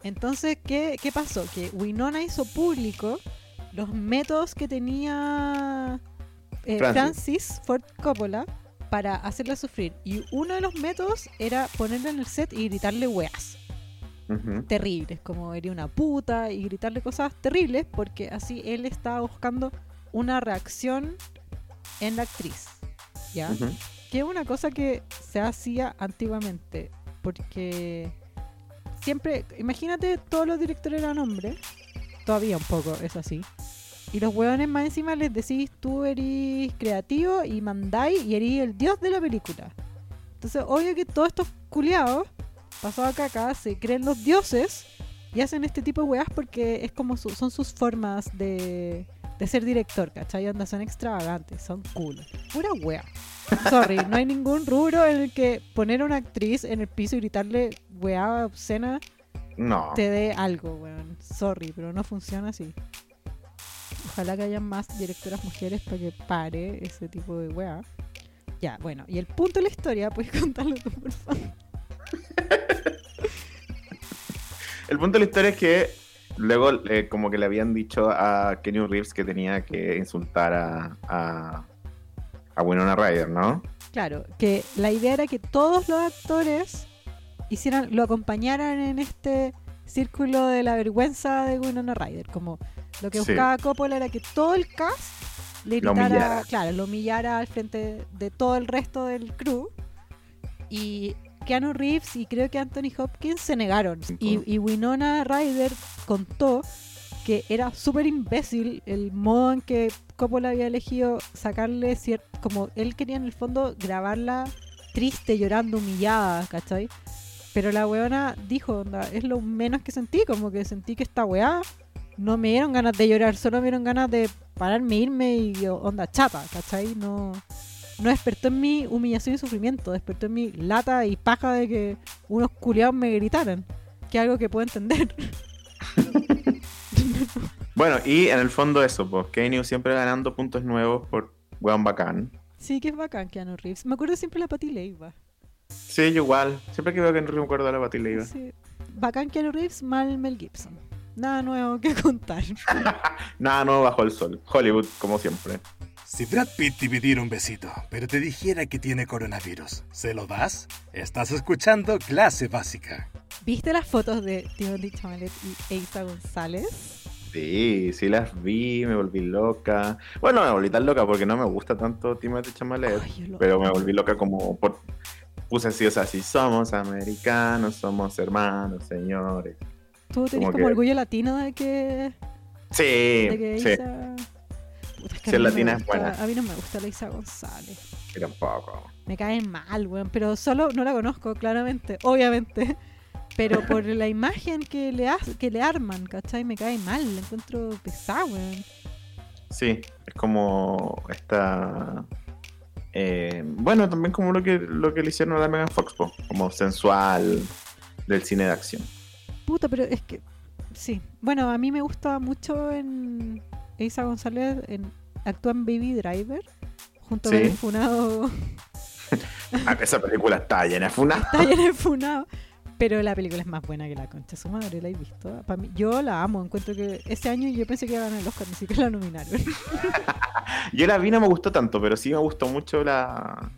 Entonces, ¿qué, qué pasó? Que Winona hizo público los métodos que tenía eh, Francis. Francis Ford Coppola para hacerla sufrir. Y uno de los métodos era ponerla en el set y gritarle weas Terribles, como ería una puta y gritarle cosas terribles, porque así él estaba buscando una reacción en la actriz. ¿Ya? Que es una cosa que se hacía antiguamente, porque siempre, imagínate, todos los directores eran hombres, todavía un poco, es así, y los hueones más encima les decís, tú eres creativo y mandáis y eres el dios de la película. Entonces, obvio que todos estos culiados, pasados acá, acá, se creen los dioses y hacen este tipo de weas porque es como su- son sus formas de, de ser director, ¿cachai? Onda, son extravagantes, son cool. Pura wea. Sorry, no hay ningún rubro en el que poner a una actriz en el piso y gritarle weá obscena No. te dé algo, weón. Sorry, pero no funciona así. Ojalá que haya más directoras mujeres para que pare ese tipo de weá. Ya, bueno, y el punto de la historia, puedes contarlo tú, por favor. El punto de la historia es que luego eh, como que le habían dicho a Kenny Reeves que tenía que insultar a, a, a Winona Ryder, ¿no? Claro, que la idea era que todos los actores hicieran, lo acompañaran en este círculo de la vergüenza de Winona Ryder. Como lo que Sí. buscaba Coppola era que todo el cast le Lo gritara, humillara. claro, lo humillara al frente de todo el resto del crew. Y Keanu Reeves y creo que Anthony Hopkins se negaron. Y, y Winona Ryder contó que era súper imbécil el modo en que Coppola había elegido sacarle cierto. Como él quería en el fondo grabarla triste, llorando, humillada, ¿cachai? Pero la weona dijo, onda, es lo menos que sentí, como que sentí que esta weá no me dieron ganas de llorar, solo me dieron ganas de pararme, irme y onda chata, ¿cachai? No, no despertó en mí humillación y sufrimiento, despertó en mí lata y paja de que unos culiados me gritaran, que es algo que puedo entender. bueno, y en el fondo eso, pues Kenny siempre ganando puntos nuevos por weón bacán. Sí, que es bacán Keanu Reeves. Me acuerdo siempre de la Pati Leiva. Sí, yo igual. Siempre que veo que me acuerdo de la Pati Leiva. Sí. Bacán Keanu Reeves, mal Mel Gibson. Nada nuevo que contar. Nada nuevo bajo el sol. Hollywood, como siempre. Si Brad Pitt te pidiera un besito, pero te dijera que tiene coronavirus, ¿se lo das? Estás escuchando Clase Básica. ¿Viste las fotos de Timothy Chalamet y Eiza González? Sí, sí las vi, me volví loca. Bueno, me volví tan loca porque no me gusta tanto Timothy Chalamet, pero me volví loca como por... Puse así, o sea, si somos americanos, somos hermanos, señores. ¿Tú tenés como, orgullo latino de que... Sí, de que sí. Puta, latina es buena. A mí no me gusta la Isa González. Tampoco. Me cae mal, weón. Pero solo no la conozco, claramente. Obviamente. Pero por la imagen que le, que le arman, ¿cachai? Me cae mal. La encuentro pesada, weón. Sí, es como esta. Eh, bueno, también como lo que, lo que le hicieron a la Megan Fox, como sensual del cine de acción. Puta, pero es que. Sí. Bueno, a mí me gusta mucho en Isa González en, actúa en Baby Driver junto con el Funado. Ah, esa película está llena de Funado. Está llena de Funado. Pero la película es más buena que la concha su madre, ¿la he visto? Para mí, yo la amo, encuentro que ese año yo pensé que iba a ganar el Oscar, ni siquiera la nominaron. yo la vi, no me gustó tanto, pero sí me gustó mucho la,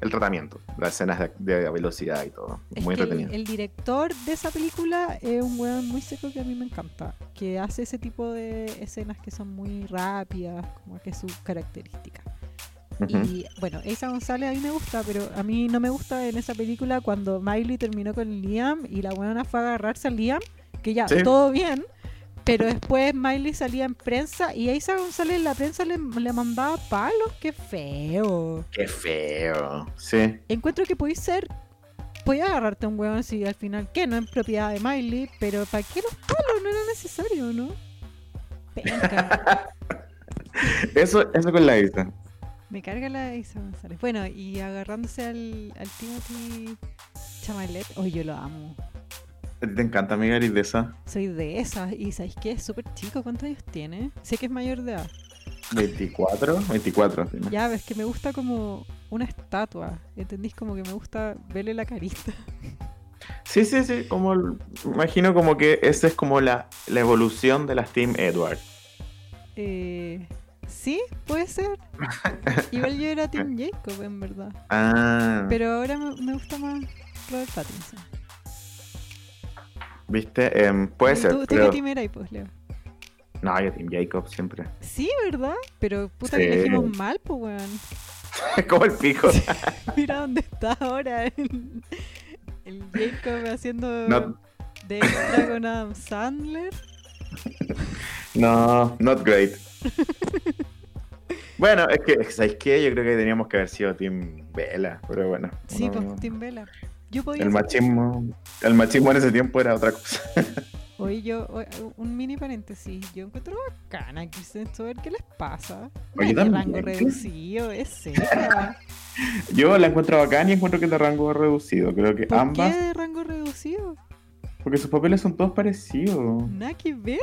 el tratamiento, las escenas de, velocidad y todo. muy entretenido. El, director de esa película es un weón muy seco que a mí me encanta, que hace ese tipo de escenas que son muy rápidas, como que es su característica. Y bueno, esa González a mí me gusta, pero a mí no me gusta en esa película cuando Miley terminó con Liam y la buena fue a agarrarse a Liam, que ya, todo bien, pero después Miley salía en prensa y Isa González en la prensa le, mandaba palos. ¡Qué feo! ¡Qué feo! Sí. Encuentro que podéis ser. Podía agarrarte a un huevón así al final, que no es propiedad de Miley, pero ¿para qué los palos? No era necesario, ¿no? eso, eso con la Isa. Me carga la Isa González. Bueno, y agarrándose al, al Timothy Chamalet, hoy yo lo amo. ¿Te encanta Miguel y de esa? Soy de esa. ¿Y sabéis que es súper chico? ¿Cuántos años tiene? Sé que es mayor de edad. 24, 24. Ya, ves que me gusta como una estatua. ¿Entendís? Como que me gusta verle la carita. Sí, sí, sí. Como, imagino como que esa es como la, la evolución de las Team Edward. Eh, sí, puede ser. Igual yo era Team Jacob, en verdad. Ah. Pero ahora me, me gusta más Robert Pattinson. ¿Viste? Eh, puede ser. ¿Tú, pero... qué team eras, pues, Leo? No, yo Team Jacob siempre. Sí, ¿verdad? Pero puta que elegimos mal, pues, weón. Como el pico. Mira dónde está ahora el, el Jacob haciendo no. de extra con Adam Sandler. No, not great. bueno, es que, ¿sabéis qué? Yo creo que teníamos que haber sido Team Vela, pero bueno. Sí, pues, Team Vela el machismo, el machismo en ese tiempo era otra cosa. Oye, yo, un mini paréntesis, yo encuentro bacana Kristen Stewart, ¿qué les pasa? Oye, de rango reducido, es yo la encuentro bacana y encuentro que es de rango reducido, creo que ¿Por ambas... qué de rango reducido? Porque sus papeles son todos parecidos. ¿Nada que ver?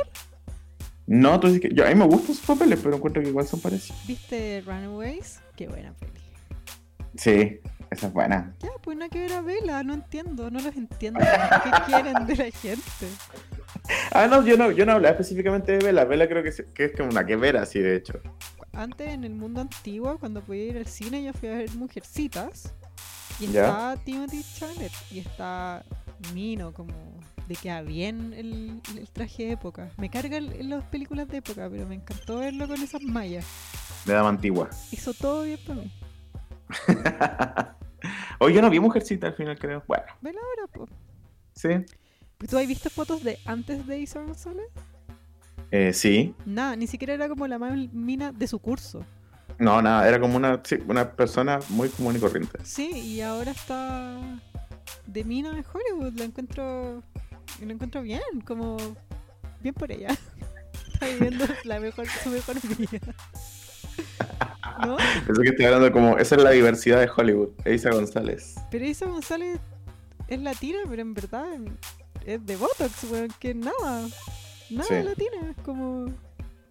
No, tú dices que... Yo, a mí me gustan sus papeles, pero encuentro que igual son parecidos. ¿Viste Runaways? Qué buena peli. Sí, esa es buena. Ya, pues no que ver a Vela, no entiendo, no los entiendo. ¿Qué quieren de la gente? Ah, no, yo no, yo no hablaba específicamente de Vela. Vela creo que es, que es como una que ver así, de hecho. Antes, en el mundo antiguo, cuando podía ir al cine, yo fui a ver Mujercitas. Y está Timothy Chalamet. Y está Mino, como de que bien el, el, traje de época. Me carga en las películas de época, pero me encantó verlo con esas mallas. De dama antigua. Hizo todo bien para mí. Hoy yo no vi Mujercita al final, creo. Bueno. Vela ahora, po. Sí. ¿Tú has visto fotos de antes de Isa González? Eh, sí. Nada, ni siquiera era como la más mina de su curso. No, nada, era como una, una persona muy común y corriente. Sí, y ahora está de mina de Hollywood. La encuentro, lo encuentro bien, como bien por ella. Está viviendo la mejor, su mejor vida. ¿No? Eso que estoy hablando como, esa es la diversidad de Hollywood. Elisa González. Pero Isa González es latina, pero en verdad es de Botox, weón, que nada. Nada Sí. latina. Es como.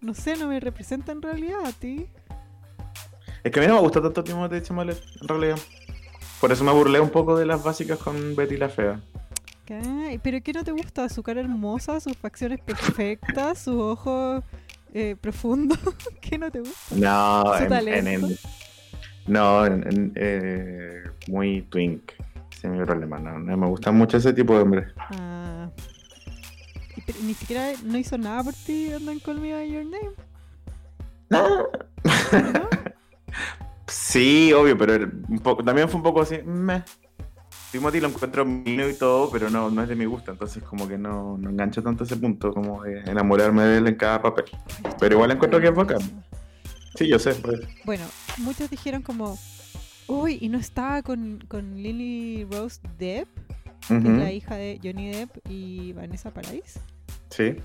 No sé, no me representa en realidad a ti. Es que a mí no me gusta tanto Timothée Chalamet, en realidad. Por eso me burlé un poco de las básicas con Betty la Fea. ¿Pero qué no te gusta? ¿Su cara hermosa? ¿Sus facciones perfectas? ¿Sus ojos eh, profundos? ¿Qué no te gusta? No, en, en- en- no, en- en, eh, muy twink. Ese es mi problema. No, no me gusta mucho ese tipo de hombres. Ah. Ni siquiera no hizo nada por ti Andan Me By Your Name. No. ¿no? Sí, obvio, pero un poco, también fue un poco así. Meh. Timothy lo encuentro mío y todo, pero no, no es de mi gusto, entonces como que no, no engancho tanto ese punto, como de enamorarme de él en cada papel. Pero igual encuentro que es bacán. Sí, yo sé, pues. Bueno, muchos dijeron como, uy, y no estaba con, con Lily Rose Depp, que Ujú, es la hija de Johnny Depp y Vanessa Paradis. Sí.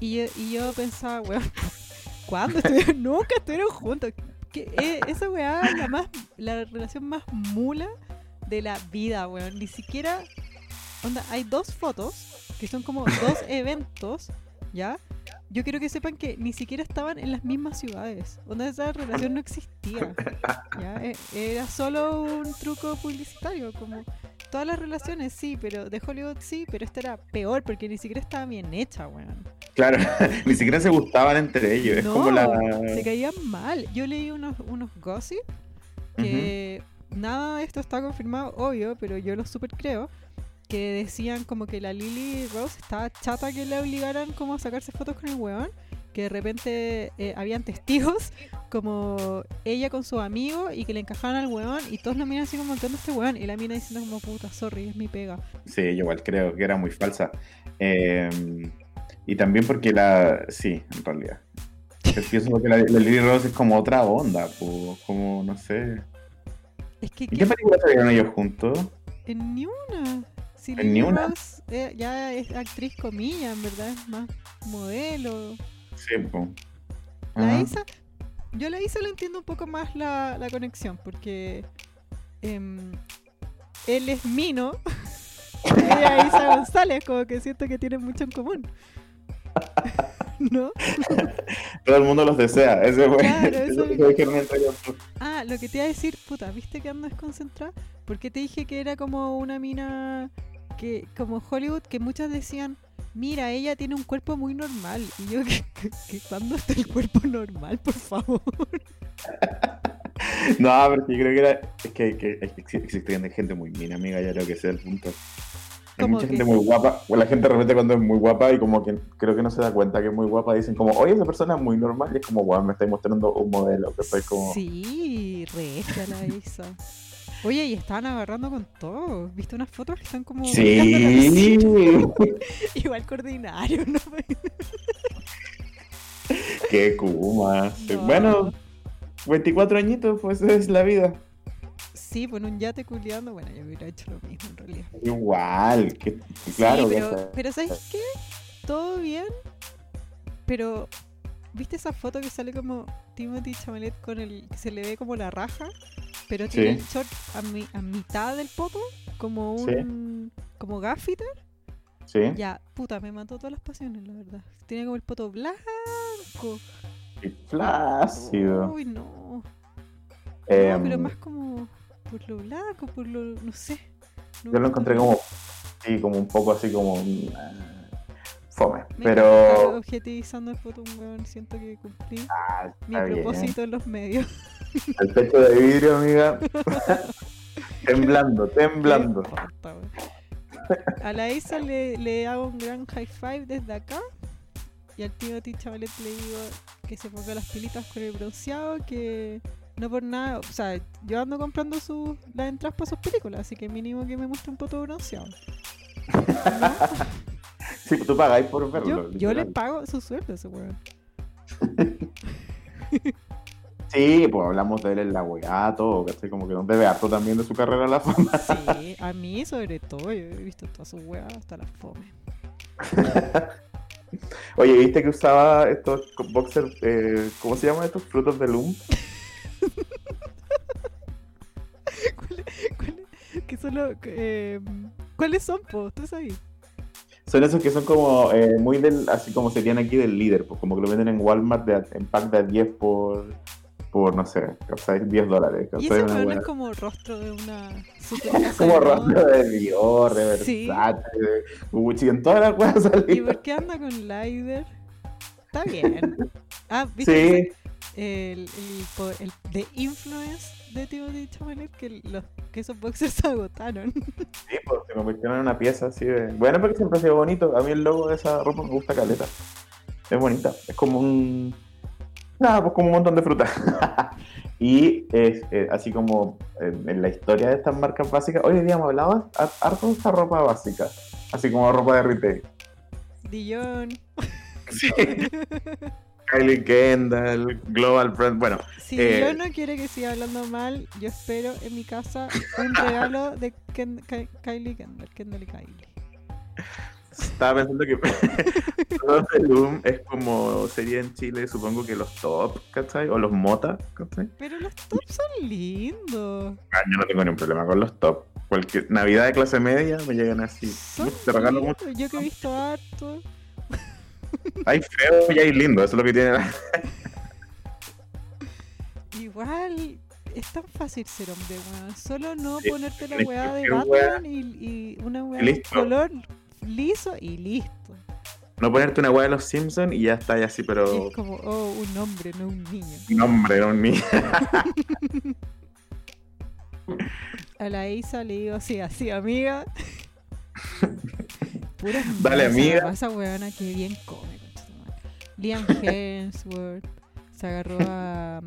Y yo, y yo pensaba, weón, ¿cuándo estuvieron? Nunca estuvieron juntos. Que, eh, esa weá es la, más, la relación más mula de la vida, weón. Ni siquiera. Onda, hay dos fotos que son como dos eventos, ¿ya? Yo quiero que sepan que ni siquiera estaban en las mismas ciudades. Onda, esa relación no existía. ¿ya? E- Era solo un truco publicitario, como todas las relaciones sí, pero de Hollywood sí, pero esta era peor porque ni siquiera estaba bien hecha, weón. Claro, ni siquiera se gustaban entre ellos. Es como la. Se caían mal. Yo leí unos, unos gossip que nada de esto está confirmado, obvio, pero yo lo super creo. Que decían como que la Lily Rose estaba chata que le obligaran como a sacarse fotos con el weón. Que de repente eh, habían testigos como ella con su amigo y que le encajaban al weón y todos la miran así como ¿qué onda este weón? Y la mina diciendo como puta, sorry, es mi pega. Sí, yo igual creo que era muy falsa. Eh, y también porque la. Sí, en realidad. Yo pienso que la, la Lily Rose es como otra onda, po, como no sé. Es que ¿En ¿qué película salieron ellos juntos? En ni una. Si ¿En ni una? Eh, ya es actriz comilla, en verdad, es más modelo. Sí, po. La. Isa, yo la Isa le entiendo un poco más la, la conexión, porque em, él es Mino, ella es Isa González, como que siento que tienen mucho en común. ¿No? Todo el mundo los desea. Ese fue. Claro, eso eso- es lo que. Ah, lo que te iba a decir, puta, ¿viste que ando desconcentrada? Porque te dije que era como una mina que, como Hollywood, que muchas decían, mira, ella tiene un cuerpo muy normal. Y yo, que, ¿cuándo está el cuerpo normal, por favor? No, pero yo creo que era. Es que, que, existe gente muy mina, amiga, ya creo que es el punto. Hay ¿Cómo mucha que? gente muy guapa. O la gente de repente cuando es muy guapa y como que creo que no se da cuenta que es muy guapa, dicen como, oye, esa persona es muy normal. Y es como, wow, me estáis mostrando un modelo. Que estoy como. Sí, regia la Isa. Oye, y estaban agarrando con todo. ¿Viste unas fotos que están como... Sí. Igual coordinario, ¿no? Qué kuma. No. Bueno, 24 añitos, pues esa es la vida. Sí, pues en un yate culiando, bueno, yo hubiera hecho lo mismo en realidad. Igual, que claro. sí, pero, pero ¿sabes qué? Todo bien, pero ¿viste esa foto que sale como Timothy Chalamet con el que se le ve como la raja? Pero tiene Sí. el short a, mi- a mitad del poto, como Sí. un como gaffiter. Sí. Ya, puta, me mató todas las pasiones, la verdad. Tiene como el poto blanco. Y flácido. Uy, no. Em, No, pero más como por lo blanco, por lo, no sé. No Yo lo encontré como, sí, como un poco así como mm, fome. Me Pero objetivizando el foto, weón. Siento que cumplí ah, mi bien. propósito en los medios. El pecho de vidrio, amiga. temblando, temblando. A la Isa le, le hago un gran high five desde acá. Y al tío T. Chavalet le digo que se ponga las pilitas con el bronceado, que no por nada, o sea, yo ando comprando sus las entradas para sus películas, así que mínimo que me muestre un poto bronceado. ¿No? Sí, tú pagáis por verlo. Yo, yo le pago su sueldo a ese weón. Sí, pues hablamos de él en la weá, todo, ¿cachai? Como que debe harto también de su carrera a la fama. Sí, a mí sobre todo, yo he visto todas sus weas hasta la fome. Oye, ¿viste que usaba estos boxers, eh, ¿cómo se llaman estos? Frutos de Loom. Que solo, eh, ¿Cuáles son, po? ¿Tú sabes? Son esos que son como eh, muy del, así como serían aquí del líder, pues como que lo venden en Walmart de, en pack de 10 por, por no sé, ¿cachai? 10 dólares. Y ese weá. es como rostro de una como rostro de Dior, de Sí. Versace, de Gucci, en todas las weas ¿Y por qué anda con Lider? Está bien. Ah, ¿viste? Sí, El, el, el de influence de Timothy Chalamet que, los, que esos boxers se agotaron. sí, pues se convirtieron en una pieza así de. Bueno, porque siempre ha sido bonito. A mí el logo de esa ropa me gusta caleta. Es bonita. Es como un. Nada, pues como un montón de fruta. y es eh, así como en, la historia de estas marcas básicas. Hoy en día me hablaba har- harto de esta ropa básica. Así como ropa de retail. Dijon. Sí. Kylie Kendall, Global Brand. Bueno, Si Eh. Dijon no quiere que siga hablando mal, yo espero en mi casa un regalo de Ken- Ky- Kylie Kendall. Kendall y Kylie. estaba pensando que los de Loom es como sería en Chile, supongo que los top, ¿cachai? O los mota, ¿cachai? Pero los tops son lindos. Ah, yo no tengo ningún problema con los top. Cualquier Navidad de clase media me llegan así. Son Te regalo mucho. lindos. Yo que he visto harto. Hay feo y hay lindo, eso es lo que tiene. la- Igual es tan fácil ser hombre, weón. Solo no Sí, ponerte la weá de weá. Batman y, y una weá de color liso y listo. No ponerte una weá de los Simpsons y ya está, y así, pero. es como, oh, un hombre, no un niño. No, hombre, no ni. A la Isa le digo, sí, así, amiga. Dale, esa- amiga. Esa weona que bien come. Liam Hemsworth se agarró a,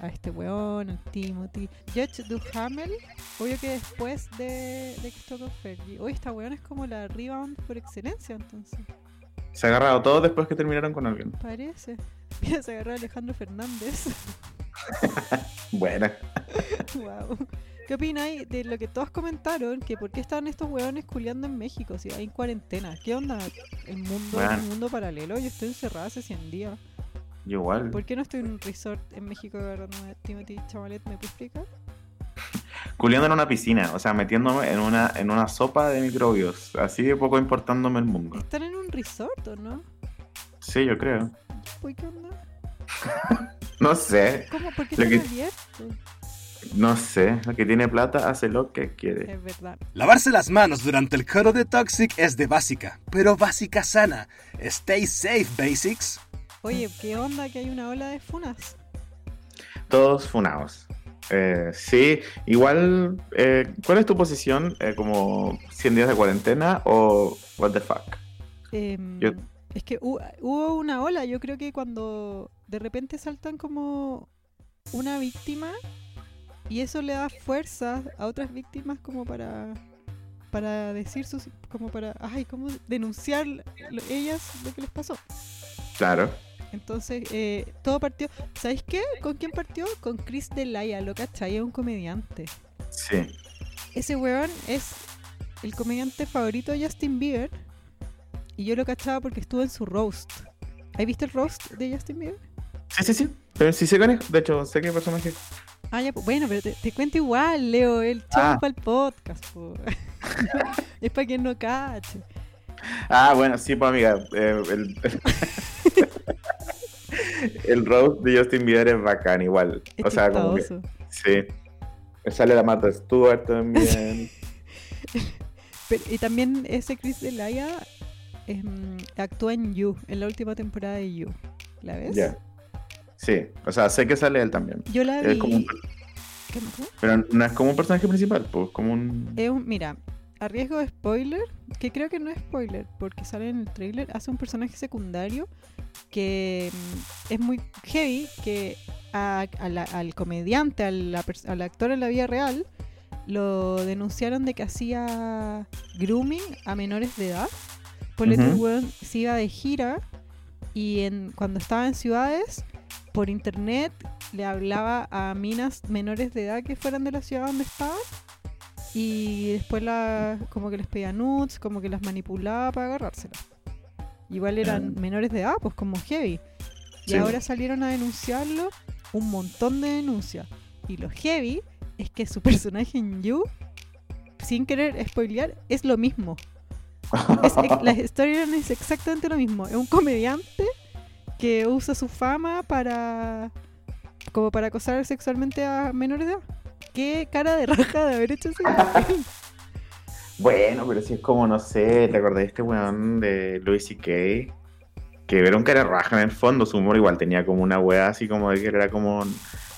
a este weón, al Timothy. Judge Duhamel, obvio que después de, de con Fergie. Oye, esta weona es como la rebound por excelencia, entonces. Se ha agarrado todo después que terminaron con alguien. Parece. Mira, se agarró a Alejandro Fernández. Buena. wow. ¿Qué opináis de lo que todos comentaron? Que por qué están estos hueones culiando en México si hay cuarentena. ¿Qué onda? El mundo, Bueno. el mundo paralelo. Yo estoy encerrada hace 100 días. Yo igual. ¿Por qué no estoy en un resort en México agarrándome a Timothy Chamalet? ¿Me puedes explicar? Culiando en una piscina, o sea, metiéndome en una, en una sopa de microbios. Así de poco importándome el mundo. ¿Están en un resort o no? Sí, yo creo. Uy, ¿qué onda? No sé, ¿Cómo? ¿Por qué están que- abiertos? No sé. El que tiene plata hace lo que quiere. Es verdad. Lavarse las manos durante el coro de Toxic es de básica, pero básica sana. Stay safe, basics. Oye, ¿qué onda que hay una ola de funas? Todos funados. Eh, sí, igual, eh, ¿cuál es tu posición? Eh, ¿Como 100 días de cuarentena o what the fuck? Em, Yo- Es que hu- hubo una ola, yo creo que cuando de repente saltan como una víctima y eso le da fuerza a otras víctimas como para para decir sus como para ay cómo denunciar lo- ellas lo que les pasó Claro. entonces eh, todo partió ¿sabéis qué? ¿con quién partió? con Chris Delaya lo cachai es un comediante Sí. ese weón es el comediante favorito de Justin Bieber. Y yo lo cachaba porque estuvo en su roast. ¿Has visto el roast de Justin Bieber? Sí, sí, sí. Pero sí sé quién es. De hecho, sé qué personaje. Ah, ya, pues, bueno, pero te, te cuento igual, Leo. El chavo Ah. para el podcast. po. es para quien no cache. Ah, bueno, sí, pues amiga. eh, el, el roast de Justin Bieber es bacán, igual. Es o sea, como que. Sí. Sale la Martha Stewart también. Pero- y también ese Chris Delaya em, actúa en You, en la última temporada de You. ¿La ves? Ya. Sí. O sea, sé que sale él también. Yo la vi. Como un- ¿Qué pero no es como un personaje principal, pues como un. Es un- mira, a riesgo de spoiler, que creo que no es spoiler, porque sale en el trailer, hace un personaje secundario que mm, es muy heavy, que a- a la- al comediante, al actor en la vida real, lo denunciaron de que hacía grooming a menores de edad. Por Ujú. weón se iba de gira y en, cuando estaba en ciudades por internet le hablaba a minas menores de edad que fueran de la ciudad donde estaba y después la, como que les pedía nudes, como que las manipulaba para agarrárselas. Igual eran menores de edad, pues como heavy. Y Sí. ahora salieron a denunciarlo un montón de denuncias. Y lo heavy es que su personaje en You, sin querer spoilear, es lo mismo. Es- la storyline es exactamente lo mismo. Es un comediante que usa su fama para como para acosar sexualmente a menores de edad. Qué cara de raja de haber hecho papel. Bueno, pero si es como, no sé, ¿te acordás de este weón de Louis C.K.? Que era un cara raja en el fondo, su humor igual tenía como una wea así como de que era como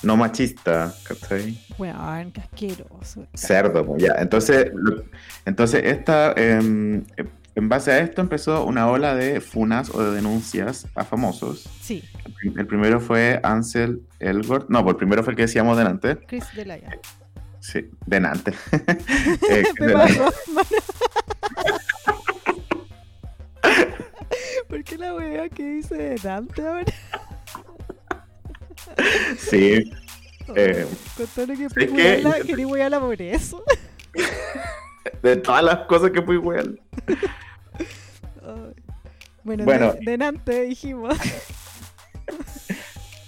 no machista, ¿cachai? Weón, qué asqueroso. Cerdo, ya. Entonces, entonces esta, em, en base a esto empezó una ola de funas o de denuncias a famosos. Sí, El primero fue Ansel Elgort. No, pues el primero fue el que decíamos delante. Chris Delaya. Sí, delante. Eh, delante. ¿Por qué la wea que dice de Dante ahora? sí, Eh, Con todo lo que fui que- wearla, quería wearla por eso. de todas las cosas que fue igual. Bueno, Bueno. de, de Dante dijimos.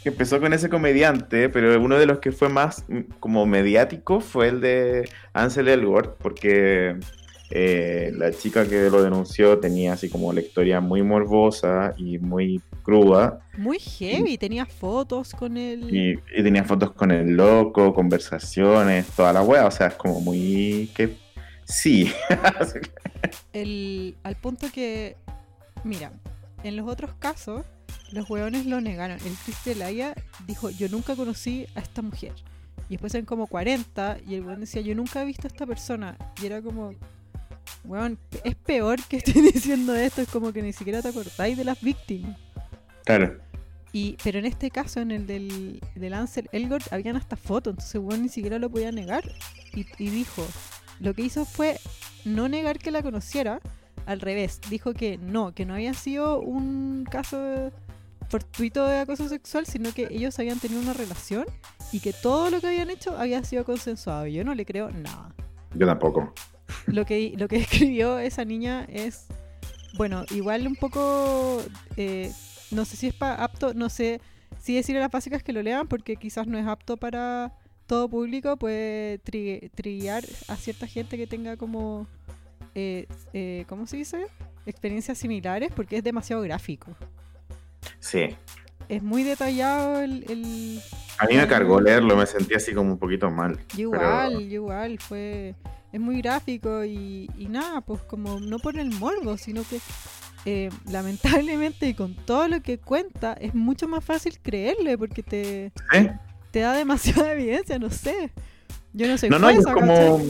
que empezó con ese comediante, pero uno de los que fue más mm, como mediático fue el de Ansel Elgort, porque eh, la chica que lo denunció tenía así como la historia muy morbosa y muy cruda, Muy heavy, tenía fotos con él. y, y tenía fotos con el loco, conversaciones, toda la wea, o sea, es como muy... que Sí, El, al punto que, mira, en los otros casos, los hueones lo negaron. El Chris Delaya dijo, yo nunca conocí a esta mujer. Y después eran como 40 y el hueón decía, yo nunca he visto a esta persona. Y era como, weón, es peor que estoy diciendo esto, es como que ni siquiera te acordáis de las víctimas. claro. Y, pero en este caso, en el del, del Ansel Elgort, habían hasta fotos, entonces weón ni siquiera lo podía negar. Y, y dijo, lo que hizo fue no negar que la conociera, al revés, dijo que no, que no había sido un caso fortuito de acoso sexual, sino que ellos habían tenido una relación y que todo lo que habían hecho había sido consensuado. Yo no le creo nada. Yo tampoco. Lo que, lo que escribió esa niña es, bueno, igual un poco, eh, no sé si es pa- apto, no sé si decirle a las básicas que lo lean porque quizás no es apto para todo público, puede tri- trillar a cierta gente que tenga como, eh, eh, ¿cómo se dice? Experiencias similares porque es demasiado gráfico. Sí. Es muy detallado el... el- A mí me cargó leerlo, me sentí así como un poquito mal. Igual, igual, fue... Es muy gráfico y, y nada, pues como no por el morbo, sino que eh, lamentablemente y con todo lo que cuenta es mucho más fácil creerle porque te, ¿Eh? Te da demasiada evidencia, no sé. Yo no soy No, jueza, como...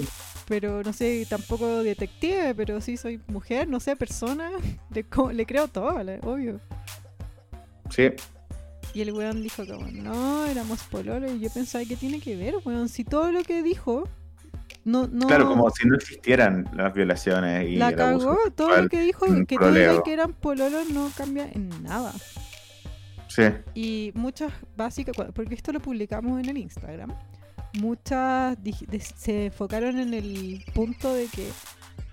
pero no sé, tampoco detective, pero sí soy mujer, no sé, persona, le, creo todo, obvio. Sí, Y el weón dijo como, no, éramos pololo. Y yo pensaba, ¿qué tiene que ver, weón? Si todo lo que dijo, no, no... claro, como si no existieran las violaciones y la el abuso cagó, todo lo que dijo, que que eran pololos no cambia en nada. Sí, Y muchas básicas, porque esto lo publicamos en el Instagram, muchas se enfocaron en el punto de que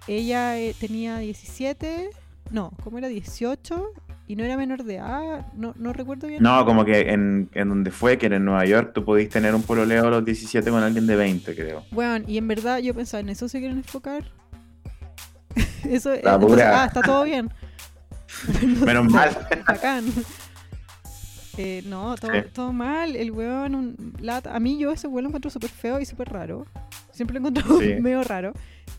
ella eh, tenía 17, no, ¿cómo era? 18 y no era menor de edad, no, no recuerdo bien. No, como que en, en donde fue, que era en Nueva York, tú podías tener un pololeo a los 17 con alguien de 20, creo. Bueno, y en verdad yo pensaba, ¿en eso se quieren enfocar? eso, La entonces, ah, está todo bien. Menos mal. Bacán. Eh, no, todo, Sí. todo mal. El weón, un lata. A mí yo ese weón lo encuentro súper feo y súper raro. Siempre lo encuentro Sí. medio raro.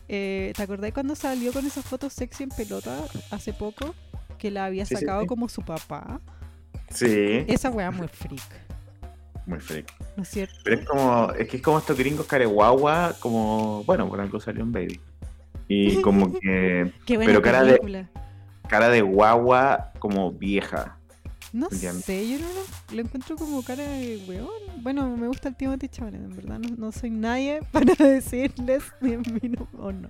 Eh, ¿Te acordás cuando salió con esas fotos sexy en pelota hace poco? Que la había sacado sí. como su papá. Sí, Esa weá muy freak, muy freak. ¿no es cierto? Pero es como, es que es como estos gringos careguagua, como, bueno, por algo salió un baby. Y como que Qué buena Pero cara de- cara de guagua como vieja. No Entiendo. sé, yo no lo, lo encuentro como cara de weón. Bueno, me gusta el Timothy Chalamet, en verdad. No, no soy nadie para decirles si mí no o no.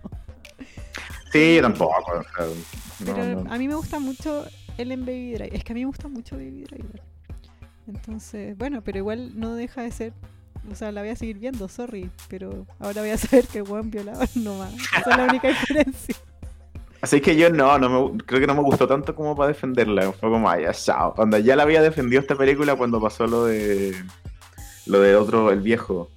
Sí, yo tampoco. no, Pero no. a mí me gusta mucho él en Baby Driver. Es que a mí me gusta mucho Baby Driver. Entonces, bueno, pero igual no deja de ser. O sea, la voy a seguir viendo, sorry. Pero ahora voy a saber que Juan violaba nomás. Esa es la única diferencia. Así que yo no, no me, creo que no me gustó tanto como para defenderla. Fue como, ay, ya, chao. Cuando ya la había defendido esta película cuando pasó lo de. Lo de otro, el viejo.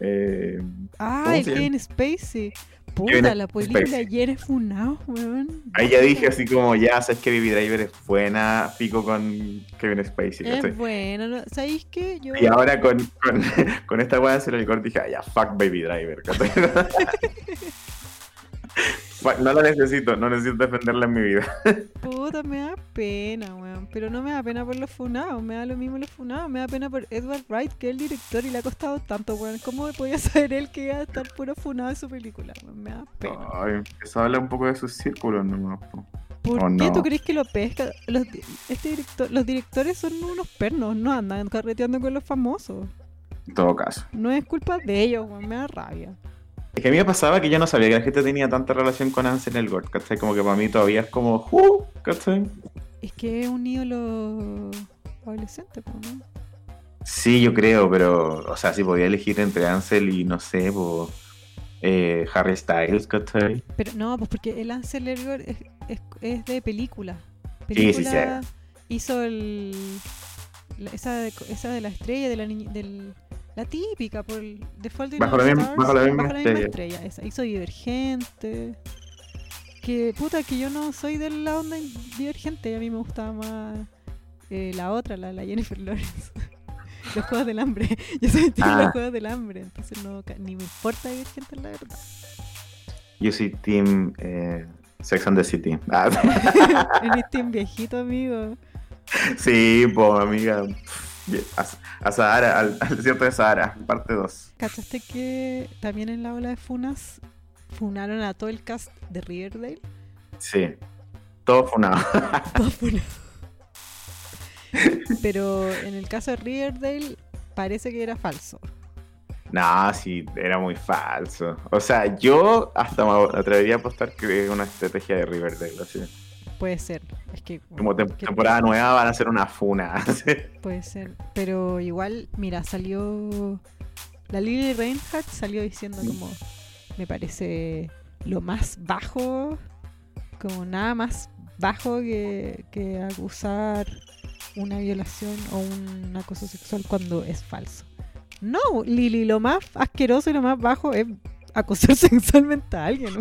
Eh, Ah, ¿Cómo el se? Kevin Spacey. Puta, la película Spacey. ayer es funado, weón. ahí ya dije así como, ya sabes que Baby Driver es buena, pico con Kevin Spacey. Es bueno, ¿no? ¿sabéis qué? Yo... Y ahora con, con, con esta weá el corte dije, ah, ya, fuck Baby Driver. no la necesito, no necesito defenderla en mi vida. Puta, me da pena, weón. Pero no me da pena por los funados, me da lo mismo los funados. Me da pena por Edward Wright, que es el director y le ha costado tanto, weón. ¿Cómo podía saber él que iba a estar puro funado en su película? weón? Me da pena. Ay, empezó a hablar un poco de sus círculos po. ¿Por oh, qué no. tú crees que lo pesca? Los, este director, los directores son unos pernos, no andan carreteando con los famosos. En todo caso. No es culpa de ellos, weón. Me da rabia. Es que a mí me pasaba que yo no sabía que la gente tenía tanta relación con Ansel Elgort, ¿cachai? Como que para mí todavía es como, ¡uh! ¿cachai? Es que es un ídolo adolescente, ¿no? Sí, yo creo, pero, o sea, si podía elegir entre Ansel y, no sé, eh, Harry Styles, ¿cachai? Pero no, pues porque el Ansel Elgort es, es, es de película. Sí, sí, Película hizo el la- esa, de, esa de la estrella de la niña, del la típica por el The Fault in Bajo la misma- bajo la misma estrella. estrella. esa. Hizo Divergente. Que puta que yo no soy de la onda Divergente, a mí me gustaba más eh, la otra, la, la Jennifer Lawrence. Los Juegos del Hambre. Yo soy team Ah. los Juegos del Hambre, entonces no ni me importa Divergente la verdad. Yo soy Team eh, Sex and the City. Ah, Eres team viejito, amigo. sí, pues, amiga. Bien, A, a Sahara, al, al desierto de Sahara, parte 2. ¿Cachaste que también en la ola de Funas funaron a todo el cast de Riverdale? Sí. Todo funado. Todo funado. Pero en el caso de Riverdale parece que era falso. No, sí, era muy falso. O sea, yo hasta me atrevería a apostar que es una estrategia de Riverdale. Así. Puede ser. Es que. Como tem- ¿qué temporada pasa? nueva van a ser una funa. Puede ser. Pero igual, mira, salió. La Lily Reinhardt salió diciendo como. Me parece lo más bajo. Como nada más bajo que, que acusar una violación o un acoso sexual cuando es falso. No, Lili, lo más asqueroso y lo más bajo es acosar sexualmente a alguien.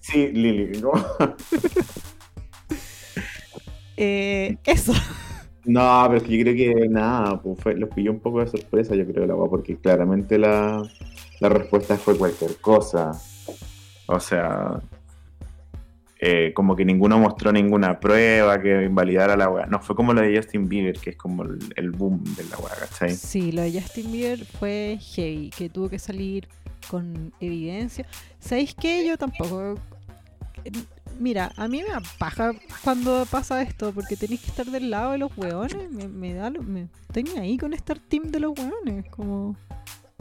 Sí, Lili. ¿cómo? Eh, eso. No, pero es que yo creo que nada, pues fue- los pilló un poco de sorpresa, yo creo, la weá, porque claramente la, la respuesta fue cualquier cosa. O sea, eh, como que ninguno mostró ninguna prueba que invalidara la weá. No, fue como lo de Justin Bieber, que es como el, el boom de la weá, ¿cachai? Sí, lo de Justin Bieber fue heavy, que tuvo que salir con evidencia. ¿Sabéis qué? Yo tampoco. Mira, a mí me da paja cuando pasa esto, porque tenéis que estar del lado de los hueones. Me, me da lo. Me, estoy ahí con estar team de los hueones. Como.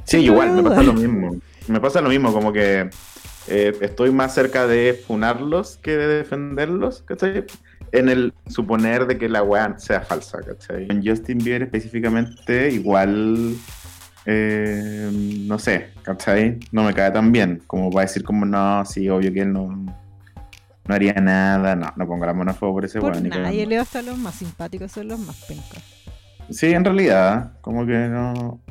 Sí, igual, me pasa lo mismo. Me pasa lo mismo, como que eh, estoy más cerca de funarlos que de defenderlos, ¿cachai? En el suponer de que la weá sea falsa, ¿cachai? En Justin Bieber específicamente, igual, eh, no sé, ¿cachai? No me cae tan bien, como para decir como, no, sí, obvio que él no, no haría nada, no, no mano a fuego por ese Por weón. nadie le hasta los más simpáticos, son los más pencas. Sí, en realidad, como que no...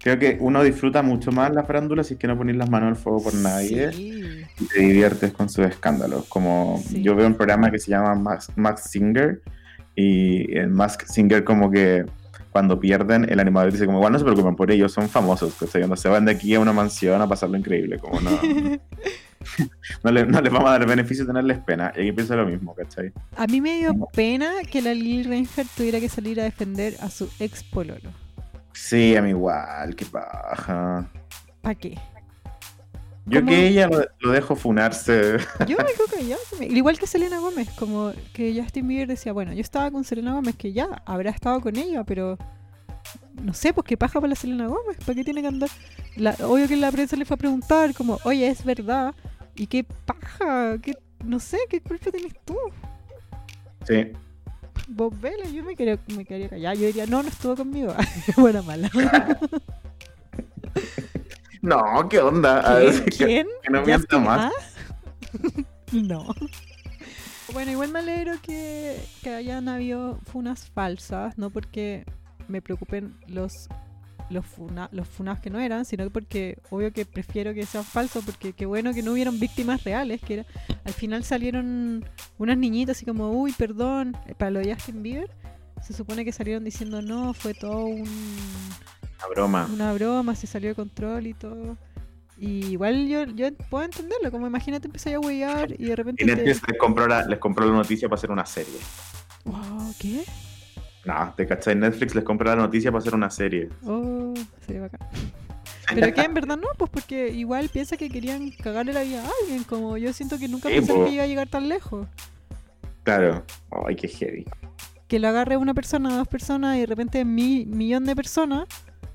Creo que uno disfruta mucho más la farándula si es que no pones las manos al fuego por nadie Sí. y te diviertes con sus escándalos. Como Sí. yo veo un programa que se llama Max, Max Singer y el Max Singer como que cuando pierden el animador dice como igual no se preocupen por ellos, son famosos, que cuando se van de aquí a una mansión a pasarlo increíble, como no, no, le- no les vamos a dar beneficio tenerles pena. Y aquí pienso lo mismo, ¿cachai? A mí me dio pena que la Lily Reinhardt tuviera que salir a defender a su ex pololo. Sí, a mí igual, qué paja. ¿Para qué? Yo ¿Cómo? que ella lo, lo dejo funarse. Yo me quedo callada. me- Igual que Selena Gómez, como que Justin Bieber decía, bueno, yo estaba con Selena Gómez, que ya habrá estado con ella, pero no sé, pues qué paja para la Selena Gómez, ¿para qué tiene que andar? La- obvio que la prensa le fue a preguntar, como, oye, es verdad, y qué paja, ¿Qué, no sé, qué culpa tienes tú. Sí. Bob Vélez, yo me quedaría, me quedaría callada. Yo diría, no, no estuvo conmigo. Buena mala. No, ¿qué onda? A ver, ¿Quién? que- no mienta ¿Justin más. No. Bueno, igual me alegro que, que hayan habido funas falsas, no porque me preocupen los los, funa, los funados que no eran, sino porque obvio que prefiero que sean falsos, porque qué bueno que no hubieron víctimas reales, que era, al final salieron unas niñitas así como, uy, perdón, eh, para lo de Justin Bieber, se supone que salieron diciendo, no, fue todo un, Una broma. una broma, se salió de control y todo. Y igual yo, yo puedo entenderlo, como imagínate empezar a huear y de repente... Y te- les compró, la, les compró la noticia para hacer una serie. Wow, ¿Qué? No, te cachai, Netflix les compró la noticia para hacer una serie. Oh, sería bacán. Pero que en verdad no, pues porque igual piensa que querían cagarle la vida a alguien, como yo siento que nunca Sí, pensaron po. que iba a llegar tan lejos. Claro. Ay, qué heavy. Que lo agarre una persona, dos personas y de repente mi millón de personas,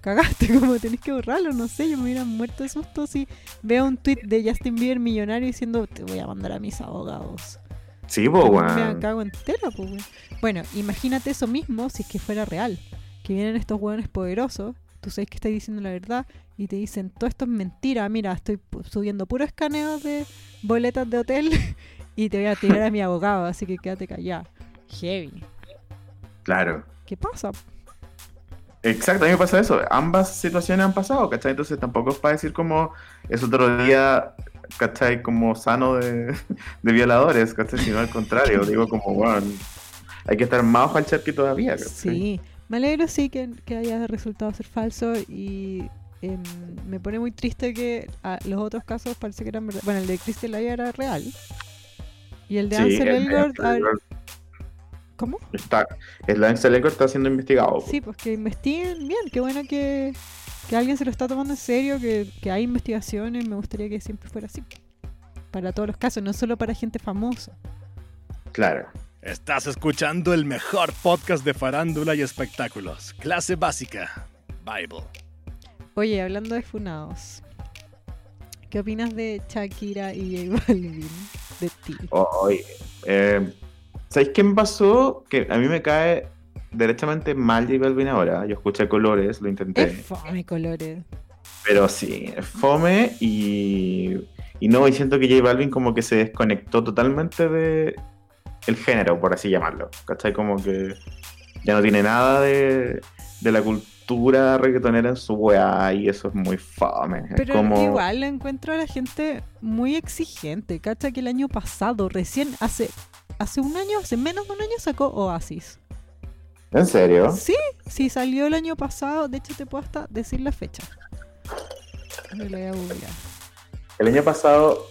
cagaste, como tenés que borrarlo, no sé, yo me hubiera muerto de susto si veo un tweet de Justin Bieber millonario diciendo te voy a mandar a mis abogados. Sí, po, Me weón. cago entera, pues, weón. Bueno, imagínate eso mismo si es que fuera real. Que vienen estos hueones poderosos, tú sabes que estás diciendo la verdad, y te dicen, todo esto es mentira, mira, estoy subiendo puros escaneos de boletas de hotel y te voy a tirar a mi abogado, así que quédate callada. Heavy. Claro. ¿Qué pasa? Exacto, a mí me pasa eso. Ambas situaciones han pasado, ¿cachai? Entonces tampoco es para decir como es otro día, ¿cachai? Como sano de, de violadores, ¿cachai? Sino al contrario, digo como, bueno, hay que estar más ojo al charque todavía, ¿cachai? Sí, me alegro sí que, que haya resultado ser falso y em, me pone muy triste que ah, los otros casos parece que eran verdad. Bueno, el de Christian Laya era real. Y el de Sí, Ansel el- Elgort, el- ¿cómo? Está, el Ansel Elgort está siendo investigado. Sí, pues que investiguen bien, qué bueno que, que alguien se lo está tomando en serio, que, que hay investigaciones, me gustaría que siempre fuera así. Para todos los casos, no solo para gente famosa. Claro. Estás escuchando el mejor podcast de farándula y espectáculos. Clase básica. Bible. Oye, hablando de funados, ¿qué opinas de Shakira y J Balvin? De ti. Oye, eh, ¿sabéis qué me pasó? Que a mí me cae derechamente mal J Balvin ahora. Yo escuché colores, lo intenté. Es fome colores. Pero sí, es fome y, y no, y siento que J Balvin como que se desconectó totalmente de el género, por así llamarlo. ¿Cachai? Como que ya no tiene nada de, de la cultura reggaetonera en su weá y eso es muy fome. Es Pero como... igual encuentro a la gente muy exigente. Cacha que el año pasado, recién hace hace un año, hace menos de un año sacó Oasis. ¿En serio? Sí, sí salió el año pasado. De hecho, te puedo hasta decir la fecha. Me lo voy a googlear. El año pasado,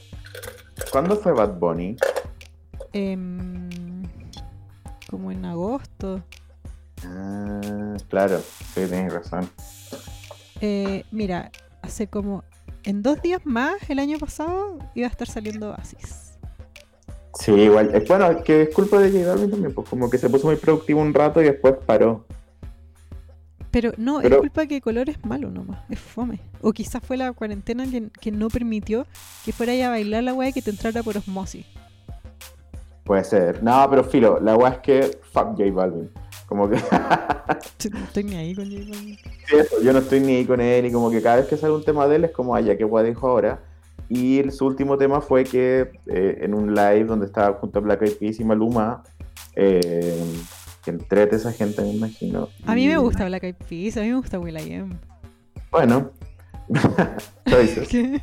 ¿cuándo fue Bad Bunny? Em, como en agosto. Ah, claro, sí, tienes razón. Eh, mira, hace como en dos días más el año pasado iba a estar saliendo Oasis. Sí, igual. eh, Bueno, es que es culpa de J Balvin también, pues como que se puso muy productivo un rato y después paró. Pero no, Pero- es culpa que color es malo nomás, es fome. O quizás fue la cuarentena que, que no permitió que fuera a bailar la weá y que te entrara por osmosis. Puede ser. No, pero filo, la weá es que fuck J Balvin. Como que No estoy ni ahí con J Balvin. Sí, eso, yo no estoy ni ahí con él y como que cada vez que sale un tema de él es como, ay, ya qué weá dijo ahora. Y el- su último tema fue que eh, en un live donde estaba junto a Black Eyed Peas y Maluma, eh, que entrete esa gente, me imagino. A mí me gusta Black Eyed Peas, a mí me gusta Will.i.am. Bueno, choices. ¿Qué?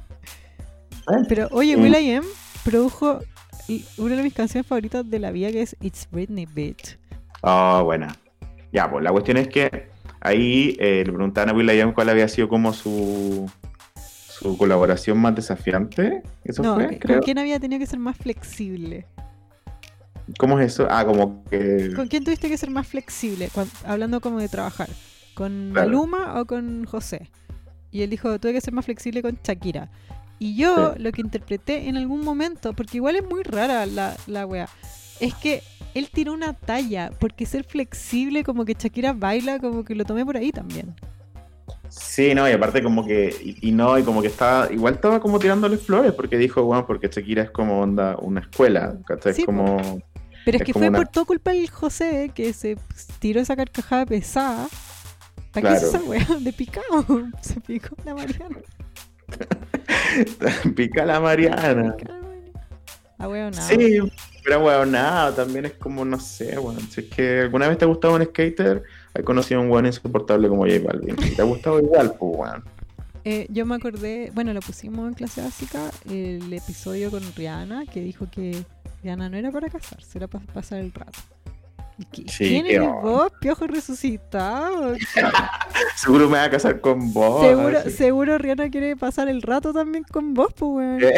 Bueno, Pero oye. Will.i.am produjo l- una de mis canciones favoritas de la vida que es It's Britney Bitch. Oh, buena. Ya, pues la cuestión es que ahí eh, le preguntaban a Will.i.am cuál había sido como su, su colaboración más desafiante. ¿Eso No, fue? ¿con quién había tenido que ser más flexible? ¿Cómo es eso? Ah, como que... ¿Con quién tuviste que ser más flexible? Hablando como de trabajar. ¿Con Claro. Maluma o con José? Y él dijo, tuve que ser más flexible con Shakira. Y yo Sí. lo que interpreté en algún momento, porque igual es muy rara la, la wea, es que él tiró una talla, porque ser flexible como que Shakira baila, como que lo tomé por ahí también. Sí, no, y aparte como que, y, y no, y como que estaba, igual estaba como tirándole flores, porque dijo, bueno, porque Shakira es como onda, una escuela, ¿cachai? Sí, como, Pero es, Es que fue una- por todo culpa del José que se tiró esa carcajada pesada. ¿Para qué hizo esa Claro. weá? De picado. Se picó la Mariana. Pica la Mariana. Pica la Mariana. Ah, weón, nada. Sí, pero bueno, nada, también es como, no sé, weón. Si es que alguna vez te ha gustado un skater, has conocido a un weón insoportable como J Balvin. Te ha gustado igual, pues, weón. Eh, yo me acordé, bueno, lo pusimos en clase básica, el episodio con Rihanna, que dijo que Rihanna no era para casarse, era para pasar el rato. ¿Y qué- Sí, ¿Quién eres onda. vos, piojo resucitado? Seguro me va a casar con vos. seguro, seguro Rihanna quiere pasar el rato también con vos, pues, weón.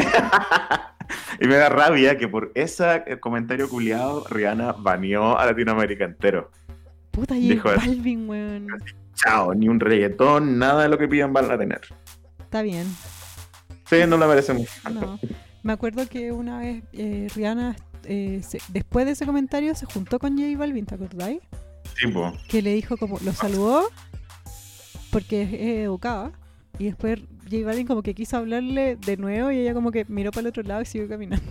Y me da rabia que por ese comentario culiado, Rihanna baneó a Latinoamérica entero. Puta, J. Balvin, weón. Chao, ni un reggaetón, nada de lo que pidan van a tener. Está bien. Sí, no la merecemos. No. Me acuerdo que una vez eh, Rihanna, eh, se- después de ese comentario, se juntó con J Balvin, ¿te acordáis? Sí, po. que le dijo como, lo saludó porque es, es educada y después J Balvin como que quiso hablarle de nuevo y ella como que miró para el otro lado y siguió caminando.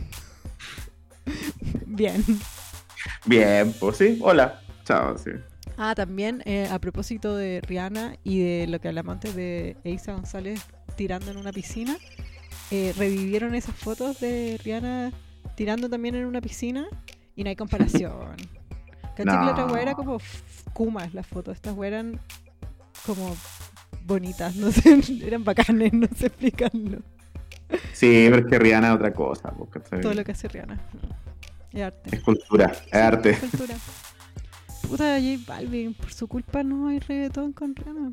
Bien. Bien, pues sí. Hola. Chao, sí. Ah, también eh, a propósito de Rihanna y de lo que hablamos antes de Eiza González tirando en una piscina, eh, revivieron esas fotos de Rihanna tirando también en una piscina y no hay comparación. ¿Cachai que la otra wea era como Kumas las fotos? Estas weas eran como bonitas, no sé, eran bacanes, no sé explicarlo. Sí, pero es que Rihanna es otra cosa. Todo lo que hace Rihanna. Es arte. Es cultura, es arte. Cultura. Puta J Balvin, por su culpa no hay reggaetón con Rihanna.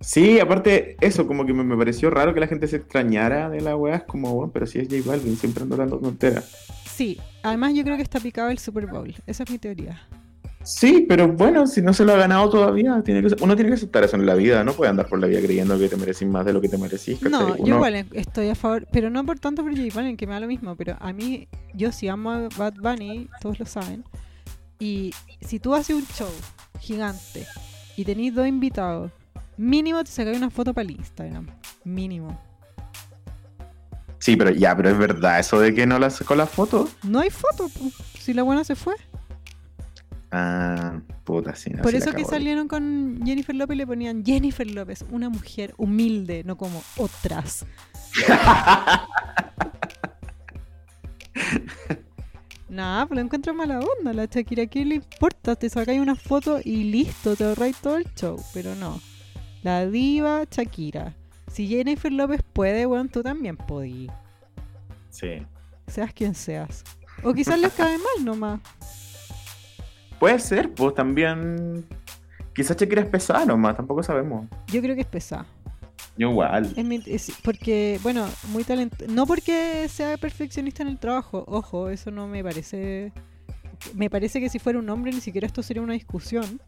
Sí, aparte, eso, como que me, me pareció raro que la gente se extrañara de la weá. Es como, bueno, pero si es J Balvin, siempre ando dando tonteras. Sí, además yo creo que está picado el Super Bowl. Esa es mi teoría. Sí, pero bueno, si no se lo ha ganado todavía, tiene que, uno tiene que aceptar eso en la vida. No puede andar por la vida creyendo que te mereces más de lo que te merecís. ¿cachai? No, yo igual estoy a favor, pero no por tanto por J Balvin, que me da lo mismo, pero a mí, yo sí amo a Bad Bunny, todos lo saben, y si tú haces un show gigante y tenéis dos invitados, mínimo te sacáis una foto para el Instagram, mínimo. Sí, pero ya, pero es verdad, eso de que no la sacó la foto. No hay foto, si la buena se fue. Ah, puta, sí. no, Por eso que salieron con Jennifer López y le ponían Jennifer López, una mujer humilde, no como otras. Nada, pues lo encuentro mala onda. La Shakira, ¿qué le importa? Te sacáis una foto y listo, te ahorráis todo el show. Pero no. La diva Shakira. Si Jennifer López puede, bueno, tú también podí. Sí. Seas quien seas. O quizás les cae mal nomás. Puede ser, pues también. Quizás Shakira es pesada nomás, tampoco sabemos. Yo creo que es pesada. Yo igual. Es mi- es- porque, bueno, muy talento. No porque sea perfeccionista en el trabajo, ojo, eso no me parece. Me parece que si fuera un hombre ni siquiera esto sería una discusión.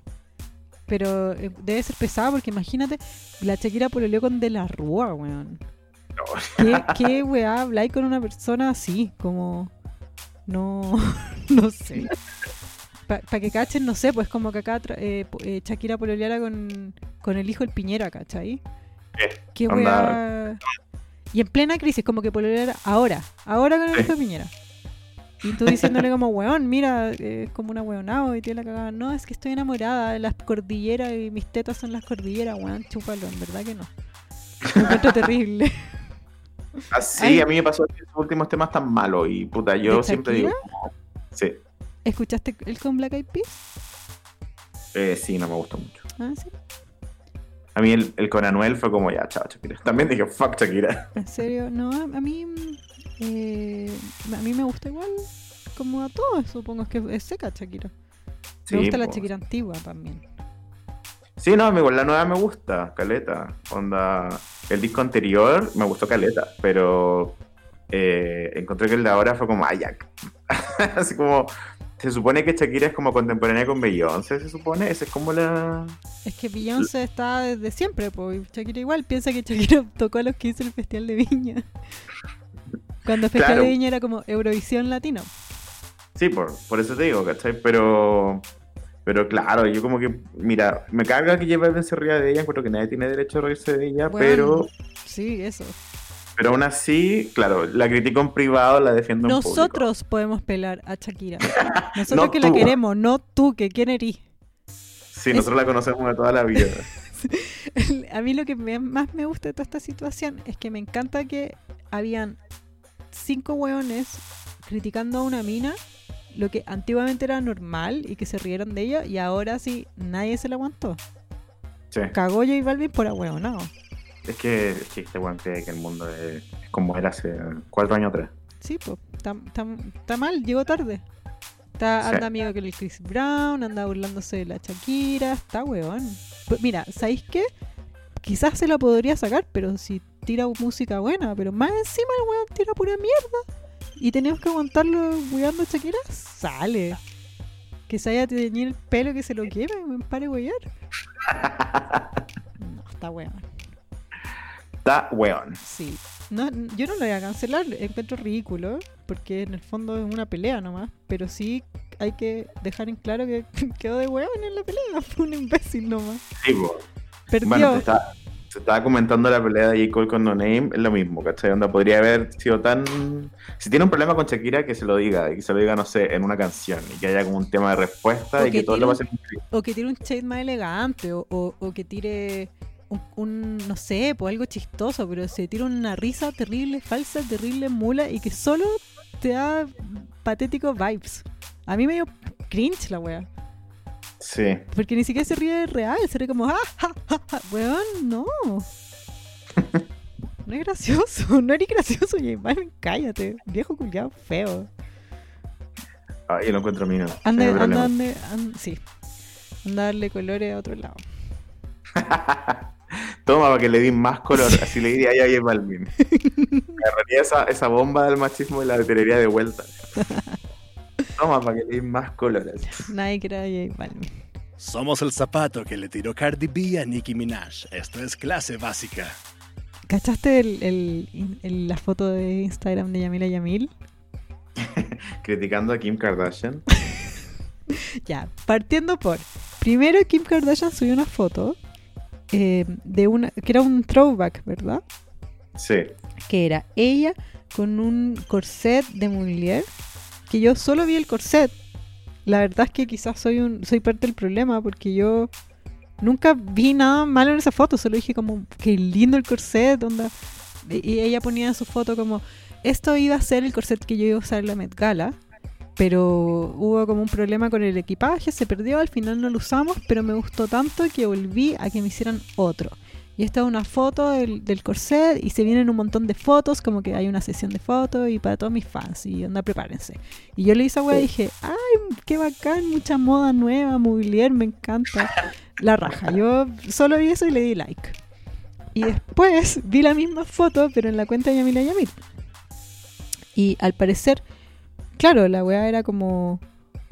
Pero eh, debe ser pesada porque imagínate, la Shakira pololeó con De la Rúa, weón. ¿Qué, qué weá habláis con una persona así? Como. No. no sé. Para que cachen, no sé, pues como que acá eh, eh, Shakira pololeara con, con el hijo del Piñera, ¿cachai? Qué onda. Y en plena crisis, como que pololeara ahora, ahora con el Sí. de Piñera. Y tú diciéndole como, weón, mira, es como una weonado y tiene la cagada. No, es que estoy enamorada de las cordilleras y mis tetas son las cordilleras, weón, chúpalo, en verdad que no. Lo encuentro terrible. Así, Ay. a mí me pasó esos últimos temas tan malos. Y puta, yo ¿De siempre digo. como, Sí, ¿Escuchaste el con Black Eyed Peas? eh, sí, no me gustó mucho. Ah, sí. A mí el, el con Anuel fue como ya, chao, Shakira. También dije, fuck Shakira. ¿En serio? No, a, a mí. eh, a mí me gusta igual. Como a todos, supongo es que es seca Shakira. Sí, me gusta la. Shakira antigua también. Sí, no, igual la nueva me gusta, Caleta. Onda, el disco anterior me gustó Caleta, pero eh, encontré que el de ahora fue como, ay, ya. Así como, se supone que Shakira es como contemporánea con Beyoncé, se supone. Esa es como la... Es que Beyoncé está desde siempre, pues Shakira igual piensa que Shakira tocó a los 15 en el Festival de Viña. Cuando el Festival Claro. de Viña era como Eurovisión Latino. Sí, por, por eso te digo, ¿cachai? Pero, pero claro, yo como que, mira, me carga que Balvin se ría de ella, encuentro que nadie tiene derecho a reírse de ella, Bueno, pero, Sí, eso. Pero aún así, claro, la critico en privado, la defiendo en público. Nosotros podemos pelar a Shakira. Nosotros No que la queremos, no tú, que quién eres. Sí, nosotros la conocemos de toda la vida. A mí lo que me- más me gusta de toda esta situación es que me encanta que habían cinco hueones criticando a una mina, lo que antiguamente era normal y que se rieron de ella, y ahora sí nadie se la aguantó. Sí. Cagó J Balvin por ahueonado. Es que, es que este weón cree que el mundo es, es como era hace cuatro años atrás. Sí, pues, está, mal, llegó tarde. Está, Sí. anda amigo con el Chris Brown, anda burlándose de la Shakira, está weón. Pues mira, ¿sabéis qué? Quizás se la podría sacar, pero si tira música buena, pero más encima el weón tira pura mierda. Y tenemos que aguantarlo weando a Shakira, sale. Que se haya teñido el pelo que se lo queme, me pare wear. No, está weón. Está weón. Sí. No, yo no lo voy a cancelar, encuentro ridículo, porque en el fondo es una pelea nomás, pero sí hay que dejar en claro que quedó de hueón en la pelea, fue un imbécil nomás. Sí, po. Perdió. Bueno, se estaba comentando la pelea de J. Cole con No Name, es lo mismo, ¿cachai? Onda podría haber sido tan... Si tiene un problema con Shakira, que se lo diga, y que se lo diga, no sé, en una canción, y que haya como un tema de respuesta, O y que que todo lo pasen. O que tire un shade más elegante, o, o- o que tire un, un, no sé, pues algo chistoso, pero se tira una risa terrible, falsa, terrible, mula, y que solo te da patético vibes. A mí me dio cringe la wea. Sí. Porque ni siquiera se ríe real, se ríe como, ¡ah, ja, ja, ja". Weón, no. No es gracioso, no eres gracioso, J Balvin, cállate, viejo culiado feo. Ah, yo lo encuentro mío. Anda, Sí, anda, anda- sí. Anda darle colores a otro lado. Toma, para que le di más color, así le diría a J Balvin. Agarraría esa, esa bomba del machismo y la tiraría de vuelta. Toma, para que le di más color. Nadie quiere a J Balvin. Somos el zapato que le tiró Cardi B a Nicki Minaj. Esto es clase básica. ¿Cachaste el, el- el- la foto de Instagram de Yamila Yamil? Criticando a Kim Kardashian. Ya, partiendo por. Primero, Kim Kardashian subió una foto eh, de una. que era un throwback, ¿verdad? Sí. que era ella con un corset de Mugler, que yo solo vi el corset. La verdad es que quizás soy un soy parte del problema porque yo nunca vi nada malo en esa foto, solo dije como qué lindo el corset, onda. Y y ella ponía en su foto como esto iba a ser el corset que yo iba a usar en la Met Gala, pero hubo como un problema con el equipaje, se perdió, al final no lo usamos, pero me gustó tanto que volví a que me hicieran otro. Y esta es una foto del, del corset y se vienen un montón de fotos, como que hay una sesión de fotos y para todos mis fans. Y anda, prepárense. Y yo le hice a wea y dije, ay, qué bacán, mucha moda nueva, mobilier, me encanta. La raja. Yo solo vi eso y le di like. Y después vi la misma foto, pero en la cuenta de Yamila Yamil. Y al parecer, claro, la weá era como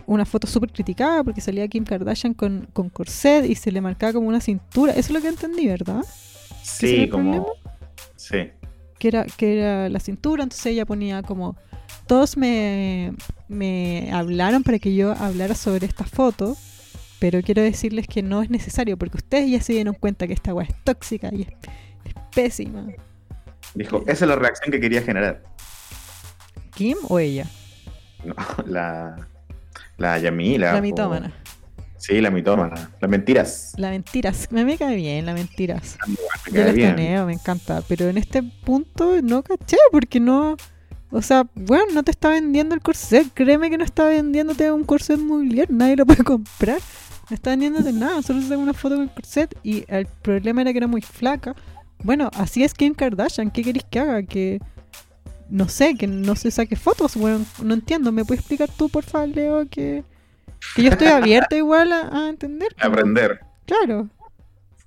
una foto súper criticada porque salía Kim Kardashian con, con corset y se le marcaba como una cintura. Eso es lo que entendí, ¿verdad? Sí, como. Sí. que era, que era la cintura, entonces ella ponía como, todos me, me hablaron para que yo hablara sobre esta foto, pero quiero decirles que no es necesario, porque ustedes ya se dieron cuenta que esta weá es tóxica y es, es pésima. Dijo, esa es la reacción que quería generar. ¿Kim o ella? No, la. La Yamila. La mitómana. Sí, la mitómana. Las mentiras. La mentiras. Me, me cae bien, la mentiras. Me Yo cae bien. me encanta. Pero en este punto no caché, porque no. O sea, bueno, no te está vendiendo el corset. Créeme que no está vendiéndote un corset mobiliar. Nadie lo puede comprar. No está vendiéndote nada. Solo se una foto con el corset. Y el problema era que era muy flaca. Bueno, así es Kim Kardashian. ¿Qué queréis que haga? Que. No sé, que no se saque fotos. Bueno, no entiendo. ¿Me puedes explicar tú, por favor, Leo? Que. Que yo estoy abierta igual a, a entender. A Aprender. Claro.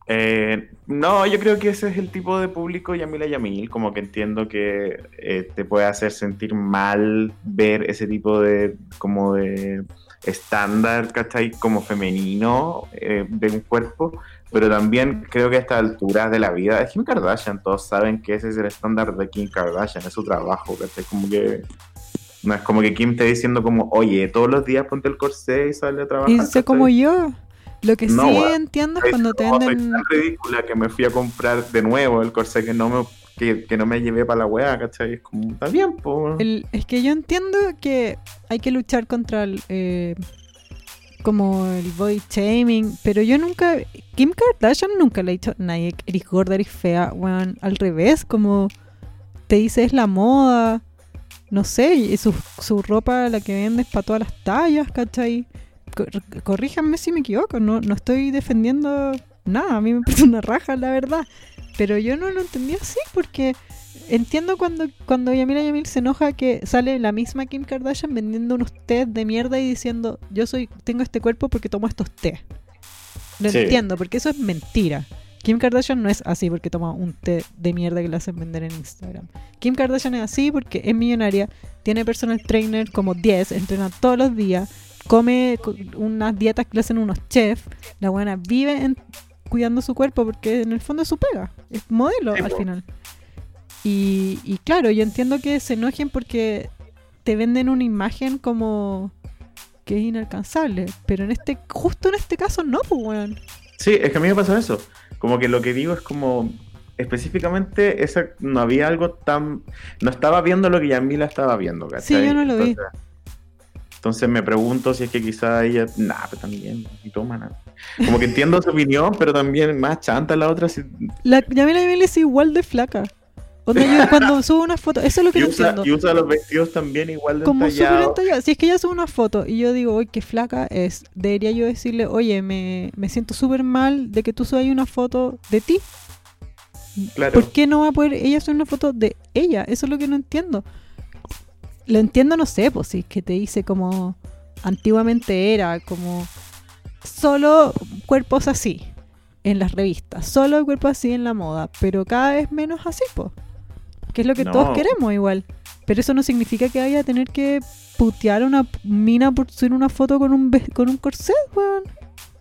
Eh, no, yo creo que ese es el tipo de público Yamila Yamil, como que entiendo que eh, te puede hacer sentir mal ver ese tipo de como de estándar, ¿cachai? Como femenino eh, de un cuerpo, pero también creo que a esta altura de la vida es Kim Kardashian, todos saben que ese es el estándar de Kim Kardashian, es su trabajo, ¿cachai? Como que no es como que Kim esté diciendo como, oye, todos los días ponte el corsé y sale a trabajar. Y sé como yo. Lo que No, sí entiendo es cuando te venden. tan ridícula que me fui a comprar de nuevo el corsé que no me que, que no me llevé para la weá, ¿cachai? Es como, está bien, po. El- es que yo entiendo que hay que luchar contra el, eh, como el body shaming, pero yo nunca, Kim Kardashian nunca le ha dicho, nadie, eres gorda, eres fea, weón, al revés, como te dice es la moda, no sé, y su, su ropa la que vende para todas las tallas, ¿cachai? Cor- corríjanme si me equivoco, no, no estoy defendiendo nada, a mí me parece una raja, la verdad, pero yo no lo entendí así porque entiendo cuando, cuando Yamila Yamil se enoja que sale la misma Kim Kardashian vendiendo unos té de mierda y diciendo yo soy tengo este cuerpo porque tomo estos té. Lo Sí. entiendo, porque eso es mentira. Kim Kardashian no es así porque toma un té de mierda que le hacen vender en Instagram. Kim Kardashian es así porque es millonaria, tiene personal trainer como 10, entrena todos los días, come co- unas dietas que le hacen unos chefs. La buena vive en- cuidando su cuerpo porque en el fondo es su pega. Es modelo Sí, al final. Y, y claro, yo entiendo que se enojen porque te venden una imagen como que es inalcanzable. Pero en este, justo en este caso no, pues weón. Sí, es que a mí me pasa eso. Como que lo que digo es como específicamente esa no había algo tan no estaba viendo lo que Yamila estaba viendo, ¿cachai? Sí, yo no lo vi. Entonces, me pregunto si es que quizá ella, nah, pero también, y toma nada. Como que entiendo su opinión, pero también más chanta la otra. si- La Yamila Yamil es igual de flaca. Yo cuando subo una foto, eso es lo que Y no usa, entiendo. y usa los vestidos también igual de como súper entallada. Si es que ella sube una foto y yo digo, oye, qué flaca es, debería yo decirle, oye, me, me siento súper mal de que tú subas una foto de ti. Claro. ¿Por qué no va a poder ella subir una foto de ella? Eso es lo que no entiendo. Lo entiendo, no sé, pues si es que te dice como antiguamente era, como solo cuerpos así en las revistas, solo cuerpos así en la moda, pero cada vez menos así, pues. Que es lo que No. todos queremos igual. Pero eso no significa que vaya a tener que putear a una mina por subir una foto con un con un corset, weón.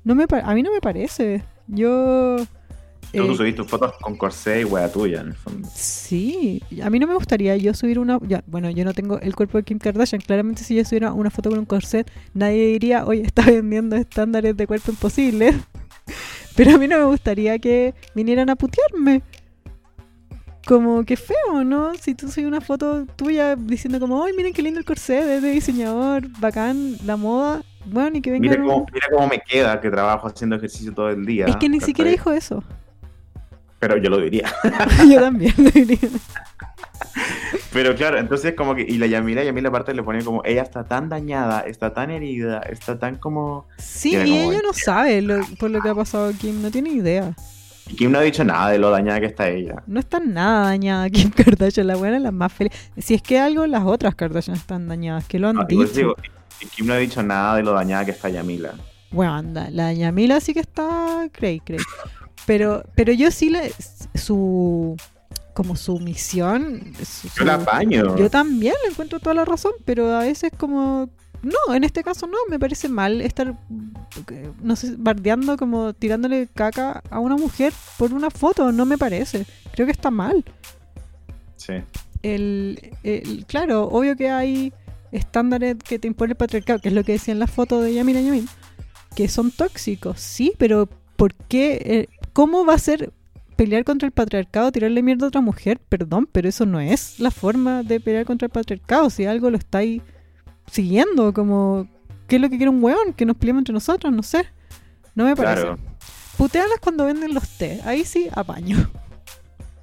No me a mí no me parece. Yo Tú eh, subís tus fotos con corsé y wea tuya, en el fondo. Sí, a mí no me gustaría yo subir una... Ya, bueno, yo no tengo el cuerpo de Kim Kardashian. Claramente si yo subiera una foto con un corset, nadie diría, oye, está vendiendo estándares de cuerpo imposibles. Pero a mí no me gustaría que vinieran a putearme. Como que feo, ¿no? Si tú subes una foto tuya diciendo como, ay, miren qué lindo el corset, es de diseñador, bacán, la moda. Bueno, y que Mira vengan... cómo, mira cómo me queda que trabajo haciendo ejercicio todo el día. Es que ni siquiera dijo eso. Pero yo lo diría. yo también lo diría. Pero claro, entonces como que, y la Yamila, Yamila aparte le pone como, ella está tan dañada, está tan herida, está tan como... Sí, y como ella no sabe lo- por lo que ha pasado Kim, no tiene idea. Kim no ha dicho nada de lo dañada que está ella. No está nada dañada Kim Kardashian, la buena es la más feliz. Si es que algo, las otras Kardashian están dañadas, que lo han No, dicho. digo, Kim no ha dicho nada de lo dañada que está Yamila. Bueno, anda, la Yamila sí que está cray, cray. Pero, pero yo sí le, su, como su misión, su- Yo la apaño. yo también le encuentro toda la razón, pero a veces como, no, en este caso no, me parece mal estar, eh, no sé, bardeando como tirándole caca a una mujer por una foto, no me parece. Creo que está mal. Sí. el, el- claro, obvio que hay estándares que te impone el patriarcado, que es lo que decía en la foto de Yamina Yamin, que son tóxicos, sí, pero ¿por qué? eh, ¿Cómo va a ser pelear contra el patriarcado, tirarle mierda a otra mujer? Perdón, pero eso no es la forma de pelear contra el patriarcado, si algo lo estáis siguiendo, como, ¿qué es lo que quiere un weón? Que nos peleemos entre nosotros, no sé. No me parece. Claro. Putealas cuando venden los té, ahí sí apaño.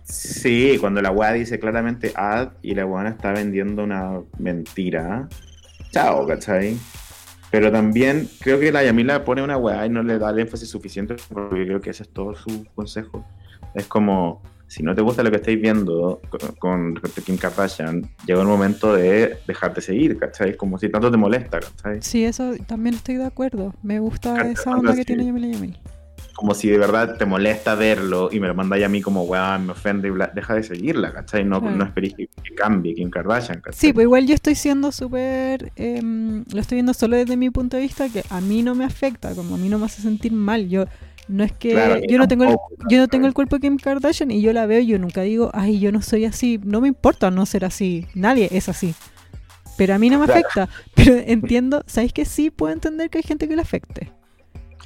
Sí, cuando la weá dice claramente ad y la weá está vendiendo una mentira. Chao, ¿cachai? Pero también creo que la Yamila pone una weá y no le da el énfasis suficiente porque creo que ese es todo su consejo. Es como, si no te gusta lo que estáis viendo con, respecto a Kim Kardashian, llega el momento de dejarte seguir, ¿cachai? Como si tanto te molesta, ¿cachai? Sí, eso también estoy de acuerdo. Me gusta esa onda que tiene Yamila Yamil. Como si de verdad te molesta verlo y me lo mandáis a mí como weá, me ofende y bla, deja de seguirla, ¿cachai? No, Claro. no esperéis que, que cambie Kim Kardashian, ¿cachai? Sí, pues igual yo estoy siendo súper... em, lo estoy viendo solo desde mi punto de vista, que a mí no me afecta, como a mí no me hace sentir mal. Yo no es que... Claro, yo, no tengo el, yo no tengo el cuerpo de Kim Kardashian y yo la veo y yo nunca digo, ay, yo no soy así. No me importa no ser así. Nadie es así. Pero a mí no me Claro. afecta. Pero entiendo, ¿sabéis que sí puedo entender que hay gente que le afecte?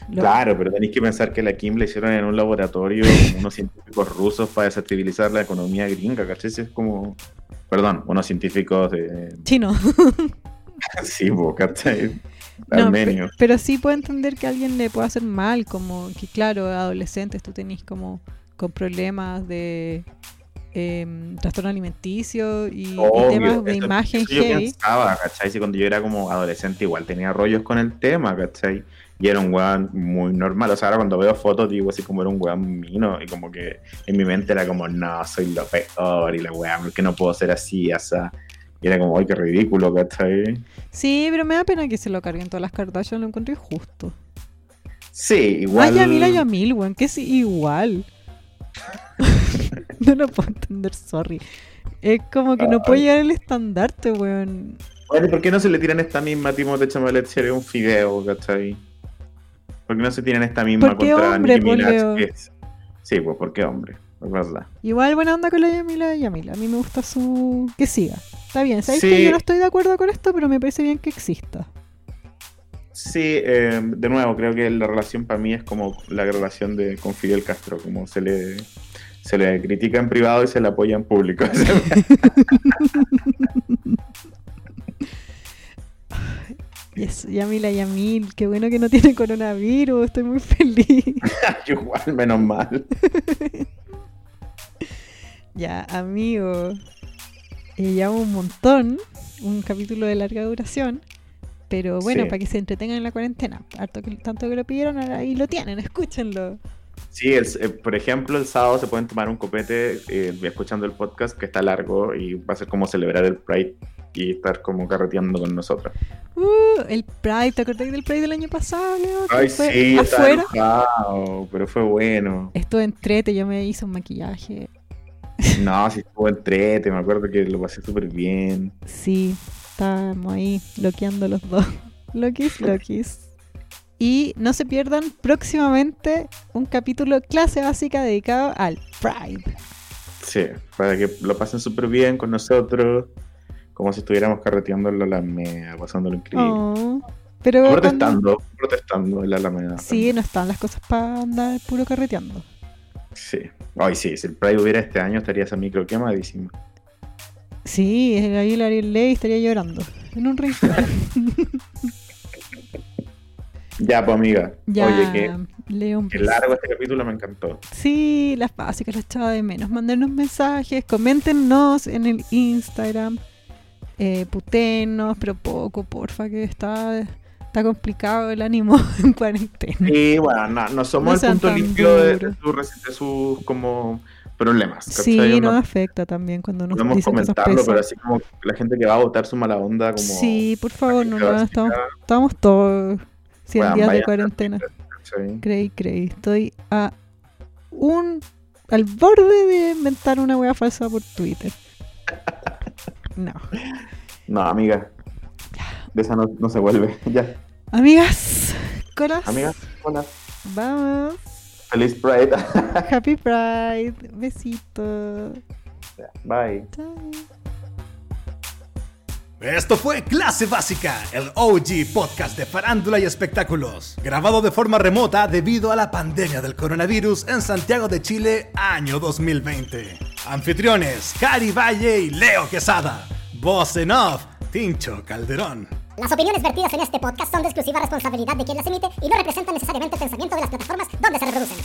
Lo- Claro, pero tenéis que pensar que la Kim la hicieron en un laboratorio unos científicos rusos para desestabilizar la economía gringa, ¿cachai? Es como. Perdón, unos científicos de. Chino. Sí, ¿cachai? No, pero sí puedo entender que a alguien le pueda hacer mal, como que claro, adolescentes tú tenés como con problemas de em, trastorno alimenticio y, y Obvio, temas de imagen eso yo pensaba, ¿cachai? Si cuando yo era como adolescente igual tenía rollos con el tema, ¿cachai? Y era un weón muy normal. O sea, ahora cuando veo fotos digo así como era un weón mino y como que en mi mente era como, no, soy lo peor y la weón, porque no puedo ser así, o sea. Y era como, ay, qué ridículo, ¿cachai? Sí, pero me da pena que se lo carguen todas las Kardashian, lo encuentro injusto. Sí, igual. Ay, Yamila Yamil, weón, que es igual. no lo puedo entender, sorry. Es como que no puede llegar el estandarte, weón. Bueno, ¿y por qué no se le tiran esta misma Timothée Chalamet si era un fideo, ¿cachai? ¿Por qué no se tiran esta misma ¿Por qué contra hombre, Nicki Minaj, Sí, pues, ¿por qué hombre? Es verdad. Igual buena onda con la Yamila Yamil. A mí me gusta su... Que siga. Está bien. ¿Sabes Sí. que yo no estoy de acuerdo con esto? Pero me parece bien que exista. Sí, eh, de nuevo, creo que la relación para mí es como la relación de con Fidel Castro, como se le, se le critica en privado y se le apoya en público. Yes, Yamila Yamil. Qué bueno que no tiene coronavirus. Estoy muy feliz. Igual, menos mal. Ya, amigo. Eh, llevamos un montón. Un capítulo de larga duración. Pero bueno, Sí. para que se entretengan en la cuarentena. Harto que, tanto que lo pidieron, ahora ahí lo tienen. Escúchenlo. Sí, el- eh, por ejemplo, el sábado se pueden tomar un copete eh, escuchando el podcast que está largo y va a ser como celebrar el Pride y estar como carreteando con nosotros. Uh, el Pride. ¿Te acordás del Pride del año pasado, Leo? Ay, fue sí, afuera. enojado, pero fue bueno. Estuve entrete, yo me hice un maquillaje. No, sí estuvo entrete, me acuerdo que lo pasé súper bien. Sí, estábamos ahí loqueando los dos. Lokis, Lokis. Y no se pierdan próximamente un capítulo clase básica dedicado al Pride. Sí, para que lo pasen súper bien con nosotros, como si estuviéramos carreteando en la Alameda, pasándolo increíble. Oh, pero cuando- protestando, protestando en la Alameda. Sí, no están las cosas para andar puro carreteando. Sí. Ay, sí, si el Pride hubiera este año estaría esa micro quemadísima. Sí, ahí el Ariel Ley estaría llorando en un rincón. Ya, pues amiga. ya, Oye, que, leo un que largo este capítulo, me encantó. Sí, las básicas, las echaba de menos. Mándenos mensajes, coméntenos en el Instagram, eh, putenos, pero poco, porfa, que está, está complicado el ánimo en cuarentena. Y bueno, no, no somos No el punto limpio de, sus resi- de sus como problemas. Sí, nos No afecta también cuando nos podemos dicen comentarlo, pero así como la gente que va a votar su mala onda, como. Sí, por favor, no hagan, estamos, todos 100 Weón, días de cuarentena. Creí, creí. Estoy a un al borde de inventar una wea falsa por Twitter. No. No, amiga. De esa no, no se vuelve. ya. Amigas, colas. Amiga, hola. Vamos. Feliz Pride. Happy Pride. Besito. Bye. Chao. Esto fue Clase Básica, el OG podcast de farándula y espectáculos, grabado de forma remota debido a la pandemia del coronavirus en Santiago de Chile, año 2020. Anfitriones, Cari Valle y Leo Quesada. Voz en off, Tincho Calderón. Las opiniones vertidas en este podcast son de exclusiva responsabilidad de quien las emite y no representan necesariamente el pensamiento de las plataformas donde se reproducen.